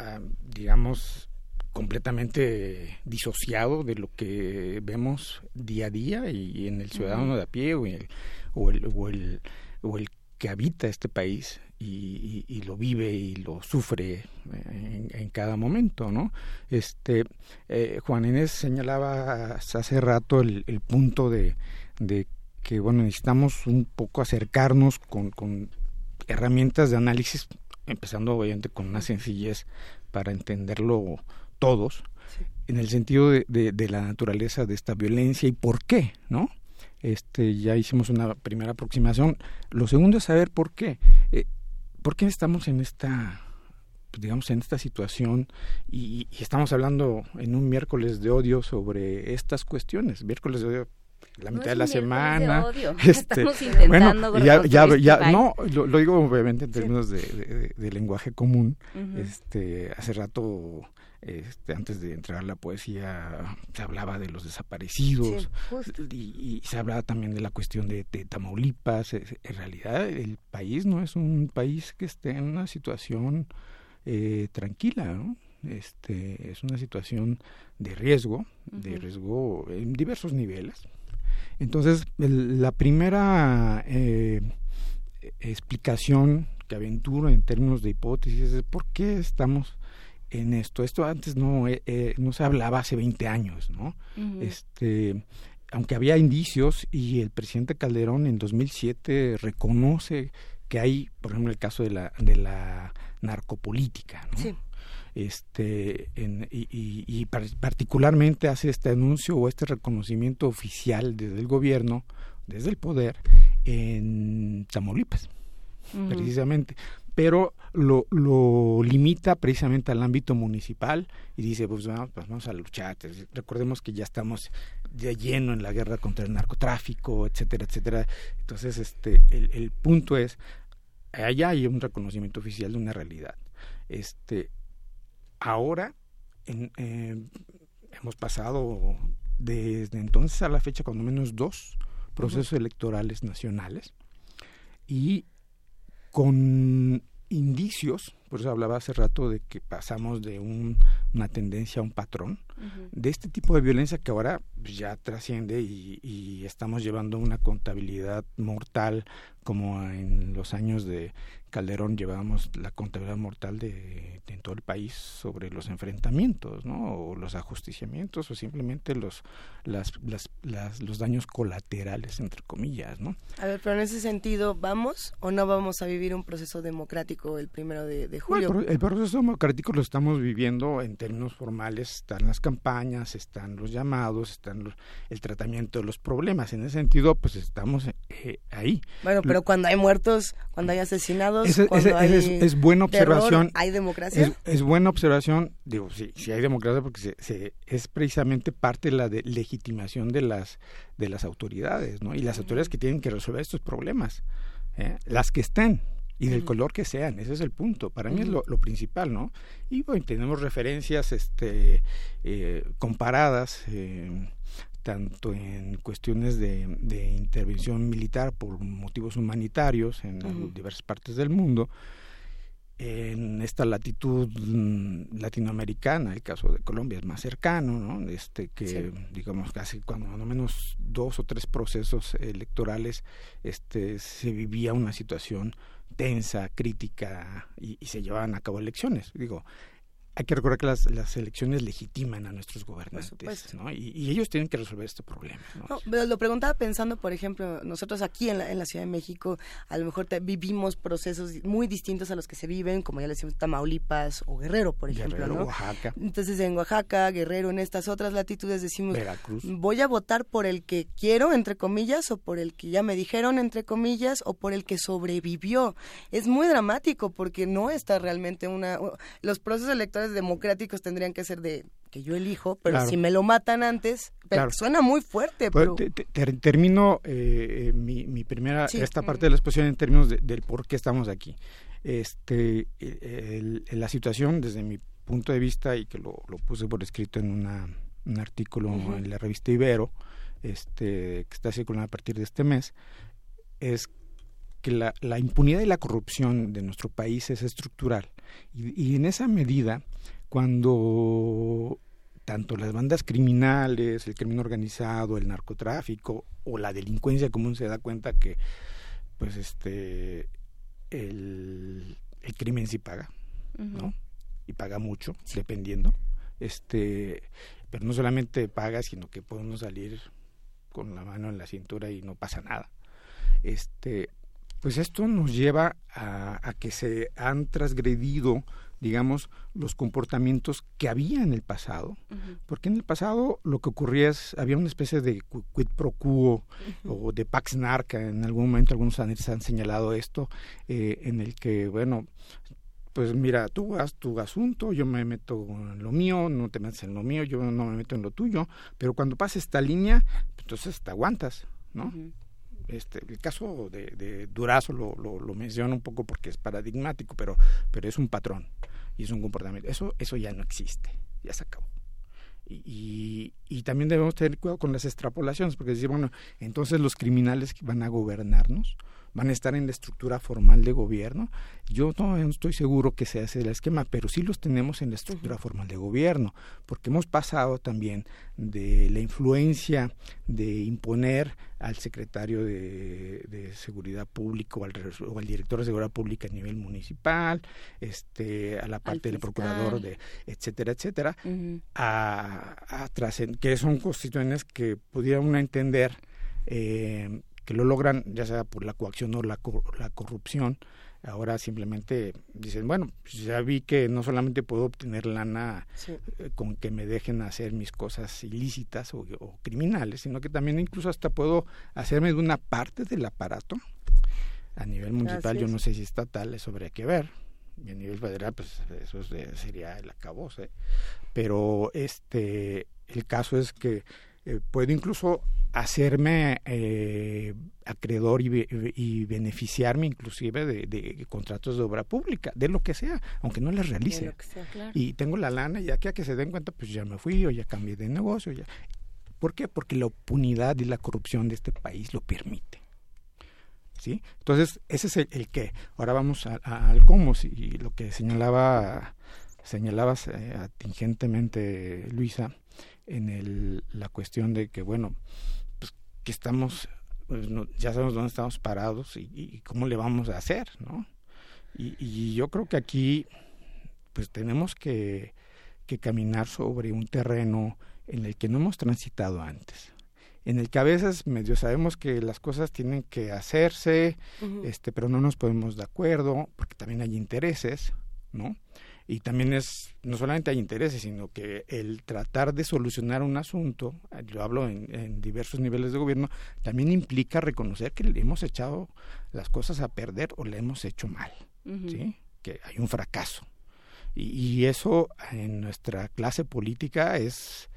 uh, digamos, completamente disociado de lo que vemos día a día y en el ciudadano de a pie o el, o el, o el, o el que habita este país y, y, y, lo vive y lo sufre en, en cada momento, ¿no? Este eh, Juan Inés señalaba hace rato el, el punto de, de, que bueno necesitamos un poco acercarnos con, con herramientas de análisis, empezando obviamente con una sencillez para entenderlo todos, sí. en el sentido de, de, de, la naturaleza de esta violencia y por qué, ¿no? Este, ya hicimos una primera aproximación. Lo segundo es saber por qué. Eh, ¿Por qué estamos en esta, digamos, en esta situación y, y, estamos hablando en un miércoles de odio sobre estas cuestiones? Miércoles de odio la mitad no de la semana. De odio. Este, Estamos intentando bueno, ya, ya, ya no, lo, lo, digo obviamente en términos sí. de, de, de, lenguaje común. Uh -huh. Este, hace rato este, antes de entrar a la poesía se hablaba de los desaparecidos sí, y, y, se hablaba también de la cuestión de, de, Tamaulipas. En realidad el país no es un país que esté en una situación eh, tranquila, ¿no? Este, es una situación de riesgo, uh -huh. de riesgo en diversos niveles. Entonces, el, la primera eh, explicación que aventuro en términos de hipótesis es por qué estamos en esto. Esto antes no, eh, eh, no se hablaba hace 20 años, ¿no? Este, aunque había indicios y el presidente Calderón en 2007 reconoce que hay, por ejemplo, el caso de la, de la narcopolítica, ¿no? Sí. Este, en- y, y- y par- particularmente hace este anuncio o este reconocimiento oficial desde el gobierno, desde el poder, en Tamaulipas precisamente, pero lo, lo limita precisamente al ámbito municipal y dice, pues vamos, pues vamos a luchar. Recordemos que ya estamos de lleno en la guerra contra el narcotráfico, etcétera, etcétera. Entonces, este, el, el punto es, allá hay un reconocimiento oficial de una realidad. Este, ahora en- eh, hemos pasado desde entonces a la fecha cuando menos dos procesos electorales nacionales y con indicios, por eso hablaba hace rato de que pasamos de un- una tendencia a un patrón, de este tipo de violencia que ahora pues, ya trasciende y, y estamos llevando una contabilidad mortal como en los años de Calderón llevábamos la contabilidad mortal de, de en todo el país sobre los enfrentamientos, ¿no? O los ajusticiamientos o simplemente los las, las, las- los daños colaterales entre comillas, ¿no? A ver, pero en ese sentido, ¿vamos o no vamos a vivir un proceso democrático el primero de, de julio? Bueno, el pro- el proceso democrático lo estamos viviendo en términos formales, están las campañas, están los llamados, están los- el tratamiento de los problemas. En ese sentido, pues estamos eh, ahí. Bueno, pero cuando hay muertos, cuando hay asesinados, Ese es, es buena terror, observación. ¿hay democracia? Es, es buena observación. Digo, sí, sí hay democracia porque se, se- es precisamente parte de la de legitimación de las de las autoridades, ¿no? Y las autoridades que tienen que resolver estos problemas, ¿eh? las que estén y del color que sean, ese es el punto. Para mí es lo, lo principal, ¿no? Y bueno, tenemos referencias, este, eh, comparadas. eh, tanto en cuestiones de, de intervención militar por motivos humanitarios en diversas partes del mundo, en esta latitud mm, latinoamericana, el caso de Colombia es más cercano, ¿no? Este que Sí. digamos casi cuando no menos dos o tres procesos electorales este se vivía una situación tensa, crítica y, y se llevaban a cabo elecciones. Digo, hay que recordar que las, las elecciones legitiman a nuestros gobernantes, ¿no? Y, y ellos tienen que resolver este problema. ¿no? No, pero lo preguntaba pensando, por ejemplo, nosotros aquí en la, en la Ciudad de México, a lo mejor te- vivimos procesos muy distintos a los que se viven, como ya le decimos, Tamaulipas o Guerrero, por ejemplo, Guerrero, ¿no? Oaxaca. Entonces, en Oaxaca, Guerrero, en estas otras latitudes decimos, Veracruz. voy a votar por el que quiero, entre comillas, o por el que ya me dijeron, entre comillas, o por el que sobrevivió. Es muy dramático porque no está realmente una... Los procesos electorales democráticos tendrían que ser de que yo elijo, pero Claro. si me lo matan antes, pero Claro. suena muy fuerte, Pues, pero... te- te- ter- termino eh, eh, mi, mi primera Sí. esta parte de la exposición en términos de- del por qué estamos aquí. Este, el- el- la situación desde mi punto de vista y que lo, lo puse por escrito en una, un artículo en la revista Ibero, este, que está circulando a partir de este mes, es que la, la impunidad y la corrupción de nuestro país es estructural. Y, y en esa medida, cuando tanto las bandas criminales, el crimen organizado, el narcotráfico o la delincuencia común se da cuenta que pues este el, el crimen sí paga, ¿no? Y paga mucho, dependiendo. Este, pero no solamente paga, sino que podemos salir con la mano en la cintura y no pasa nada. Este, pues esto nos lleva a, a que se han transgredido, digamos, los comportamientos que había en el pasado, porque en el pasado lo que ocurría es, había una especie de quid pro quo o de pax narca, en algún momento algunos han, han señalado esto, eh, en el que, bueno, pues mira, tú haz tu asunto, yo me meto en lo mío, no te metes en lo mío, yo no me meto en lo tuyo, pero cuando pase esta línea, pues, entonces te aguantas, ¿no? Este, el caso de, de Durazo lo, lo, menciono un poco porque es paradigmático, pero, pero es un patrón y es un comportamiento. Eso, eso ya no existe, ya se acabó. Y, y, también debemos tener cuidado con las extrapolaciones, porque decir, bueno, entonces los criminales van a gobernarnos. Van a estar en la estructura formal de gobierno. Yo no estoy seguro que sea ese el esquema, pero sí los tenemos en la estructura formal de gobierno, porque hemos pasado también de la influencia de imponer al secretario de, de Seguridad Pública o al, res- o al director de Seguridad Pública a nivel municipal, este, a la parte del procurador, de, etcétera, etcétera, a, a que son constituciones que pudiera uno entender eh, que lo logran ya sea por la coacción o la, la corrupción. Ahora simplemente dicen, bueno, pues ya vi que no solamente puedo obtener lana Sí. eh, con que me dejen hacer mis cosas ilícitas o, o criminales, sino que también incluso hasta puedo hacerme de una parte del aparato a nivel municipal, yo no sé si estatal, eso habría que ver. Y a nivel federal, pues eso sería el acabose. Pero este, el caso es que eh, puedo incluso hacerme eh, acreedor y, be- y beneficiarme inclusive de, de contratos de obra pública, de lo que sea, aunque no les realice. sea, claro. Y tengo la lana, ya que a que se den cuenta, pues ya me fui o ya cambié de negocio. Ya. ¿Por qué? Porque la impunidad y la corrupción de este país lo permite. ¿Sí? Entonces, ese es el, el qué. Ahora vamos a- a- al cómo, sí, y lo que señalaba señalabas eh, atingentemente, Luisa, en el, la cuestión de que, bueno, pues que estamos, pues, no- ya sabemos dónde estamos parados y, y cómo le vamos a hacer, ¿no? Y, y yo creo que aquí, pues tenemos que, que caminar sobre un terreno en el que no hemos transitado antes en el que a veces medio sabemos que las cosas tienen que hacerse, este, pero no nos ponemos de acuerdo, porque también hay intereses, ¿no? Y también es, no solamente hay intereses, sino que el tratar de solucionar un asunto, eh, yo hablo en, en diversos niveles de gobierno, también implica reconocer que le hemos echado las cosas a perder o le hemos hecho mal. ¿sí? Que hay un fracaso. Y, y eso en nuestra clase política es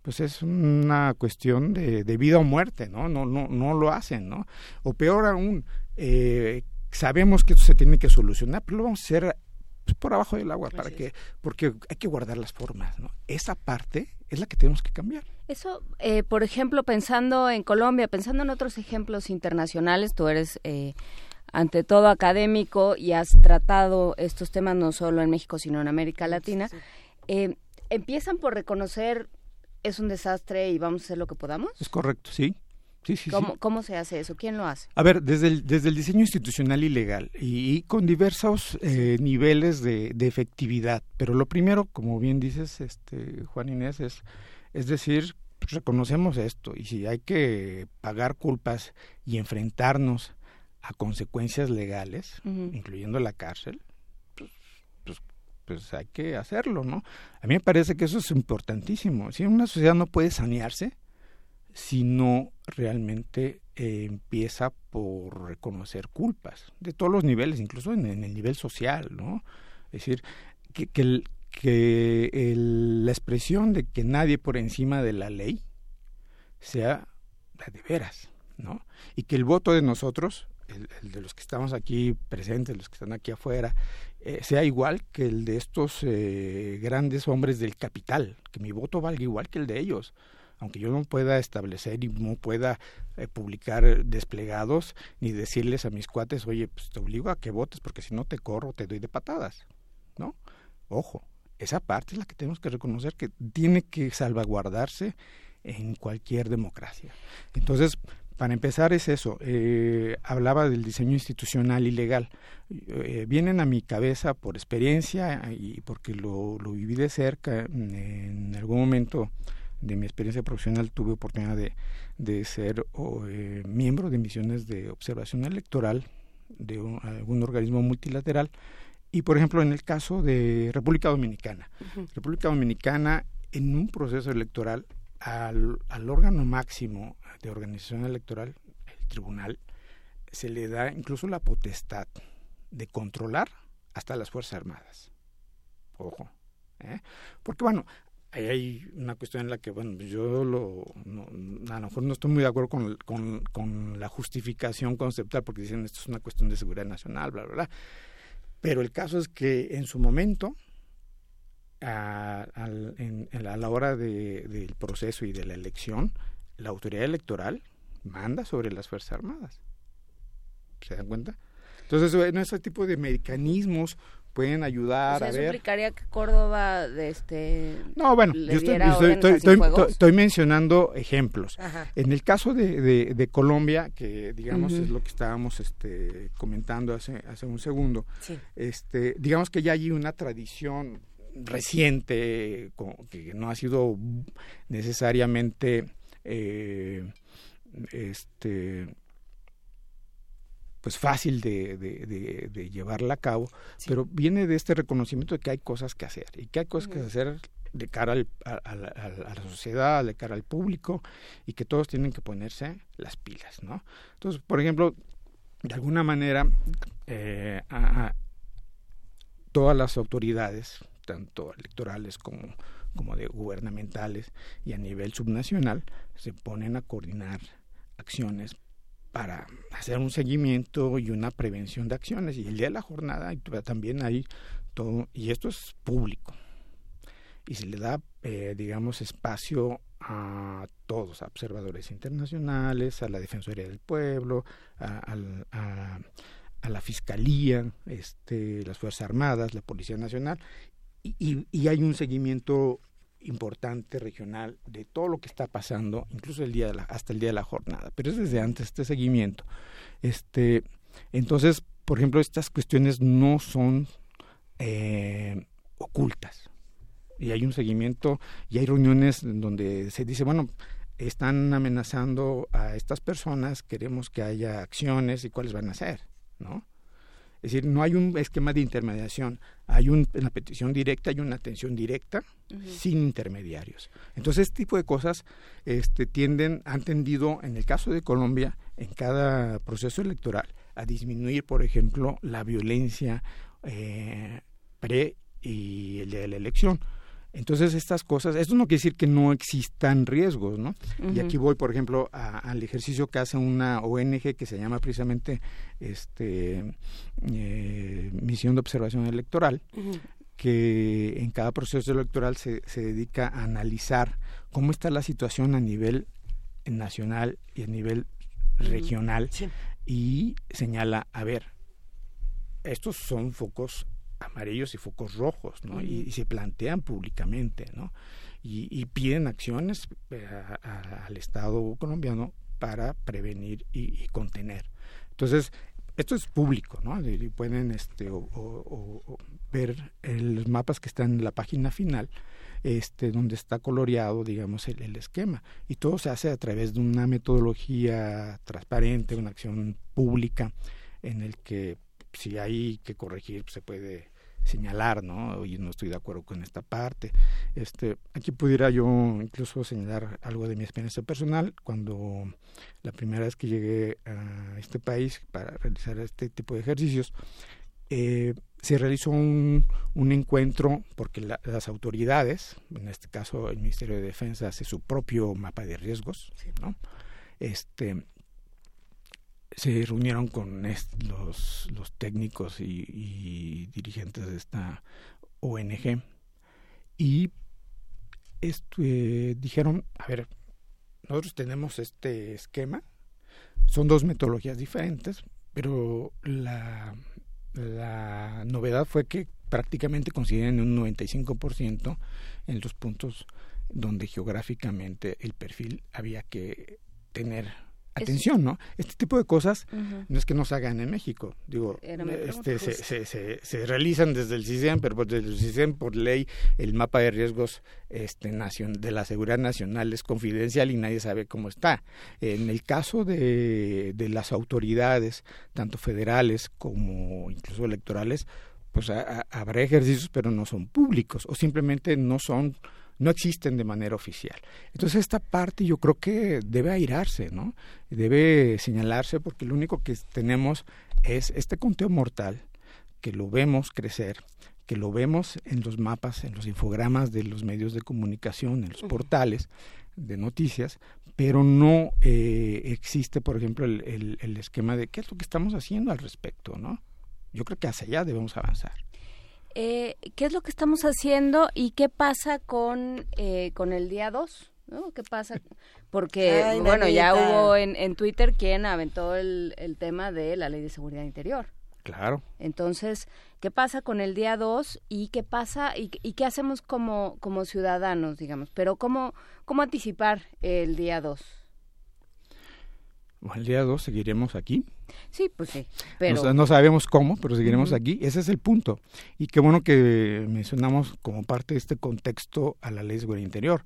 pues es una cuestión de, de vida o muerte, ¿no? No, no, no lo hacen, ¿no? O peor aún, eh, sabemos que esto se tiene que solucionar, pero lo vamos a hacer pues, por abajo del agua, para que, porque hay que guardar las formas, ¿no? Esa parte es la que tenemos que cambiar. Eso, eh, por ejemplo, pensando en Colombia, pensando en otros ejemplos internacionales, tú eres eh, ante todo académico y has tratado estos temas no solo en México, sino en América Latina. Eh, empiezan por reconocer es un desastre y vamos a hacer lo que podamos. Es correcto, sí. Sí, sí, sí. ¿Cómo, ¿Cómo se hace eso? ¿Quién lo hace? A ver, desde el, desde el diseño institucional y legal y, y con diversos eh, niveles de, de efectividad. Pero lo primero, como bien dices, este, Juan Inés, es, es decir, pues, reconocemos esto y si hay que pagar culpas y enfrentarnos a consecuencias legales, incluyendo la cárcel, pues, pues, pues hay que hacerlo, ¿no? A mí me parece que eso es importantísimo. Si una sociedad no puede sanearse, si no realmente eh, empieza por reconocer culpas de todos los niveles, incluso en, el nivel social, ¿no? Es decir, que, que el- la expresión de que nadie por encima de la ley sea la de veras, ¿no? Y que el voto de nosotros, el, el de los que estamos aquí presentes, los que están aquí afuera, eh, sea igual que el de estos eh, grandes hombres del capital, que mi voto valga igual que el de ellos aunque yo no pueda establecer y no pueda eh, publicar desplegados ni decirles a mis cuates, oye, pues te obligo a que votes porque si no te corro, te doy de patadas, ¿no? Ojo, esa parte es la que tenemos que reconocer que tiene que salvaguardarse en cualquier democracia. Entonces, para empezar es eso, eh, hablaba del diseño institucional y legal. Eh, vienen a mi cabeza por experiencia y porque lo, lo viví de cerca en algún momento de mi experiencia profesional tuve oportunidad de, de ser eh, miembro de misiones de observación electoral de un, algún organismo multilateral y por ejemplo en el caso de República Dominicana. República Dominicana en un proceso electoral al, al órgano máximo de organización electoral el tribunal se le da incluso la potestad de controlar hasta las fuerzas armadas ojo ¿eh? porque bueno ahí hay una cuestión en la que, bueno, yo lo, no, a lo mejor no estoy muy de acuerdo con, con, la justificación conceptual, porque dicen esto es una cuestión de seguridad nacional, bla, bla, bla. Pero el caso es que en su momento, a, en, la hora de, del proceso y de la elección, la autoridad electoral manda sobre las Fuerzas Armadas. ¿Se dan cuenta? Entonces, bueno, ese tipo de mecanismos pueden ayudar O sea, a ver. implicaría que Córdoba de este No, bueno, yo estoy, mencionando ejemplos. Ajá. En el caso de, de- de Colombia, que digamos es lo que estábamos este, comentando hace, hace un segundo, Sí. este, digamos que ya hay una tradición reciente que no ha sido necesariamente eh, este pues fácil de, de- de- de llevarla a cabo, pero viene de este reconocimiento de que hay cosas que hacer y que hay cosas que hacer de cara al- a, a la, a sociedad, de cara al público y que todos tienen que ponerse las pilas, ¿no? Entonces, por ejemplo, de alguna manera, eh, a- todas las autoridades, tanto electorales como, como de gubernamentales y a nivel subnacional, se ponen a coordinar acciones para hacer un seguimiento y una prevención de acciones. Y el día de la jornada también hay todo, y esto es público. Y se le da, eh, digamos, espacio a todos, a observadores internacionales, a la Defensoría del Pueblo, a, la Fiscalía, este, las Fuerzas Armadas, la Policía Nacional, y- y hay un seguimiento importante regional de todo lo que está pasando, incluso el día hasta el día de la jornada, pero es desde antes este seguimiento. Este, entonces, por ejemplo, estas cuestiones no son eh, ocultas y hay un seguimiento y hay reuniones donde se dice, bueno, están amenazando a estas personas, queremos que haya acciones y cuáles van a ser, ¿no? Es decir, no hay un esquema de intermediación, hay un, una petición directa, hay una atención directa sin intermediarios. Entonces, este tipo de cosas este, tienden, han tendido, en el caso de Colombia, en cada proceso electoral, a disminuir, por ejemplo, la violencia eh, pre y el día de la elección. Entonces, estas cosas, esto no quiere decir que no existan riesgos, ¿no? Y aquí voy, por ejemplo, a- al ejercicio que hace una ONG que se llama precisamente este eh, Misión de Observación Electoral, que en cada proceso electoral se, se dedica a analizar cómo está la situación a nivel nacional y a nivel regional y señala, a ver, estos son focos amarillos y focos rojos, ¿no? y, y se plantean públicamente, ¿no? Y, y piden acciones eh, a- a- al Estado colombiano para prevenir y, y contener. Entonces, esto es público, ¿no? Y- pueden este, o- o- o- o ver los mapas que están en la página final, este, donde está coloreado, digamos, el, el esquema. Y todo se hace a través de una metodología transparente, una acción pública, en el que si hay que corregir, pues, se puede señalar, ¿no? Oye, no estoy de acuerdo con esta parte. Este, aquí pudiera yo incluso señalar algo de mi experiencia personal cuando la primera vez que llegué a este país para realizar este tipo de ejercicios, eh, se realizó un, un encuentro porque la- las autoridades, en este caso el Ministerio de Defensa hace su propio mapa de riesgos, ¿no? Este, se reunieron con los, los técnicos y, dirigentes de esta ONG y eh, dijeron, a ver, nosotros tenemos este esquema, son dos metodologías diferentes, pero la, la novedad fue que prácticamente coinciden en un 95% en los puntos donde geográficamente el perfil había que tener atención, ¿no? Este tipo de cosas no es que no se hagan en México, digo, este, se, se, se, se realizan desde el CISEN, pero pues desde el CISEN por ley el mapa de riesgos este, nacion- de la seguridad nacional es confidencial y nadie sabe cómo está. En el caso de, de las autoridades, tanto federales como incluso electorales, pues ha- ha- habrá ejercicios, pero no son públicos o simplemente no son no existen de manera oficial. Entonces esta parte yo creo que debe airarse, ¿no? Debe señalarse porque lo único que tenemos es este conteo mortal que lo vemos crecer, que lo vemos en los mapas, en los infogramas de los medios de comunicación, en los portales de noticias, pero no eh, existe, por ejemplo, el, el- el esquema de qué es lo que estamos haciendo al respecto, ¿no? Yo creo que hacia allá debemos avanzar. Eh, ¿Qué es lo que estamos haciendo y qué pasa con, eh, con el día 2? ¿no? ¿Qué pasa? Porque, Ay, bueno, ya hubo en, en Twitter quien aventó el, el tema de la ley de seguridad interior. Claro. Entonces, ¿qué pasa con el día 2 y qué pasa y, y qué hacemos como, como ciudadanos, digamos? Pero ¿cómo, cómo anticipar el día 2? El día 2 seguiremos aquí. Sí, pues sí, pero... No, no sabemos cómo, pero seguiremos aquí. Ese es el punto. Y qué bueno que mencionamos como parte de este contexto a la ley de seguridad interior,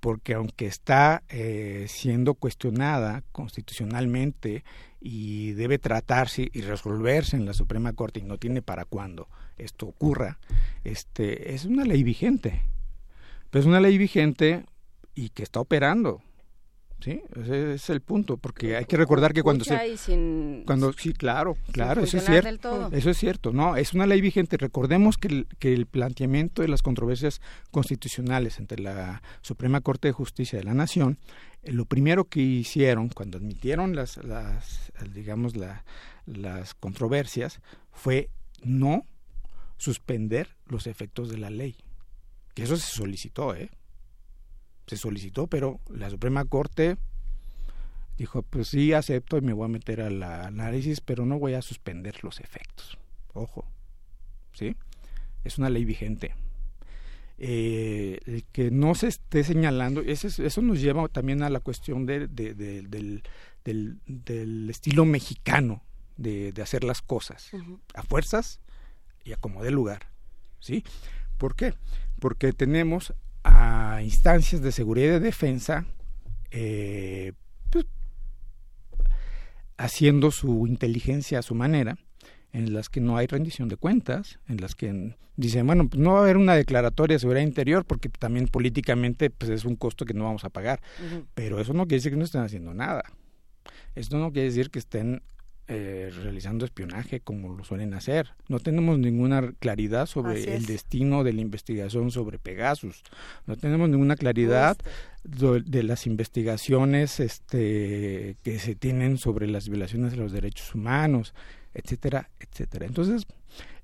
porque aunque está eh, siendo cuestionada constitucionalmente y debe tratarse y resolverse en la Suprema Corte y no tiene para cuándo esto ocurra, este es una ley vigente. Pero es una ley vigente y que está operando. ¿Sí? Ese es el punto, porque hay que recordar que cuando se sin- cuando sí, claro, claro, eso es cierto. del todo. Eso es cierto. No, es una ley vigente. Recordemos que el, que el planteamiento de las controversias constitucionales entre la Suprema Corte de Justicia de la Nación, eh, lo primero que hicieron cuando admitieron las, las digamos, la- las controversias fue no suspender los efectos de la ley. Que eso se solicitó, ¿eh? Se solicitó, pero la Suprema Corte dijo, pues sí, acepto y me voy a meter a la análisis, pero no voy a suspender los efectos. Ojo, ¿sí? Es una ley vigente. Eh, el que no se esté señalando, ese eso nos lleva también a la cuestión de, de- de- del, del- del estilo mexicano de, de hacer las cosas, a fuerzas y a como dé lugar, ¿sí? ¿Por qué? Porque tenemos a instancias de seguridad y de defensa eh, pues, haciendo su inteligencia a su manera, en las que no hay rendición de cuentas, en las que dicen, bueno, pues no va a haber una declaratoria de seguridad interior porque también políticamente pues es un costo que no vamos a pagar. Pero eso no quiere decir que no estén haciendo nada. Esto no quiere decir que estén eh, realizando espionaje como lo suelen hacer. No tenemos ninguna claridad sobre el es. destino de la investigación sobre Pegasus. No tenemos ninguna claridad de las investigaciones este, que se tienen sobre las violaciones de los derechos humanos, etcétera, etcétera. Entonces,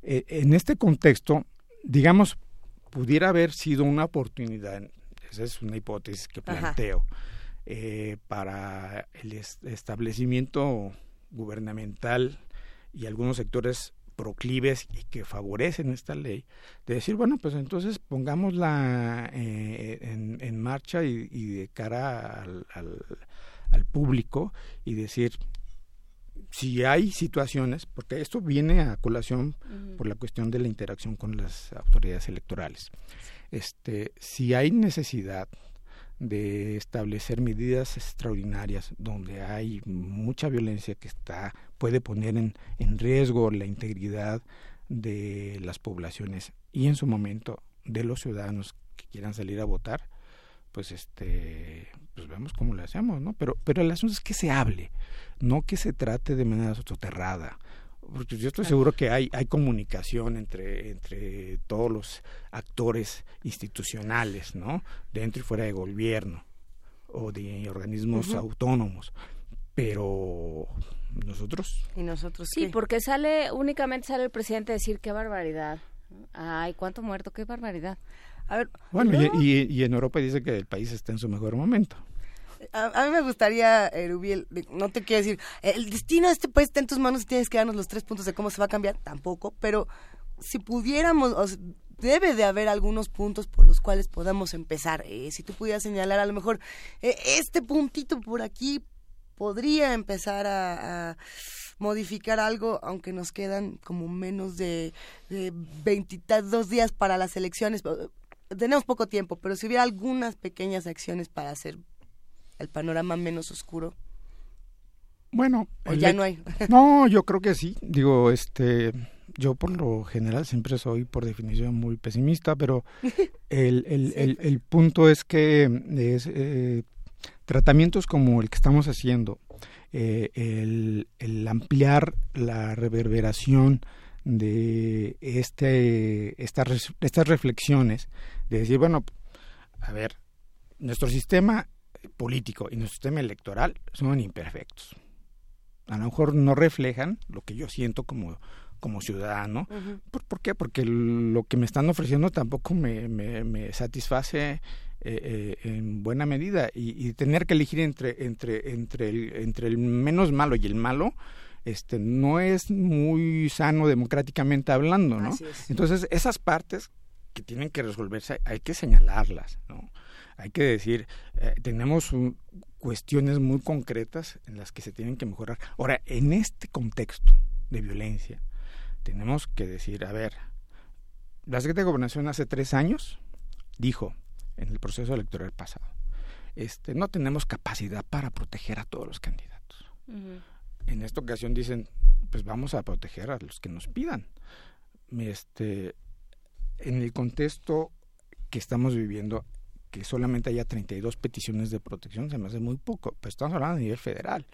eh, en este contexto, digamos, pudiera haber sido una oportunidad, esa es una hipótesis que planteo, eh, para el es- establecimiento gubernamental y algunos sectores proclives y que favorecen esta ley, de decir, bueno, pues entonces pongámosla eh, en, en marcha y, y de cara al, al- al público y decir, si hay situaciones, porque esto viene a colación por la cuestión de la interacción con las autoridades electorales. Este, si hay necesidad de establecer medidas extraordinarias donde hay mucha violencia que está puede poner en, en riesgo la integridad de las poblaciones y en su momento de los ciudadanos que quieran salir a votar pues este pues vemos cómo lo hacemos no pero pero el asunto es que se hable no que se trate de manera soterrada porque yo estoy seguro que hay hay comunicación entre entre todos los actores institucionales no dentro y fuera de gobierno o de organismos autónomos pero nosotros ¿Y nosotros Sí, qué? porque sale, únicamente sale el presidente a decir qué barbaridad. Ay, cuánto muerto, qué barbaridad. A ver, bueno y- y en Europa dice que el país está en su mejor momento A, mí me gustaría, Erubiel, de- no te quiero decir, el destino de este país está en tus manos y tienes que darnos los tres puntos de cómo se va a cambiar, tampoco, pero si pudiéramos, o sea, debe de haber algunos puntos por los cuales podamos empezar. Eh, si tú pudieras señalar, a lo mejor, eh, este puntito por aquí podría empezar a, a modificar algo, aunque nos quedan como menos de veintitantos días para las elecciones. Eh, Tenemos poco tiempo, pero si hubiera algunas pequeñas acciones para hacer el panorama menos oscuro. Bueno, O ya no hay. no, yo creo que sí. Digo, este, yo por lo general siempre soy por definición muy pesimista, pero el, el, el, el punto es que es, eh, tratamientos como el que estamos haciendo, eh, el, ampliar la reverberación de este, estas, estas reflexiones, de decir, bueno, a ver, nuestro sistema político y nuestro sistema electoral son imperfectos. A lo mejor no reflejan lo que yo siento como, como ciudadano. ¿Por, por qué? Porque lo que me están ofreciendo tampoco me, me, me satisface eh, eh, en buena medida y, y, tener que elegir entre entre entre el, entre el menos malo y el malo este no es muy sano democráticamente hablando no entonces esas partes que tienen que resolverse hay que señalarlas no hay que decir eh, tenemos un, cuestiones muy concretas en las que se tienen que mejorar ahora en este contexto de violencia tenemos que decir a ver la Secretaría de Gobernación hace tres años dijo en el proceso electoral pasado. Este, no tenemos capacidad para proteger a todos los candidatos. Uh -huh. En esta ocasión dicen, pues vamos a proteger a los que nos pidan. Este, en el contexto que estamos viviendo, que solamente haya 32 peticiones de protección, se me hace muy poco, pues estamos hablando a nivel federal.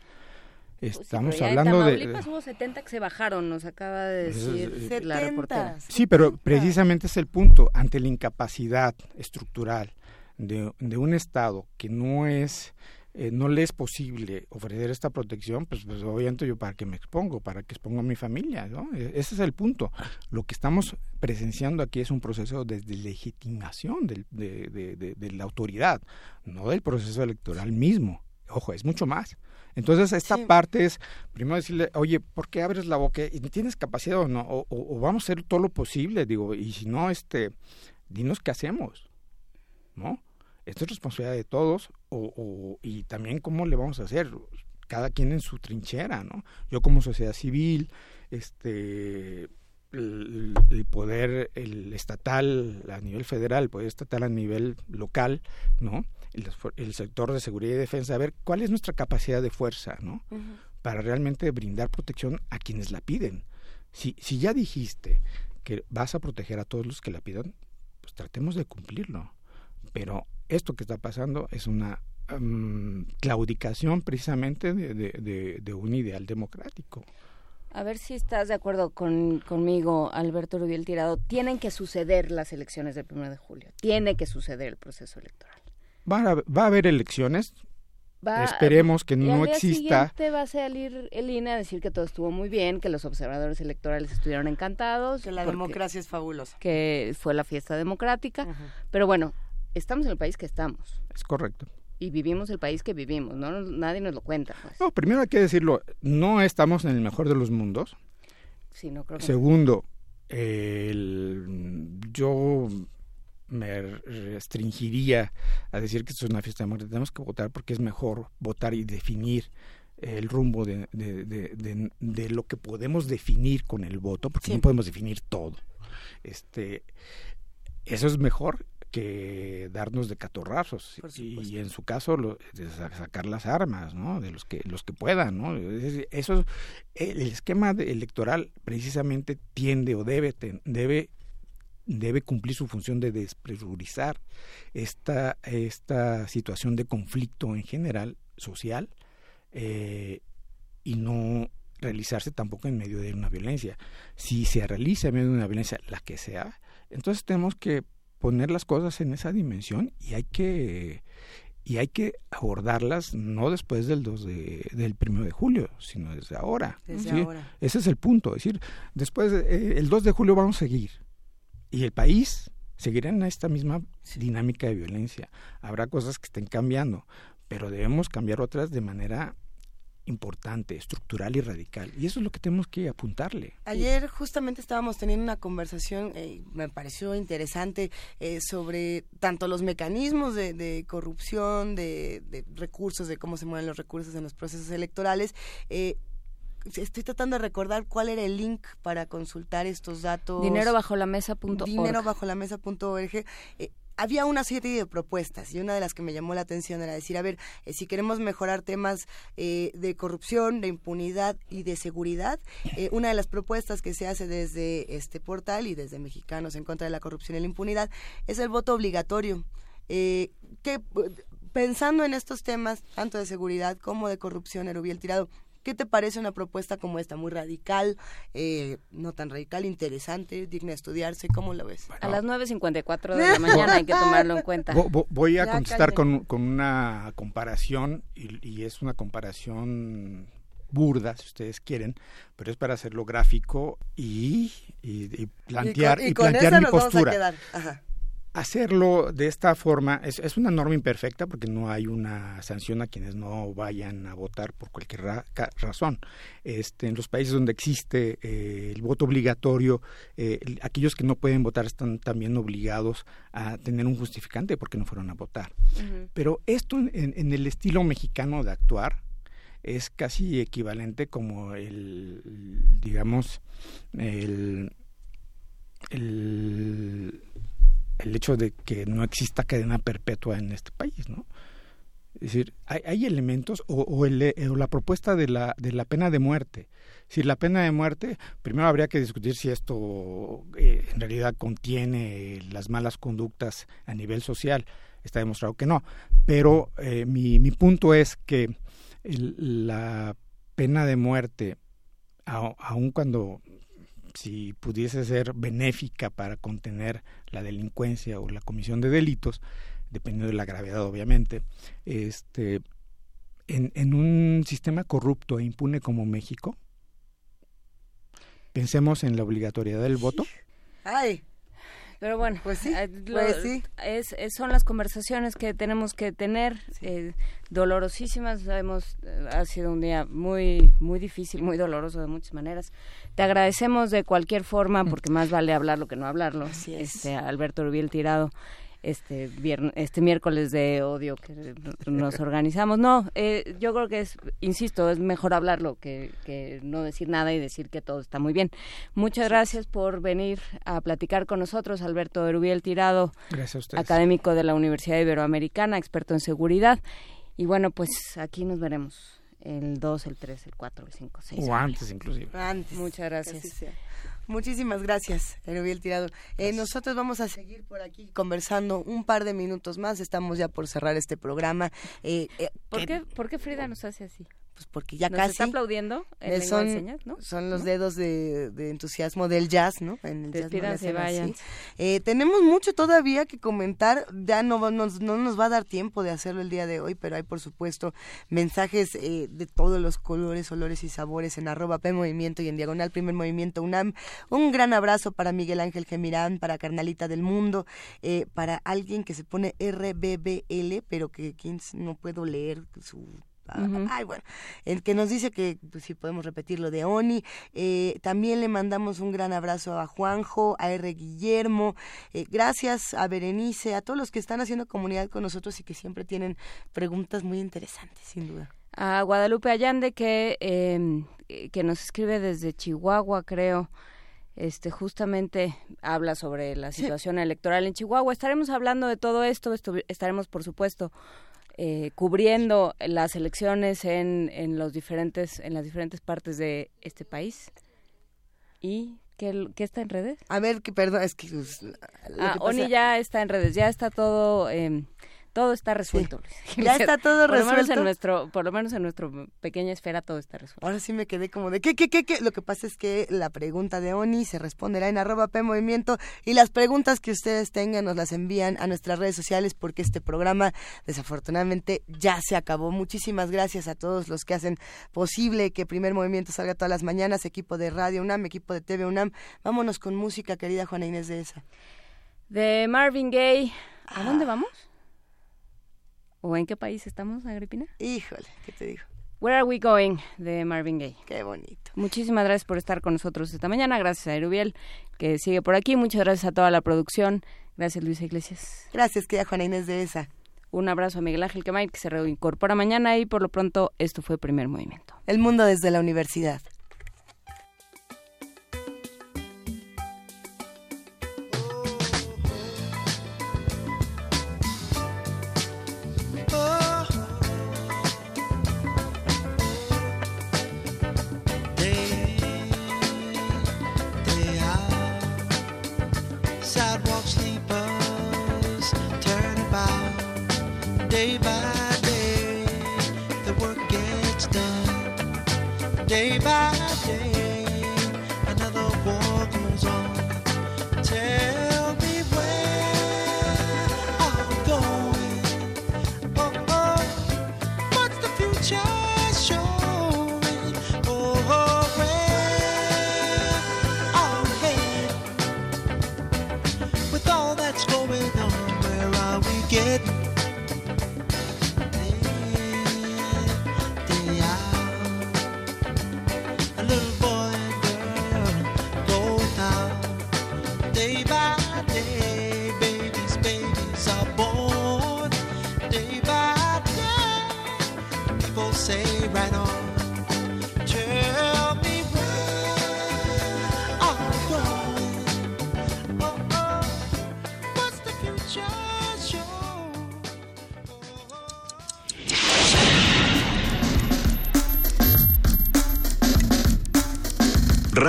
Estamos pues sí, hablando en de... hubo 70 que se bajaron, nos acaba de decir es, la reportera. Sí, pero precisamente es el punto, ante la incapacidad estructural de, de un Estado que no es... Eh, no le es posible ofrecer esta protección, pues, pues, obviamente yo para qué me expongo, para que expongo a mi familia, ¿no? Ese es el punto. Lo que estamos presenciando aquí es un proceso de legitimación de, de, de, de, la autoridad, no del proceso electoral mismo. Ojo, es mucho más. Entonces, esta sí. parte es, primero decirle, oye, ¿por qué abres la boca? ¿Y ¿Tienes capacidad o no? O, o, o, vamos a hacer todo lo posible, digo, y si no, este, dinos qué hacemos, ¿no? Esto es responsabilidad de todos, o, o, y también cómo le vamos a hacer, cada quien en su trinchera, ¿no? Yo como sociedad civil, este, el, el, poder el estatal a nivel federal, el poder estatal a nivel local, ¿no? El, el, sector de seguridad y defensa, a ver cuál es nuestra capacidad de fuerza, ¿no? Uh -huh. Para realmente brindar protección a quienes la piden. Si, si ya dijiste que vas a proteger a todos los que la pidan, pues tratemos de cumplirlo. Pero esto que está pasando es una um, claudicación precisamente de, de, de, de un ideal democrático. A ver si estás de acuerdo con, conmigo, Alberto Rubiel Tirado. Tienen que suceder las elecciones del 1 de julio. Tiene que suceder el proceso electoral. Va a, va a haber elecciones. Va, Esperemos que no exista. va a salir el INE a decir que todo estuvo muy bien, que los observadores electorales estuvieron encantados. Que la democracia es fabulosa. Que fue la fiesta democrática. Uh -huh. Pero bueno, estamos en el país que estamos. Es correcto y vivimos el país que vivimos, ¿no? Nadie nos lo cuenta. Pues. No, primero hay que decirlo, no estamos en el mejor de los mundos. Sí, no creo que Segundo, el, yo me restringiría a decir que esto es una fiesta de muerte. Tenemos que votar porque es mejor votar y definir el rumbo de, de, de, de lo que podemos definir con el voto, porque sí. no podemos definir todo. Este, eso es mejor que darnos de catorrazos. Y, y, en su caso lo, de sacar las armas no de los que los que puedan no eso el esquema electoral precisamente tiende o debe debe debe cumplir su función de despresurizar esta esta situación de conflicto en general social eh, y no realizarse tampoco en medio de una violencia. Si se realiza en medio de una violencia la que sea entonces tenemos que poner las cosas en esa dimensión y hay que y hay que abordarlas no después del 2 de, del 1 de julio, sino desde ahora. Desde ¿sí? ahora. Ese es el punto, es decir, después eh, el 2 de julio vamos a seguir y el país seguirá en esta misma dinámica de violencia. Habrá cosas que estén cambiando, pero debemos cambiar otras de manera importante, estructural y radical. Y eso es lo que tenemos que apuntarle. Ayer justamente estábamos teniendo una conversación, eh, me pareció interesante, eh, sobre tanto los mecanismos de, de corrupción, de, de, recursos, de cómo se mueven los recursos en los procesos electorales. Eh, estoy tratando de recordar cuál era el link para consultar estos datos. Dinero bajo la mesa punto Dinero bajo la mesa punto org. Eh, había una serie de propuestas y una de las que me llamó la atención era decir, a ver, eh, si queremos mejorar temas eh, de corrupción, de impunidad y de seguridad, eh, una de las propuestas que se hace desde este portal y desde Mexicanos en contra de la corrupción y la impunidad es el voto obligatorio. que pensando en estos temas, tanto de seguridad como de corrupción, Erubiel Tirado, ¿Qué te parece una propuesta como esta? Muy radical, eh, no tan radical, interesante, digna de estudiarse. ¿Cómo la ves? A las 9.54 de la mañana hay que tomarlo en cuenta. Voy a contestar con, con, una comparación, y, y, es una comparación burda, si ustedes quieren, pero es para hacerlo gráfico y, y plantear, y, con, y plantear mi postura. Hacerlo de esta forma es, es, una norma imperfecta porque no hay una sanción a quienes no vayan a votar por cualquier ra razón. Este, en los países donde existe eh, el voto obligatorio, eh, aquellos que no pueden votar están también obligados a tener un justificante porque no fueron a votar. Uh -huh. Pero esto en, en, el estilo mexicano de actuar es casi equivalente como el, digamos, el, el el hecho de que no exista cadena perpetua en este país, ¿no? Es decir, hay, hay elementos o, o, el, o, la propuesta de la, de la pena de muerte. Si la pena de muerte, primero habría que discutir si esto eh, en realidad contiene las malas conductas a nivel social. Está demostrado que no. Pero eh, mi, mi, punto es que la pena de muerte, aun cuando si pudiese ser benéfica para contener la delincuencia o la comisión de delitos, dependiendo de la gravedad obviamente, este, en, en un sistema corrupto e impune como México, pensemos en la obligatoriedad del voto. Ay. Pero bueno, pues sí, lo, pues sí. Es, es, son las conversaciones que tenemos que tener, sí. eh, dolorosísimas. Sabemos, eh, ha sido un día muy, muy difícil, muy doloroso de muchas maneras. Te agradecemos de cualquier forma, porque más vale hablarlo que no hablarlo. Así es. Este, Alberto Rubiel Tirado este viernes, este miércoles de odio que nos organizamos. No, eh, yo creo que es, insisto, es mejor hablarlo que, que, no decir nada y decir que todo está muy bien. Muchas gracias por venir a platicar con nosotros, Alberto Erubiel Tirado, académico de la Universidad Iberoamericana, experto en seguridad. Y bueno, pues aquí nos veremos el 2, el 3, el 4, el 5, 6. O antes inclusive. Antes. Muchas gracias. Muchísimas gracias, Erubiel Tirado. Eh, nosotros vamos a seguir por aquí conversando un par de minutos más. Estamos ya por cerrar este programa. Eh, eh, ¿Por, qué, ¿Por qué Frida nos hace así? Pues porque ya ¿Nos casi. está aplaudiendo en son, señas, ¿no? Son los ¿No? dedos de, de, entusiasmo del jazz, ¿no? En el Despídanse, jazz vayan. eh, tenemos mucho todavía que comentar. Ya no, nos, no nos va a dar tiempo de hacerlo el día de hoy, pero hay, por supuesto, mensajes eh, de todos los colores, olores y sabores en arroba P Movimiento y en diagonal Primer Movimiento UNAM. Un gran abrazo para Miguel Ángel Gemirán, para Carnalita del Mundo, eh, para alguien que se pone RBBL, pero que no puedo leer su Uh -huh. Ay, bueno, el que nos dice que pues, si podemos repetir lo de Oni. Eh, también le mandamos un gran abrazo a Juanjo, a R. Guillermo. Eh, gracias a Berenice, a todos los que están haciendo comunidad con nosotros y que siempre tienen preguntas muy interesantes, sin duda. A Guadalupe Allande, que, eh, que nos escribe desde Chihuahua, creo este justamente habla sobre la situación sí. electoral en Chihuahua. Estaremos hablando de todo esto, esto estaremos por supuesto eh, cubriendo las elecciones en, en los diferentes en las diferentes partes de este país y ¿Qué, ¿Qué, está en redes? A ver, que, perdón, es que... Pues, ah, que Oni ya está en redes, ya está todo... Eh, todo está resuelto. Sí. Ya está todo por resuelto. Lo menos en nuestro, por lo menos en nuestra pequeña esfera todo está resuelto. Ahora sí me quedé como de ¿qué, qué, qué, qué? Lo que pasa es que la pregunta de Oni se responderá en arroba P Movimiento y las preguntas que ustedes tengan nos las envían a nuestras redes sociales porque este programa desafortunadamente ya se acabó. Muchísimas gracias a todos los que hacen posible que Primer Movimiento salga todas las mañanas, equipo de Radio UNAM, equipo de TV UNAM. Vámonos con música, querida Juana Inés de esa. De Marvin Gaye. ¿A ah. dónde vamos? ¿O en qué país estamos, Agripina? Híjole, ¿qué te digo? Where Are We Going de Marvin Gaye. Qué bonito. Muchísimas gracias por estar con nosotros esta mañana. Gracias a Erubiel, que sigue por aquí. Muchas gracias a toda la producción. Gracias, Luisa Iglesias. Gracias, querida Juana Inés de esa. Un abrazo a Miguel Ángel Quemay, que se reincorpora mañana y por lo pronto esto fue Primer Movimiento. El mundo desde la universidad.